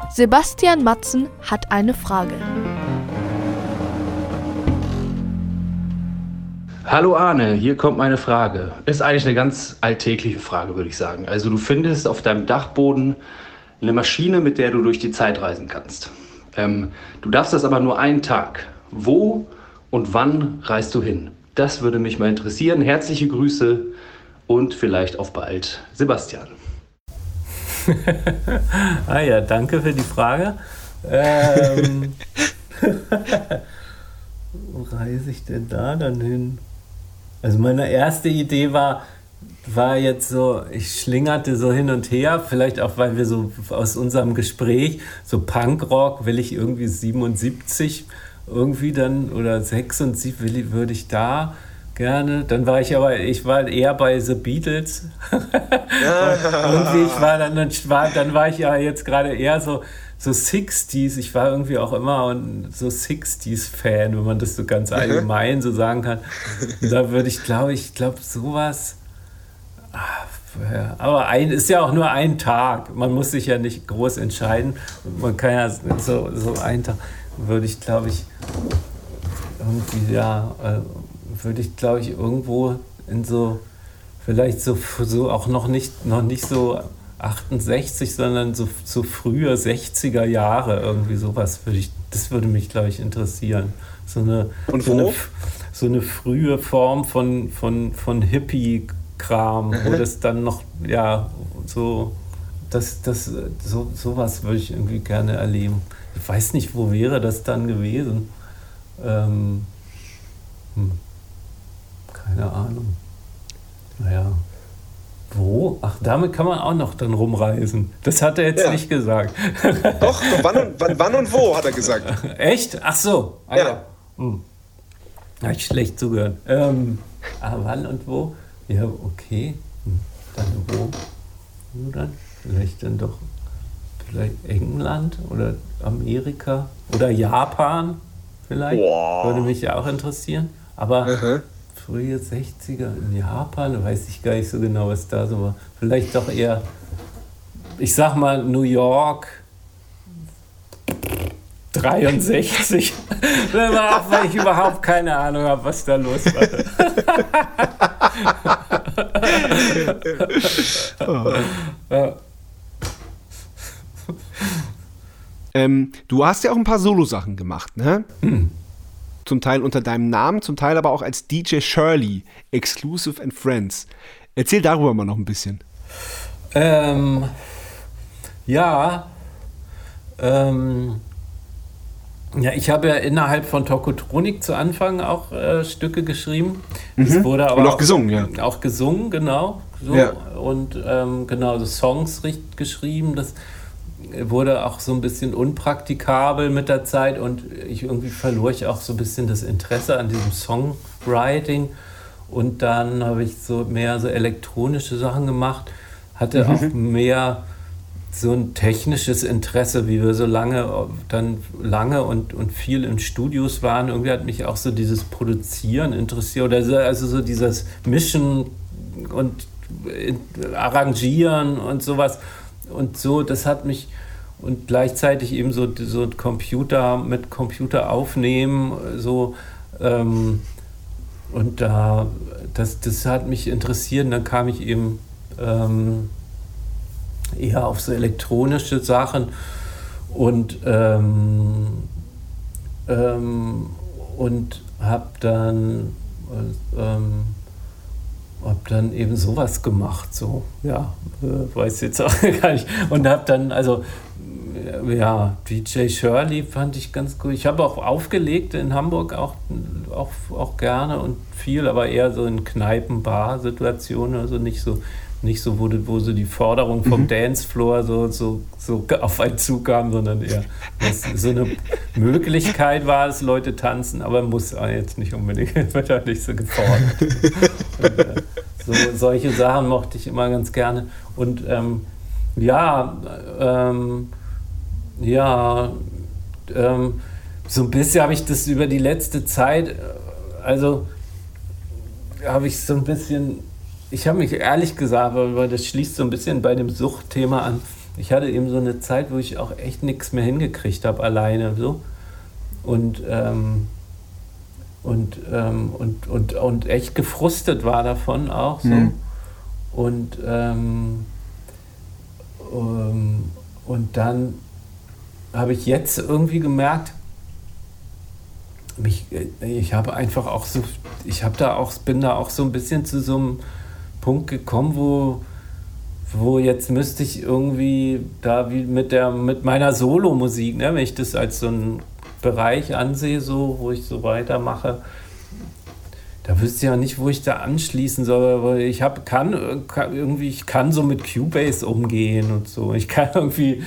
Sebastian Matzen hat eine Frage. Hallo Arne, hier kommt meine Frage. Ist eigentlich eine ganz alltägliche Frage, würde ich sagen. Also du findest auf deinem Dachboden eine Maschine, mit der du durch die Zeit reisen kannst. Ähm, du darfst das aber nur einen Tag. Wo und wann reist du hin? Das würde mich mal interessieren. Herzliche Grüße und vielleicht auf bald, Sebastian. ah ja, danke für die Frage. Ähm, wo reise ich denn da dann hin? Also meine erste Idee war, war jetzt so, ich schlingerte so hin und her, vielleicht auch, weil wir so aus unserem Gespräch, so Punkrock will ich irgendwie 77 irgendwie dann oder 76 will, würde ich da gerne. Dann war ich aber, ich war eher bei The Beatles. irgendwie, ich war dann, dann war, dann war ich ja jetzt gerade eher so, so 60s, ich war irgendwie auch immer so 60s-Fan, wenn man das so ganz allgemein so sagen kann. Und da würde ich, glaube ich, glaube sowas. Aber ein, ist ja auch nur ein Tag. Man muss sich ja nicht groß entscheiden. Man kann ja so, so einen Tag, würde ich, glaube ich, irgendwie, ja, äh, würde ich, glaube ich, irgendwo in so, vielleicht so, so auch noch nicht, noch nicht so 68, sondern so, so frühe 60er Jahre, irgendwie sowas würde ich, das würde mich, glaube ich, interessieren. So eine, so eine, so eine, frühe Form von, von, von Hippie-Kram, wo das dann noch, ja, so, das, das, so, sowas würde ich irgendwie gerne erleben. Ich weiß nicht, wo wäre das dann gewesen? Ähm, hm, keine Ahnung. Naja. Wo? Ach, damit kann man auch noch dann rumreisen. Das hat er jetzt ja. nicht gesagt. Doch, wann und, wann, wann, und wo, hat er gesagt. Echt? Ach so. Ah, ja. Hm. Habe ich schlecht zugehört. Ähm, ah, wann und wo? Ja, okay. Hm. Dann wo? Wo dann? Vielleicht dann doch vielleicht England oder Amerika oder Japan vielleicht. Wow. Würde mich ja auch interessieren. Aber uh frühe 60er in Japan, weiß ich gar nicht so genau, was da so war. Vielleicht doch eher, ich sag mal, New York 63. auch weil ich überhaupt keine Ahnung habe, was da los war. ja. ähm, du hast ja auch ein paar Solo-Sachen gemacht, ne? Hm zum Teil unter deinem Namen, zum Teil aber auch als DJ Shirley, Exclusive and Friends. Erzähl darüber mal noch ein bisschen. Ähm, ja, ähm, ja, ich habe ja innerhalb von Tokotronik zu Anfang auch äh, Stücke geschrieben. Mhm. wurde aber Und auch, auch, gesungen, ja. Auch gesungen, genau. So. Ja. Und ähm, genau, so Songs geschrieben. Das wurde auch so ein bisschen unpraktikabel mit der Zeit und ich irgendwie verlor ich auch so ein bisschen das Interesse an diesem Songwriting und dann habe ich so mehr so elektronische Sachen gemacht, hatte auch mhm. mehr so ein technisches Interesse, wie wir so lange dann lange und, und viel in Studios waren. Irgendwie hat mich auch so dieses Produzieren interessiert oder so, also so dieses Mischen und Arrangieren und sowas und so, das hat mich und gleichzeitig eben so, so Computer mit Computer aufnehmen, so ähm, und da das, das hat mich interessiert. Und dann kam ich eben ähm, eher auf so elektronische Sachen und ähm, ähm und habe dann ähm, habe dann eben sowas gemacht, so, ja, äh, weiß jetzt auch gar nicht. Und habe dann, also, ja, DJ Shirley fand ich ganz gut. Ich habe auch aufgelegt in Hamburg, auch, auch, auch gerne und viel, aber eher so in Kneipen-Bar-Situationen, also nicht so nicht so, wo, wo so die Forderung vom mhm. Dancefloor so, so, so auf einen zukam, sondern eher so eine Möglichkeit war es, Leute tanzen, aber muss jetzt nicht unbedingt, wird halt nicht so gefordert. Und, äh, so, solche Sachen mochte ich immer ganz gerne. Und ähm, ja, ähm, ja, ähm, so ein bisschen habe ich das über die letzte Zeit, äh, also habe ich so ein bisschen, ich habe mich ehrlich gesagt, weil das schließt so ein bisschen bei dem Suchtthema an. Ich hatte eben so eine Zeit, wo ich auch echt nichts mehr hingekriegt habe alleine so und ähm, und, ähm, und, und, und echt gefrustet war davon auch so. Mhm. Und, ähm, um, und dann habe ich jetzt irgendwie gemerkt, mich, ich habe einfach auch so, ich habe da auch, bin da auch so ein bisschen zu so einem Punkt gekommen, wo, wo jetzt müsste ich irgendwie da wie mit der, mit meiner Solo-Musik, ne, wenn ich das als so ein Bereich ansehe, so, wo ich so weitermache, da wüsste ich ja nicht, wo ich da anschließen soll, weil ich hab, kann, kann irgendwie, ich kann so mit Cubase umgehen und so. Ich kann irgendwie,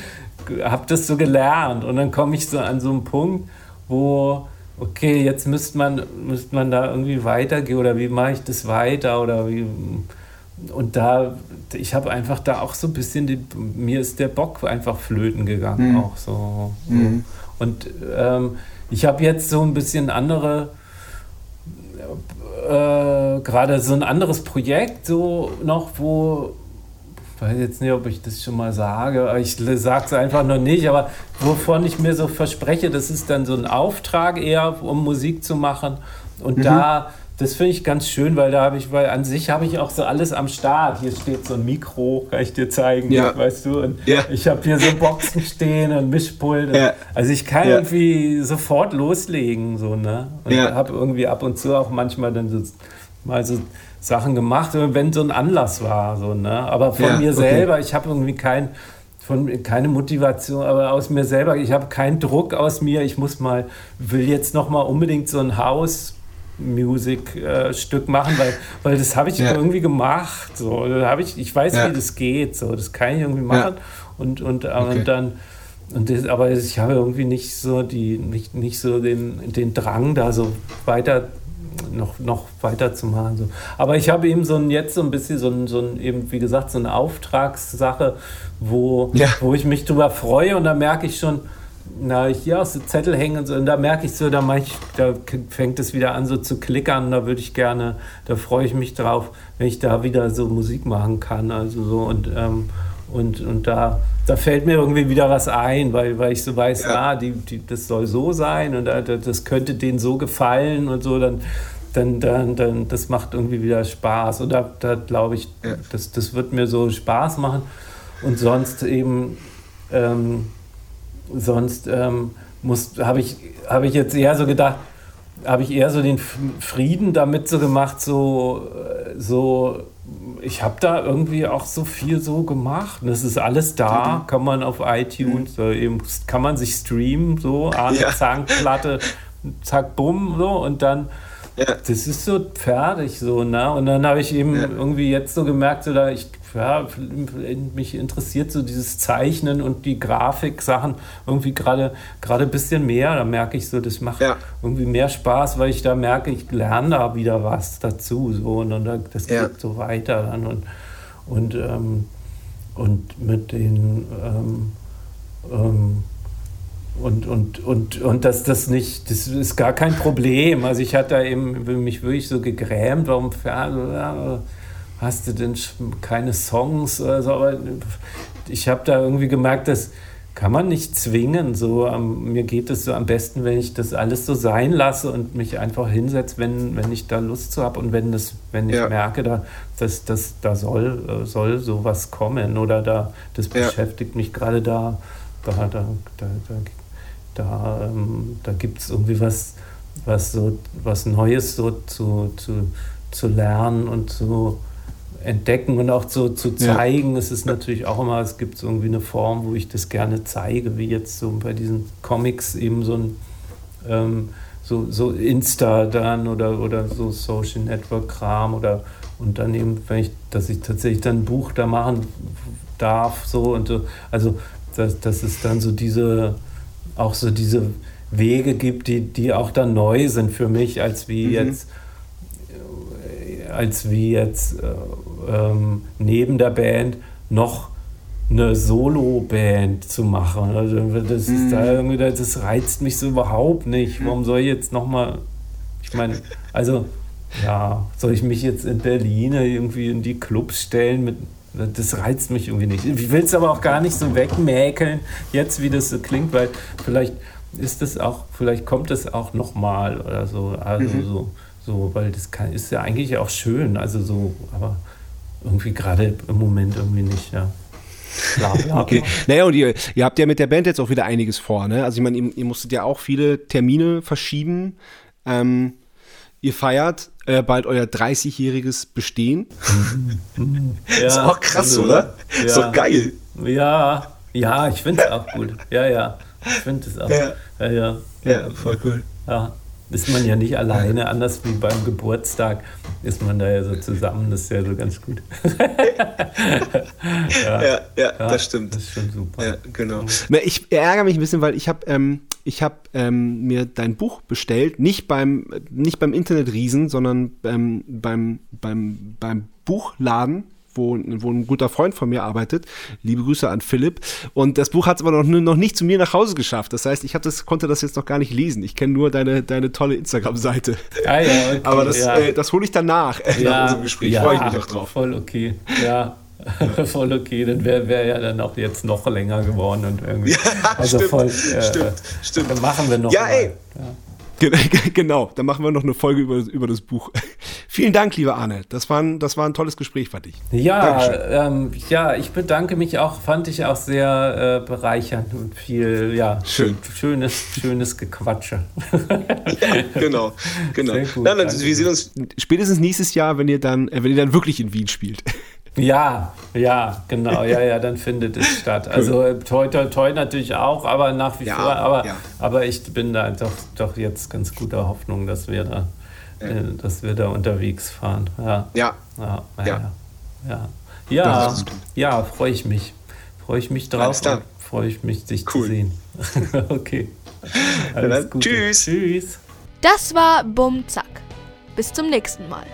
habe das so gelernt und dann komme ich so an so einen Punkt, wo, okay, jetzt müsste man, müsste man da irgendwie weitergehen oder wie mache ich das weiter oder wie, und da, ich habe einfach da auch so ein bisschen, die, mir ist der Bock einfach flöten gegangen, mhm. auch so. Mhm. Und ähm, ich habe jetzt so ein bisschen andere, äh, gerade so ein anderes Projekt, so noch, wo, ich weiß jetzt nicht, ob ich das schon mal sage, ich sage es einfach noch nicht, aber wovon ich mir so verspreche, das ist dann so ein Auftrag eher, um Musik zu machen. Und mhm. da das finde ich ganz schön, weil da habe ich, weil an sich habe ich auch so alles am Start. Hier steht so ein Mikro, kann ich dir zeigen, ja. weißt du. Und ja. ich habe hier so Boxen stehen und Mischpult. Ja. Also ich kann irgendwie sofort loslegen, so, ne? Und habe irgendwie ab und zu auch manchmal dann so mal so Sachen gemacht, wenn so ein Anlass war, so, ne? Aber von mir selber, okay. ich habe irgendwie kein von keine Motivation, aber aus mir selber, ich habe keinen Druck aus mir, ich muss mal, will jetzt noch mal unbedingt so ein Haus Music-Stück machen, weil, weil das habe ich ja. irgendwie gemacht. So. Da ich, ich weiß, ja. wie das geht. So. Das kann ich irgendwie machen. Ja. Und, und, äh, okay. und dann, und das, aber ich habe irgendwie nicht so die, nicht, nicht so den, den Drang, da so weiter noch, noch weiter zu machen. So. Aber ich habe eben so ein, jetzt so ein bisschen so ein, so ein, eben, wie gesagt, so eine Auftragssache, wo, wo ich mich drüber freue und da merke ich schon, na, hier aus so Zettel hängen und so. Und da merke ich so, da, ich, da fängt es wieder an so zu klickern. Da würde ich gerne, da freue ich mich drauf, wenn ich da wieder so Musik machen kann. Also so und, ähm, und, und da, da fällt mir irgendwie wieder was ein, weil, weil ich so weiß, ja. ah, die, die, das soll so sein und das könnte denen so gefallen und so, dann, dann, dann, dann das macht irgendwie wieder Spaß. Und da, da glaube ich, ja. das, das wird mir so Spaß machen. Und sonst eben. Ähm, sonst ähm, habe ich, hab ich jetzt eher so gedacht, habe ich eher so den Frieden damit so gemacht, so, äh, so ich habe da irgendwie auch so viel so gemacht. Und es ist alles da, mhm. kann man auf iTunes, mhm. eben, kann man sich streamen, so, eine ja. Zahnplatte, zack, bumm, so, und dann ja. Das ist so fertig so, ne? Und dann habe ich eben ja. irgendwie jetzt so gemerkt, so da ich, ja, mich interessiert so dieses Zeichnen und die Grafik-Sachen irgendwie gerade gerade ein bisschen mehr. Da merke ich so, das macht ja. irgendwie mehr Spaß, weil ich da merke, ich lerne da wieder was dazu. So, und dann, das geht so weiter dann. Und, und, ähm, und mit den ähm, ähm, und, und, und, und dass das nicht, das ist gar kein Problem. Also ich hatte da eben mich wirklich so gegrämt, warum hast du denn keine Songs oder so, aber ich habe da irgendwie gemerkt, das kann man nicht zwingen. So, mir geht es so am besten, wenn ich das alles so sein lasse und mich einfach hinsetze, wenn, wenn ich da Lust zu habe und wenn das, wenn ich ja. merke, da, dass, dass, da soll, soll sowas kommen oder da, das ja. beschäftigt mich gerade da, da, da, da, da da, ähm, da gibt es irgendwie was, was, so, was Neues so zu, zu, zu lernen und zu entdecken und auch zu, zu zeigen. Ja. Es ist natürlich auch immer, es gibt irgendwie eine Form, wo ich das gerne zeige, wie jetzt so bei diesen Comics eben so ein ähm, so, so Insta dann oder, oder so Social Network Kram oder und dann eben, wenn ich, dass ich tatsächlich dann ein Buch da machen darf, so und so. Also das, das ist dann so diese auch so diese Wege gibt, die, die auch dann neu sind für mich, als wie mhm. jetzt als wie jetzt äh, ähm, neben der Band noch eine Solo-Band zu machen. Also das, ist da irgendwie, das reizt mich so überhaupt nicht. Warum soll ich jetzt nochmal, ich meine, also ja, soll ich mich jetzt in Berlin irgendwie in die Clubs stellen mit das reizt mich irgendwie nicht. Ich will es aber auch gar nicht so wegmäkeln, jetzt wie das so klingt, weil vielleicht ist das auch, vielleicht kommt es auch nochmal oder so. Also mhm. so, so, weil das kann, ist ja eigentlich auch schön. Also so, aber irgendwie gerade im Moment irgendwie nicht, ja. Klar, ja. okay. Naja, und ihr, ihr habt ja mit der Band jetzt auch wieder einiges vor, ne? Also ich meine, ihr, ihr musstet ja auch viele Termine verschieben. Ähm, ihr feiert äh, bald euer 30-jähriges Bestehen. ja, ist auch krass, also, oder? Ja. So geil. Ja, ja, ich finde es auch gut. Ja, ja. Ich finde es auch. Ja. Ja, ja. ja, voll cool. Ja ist man ja nicht alleine, anders wie beim Geburtstag ist man da ja so zusammen, das ist ja so ganz gut. ja, ja, ja, das stimmt. Das ist schon super. Ja, genau. Ich ärgere mich ein bisschen, weil ich habe ähm, hab, ähm, mir dein Buch bestellt, nicht beim, nicht beim Internetriesen, sondern ähm, beim, beim, beim Buchladen wo, wo ein guter Freund von mir arbeitet. Liebe Grüße an Philipp. Und das Buch hat es aber noch, noch nicht zu mir nach Hause geschafft. Das heißt, ich das, konnte das jetzt noch gar nicht lesen. Ich kenne nur deine, deine tolle Instagram-Seite. Ah, ja, okay, aber das, ja. äh, das hole ich danach, ja, nach unserem Gespräch. Ja, Freue ich mich auch drauf. Voll okay. Ja. voll okay, dann wäre wär ja dann auch jetzt noch länger geworden und irgendwie. Ja, also stimmt, voll, äh, stimmt, stimmt. Dann machen wir noch. Ja, mal. ey. Ja. Genau, dann machen wir noch eine Folge über, über das Buch. Vielen Dank, lieber Arne. Das war ein, das war ein tolles Gespräch, fand ich. Ja, ähm, ja, ich bedanke mich auch, fand ich auch sehr äh, bereichernd und viel, ja, Schön. schönes, schönes Gequatsche. ja, genau, genau. Gut, Nein, wir sehen uns spätestens nächstes Jahr, wenn ihr dann, äh, wenn ihr dann wirklich in Wien spielt. Ja, ja, genau, ja, ja, dann findet es statt. Also äh, toi, toi, toi natürlich auch, aber nach wie ja, vor, aber, ja. aber ich bin da doch, doch jetzt ganz guter Hoffnung, dass wir da, ja. äh, dass wir da unterwegs fahren. Ja. Ja. Ja, ja. Ja, ja. ja, ja freue ich mich. Freue ich mich drauf. Freue ich mich, dich cool. zu sehen. okay. Alles Tschüss. Tschüss. Das war Bum Zack. Bis zum nächsten Mal.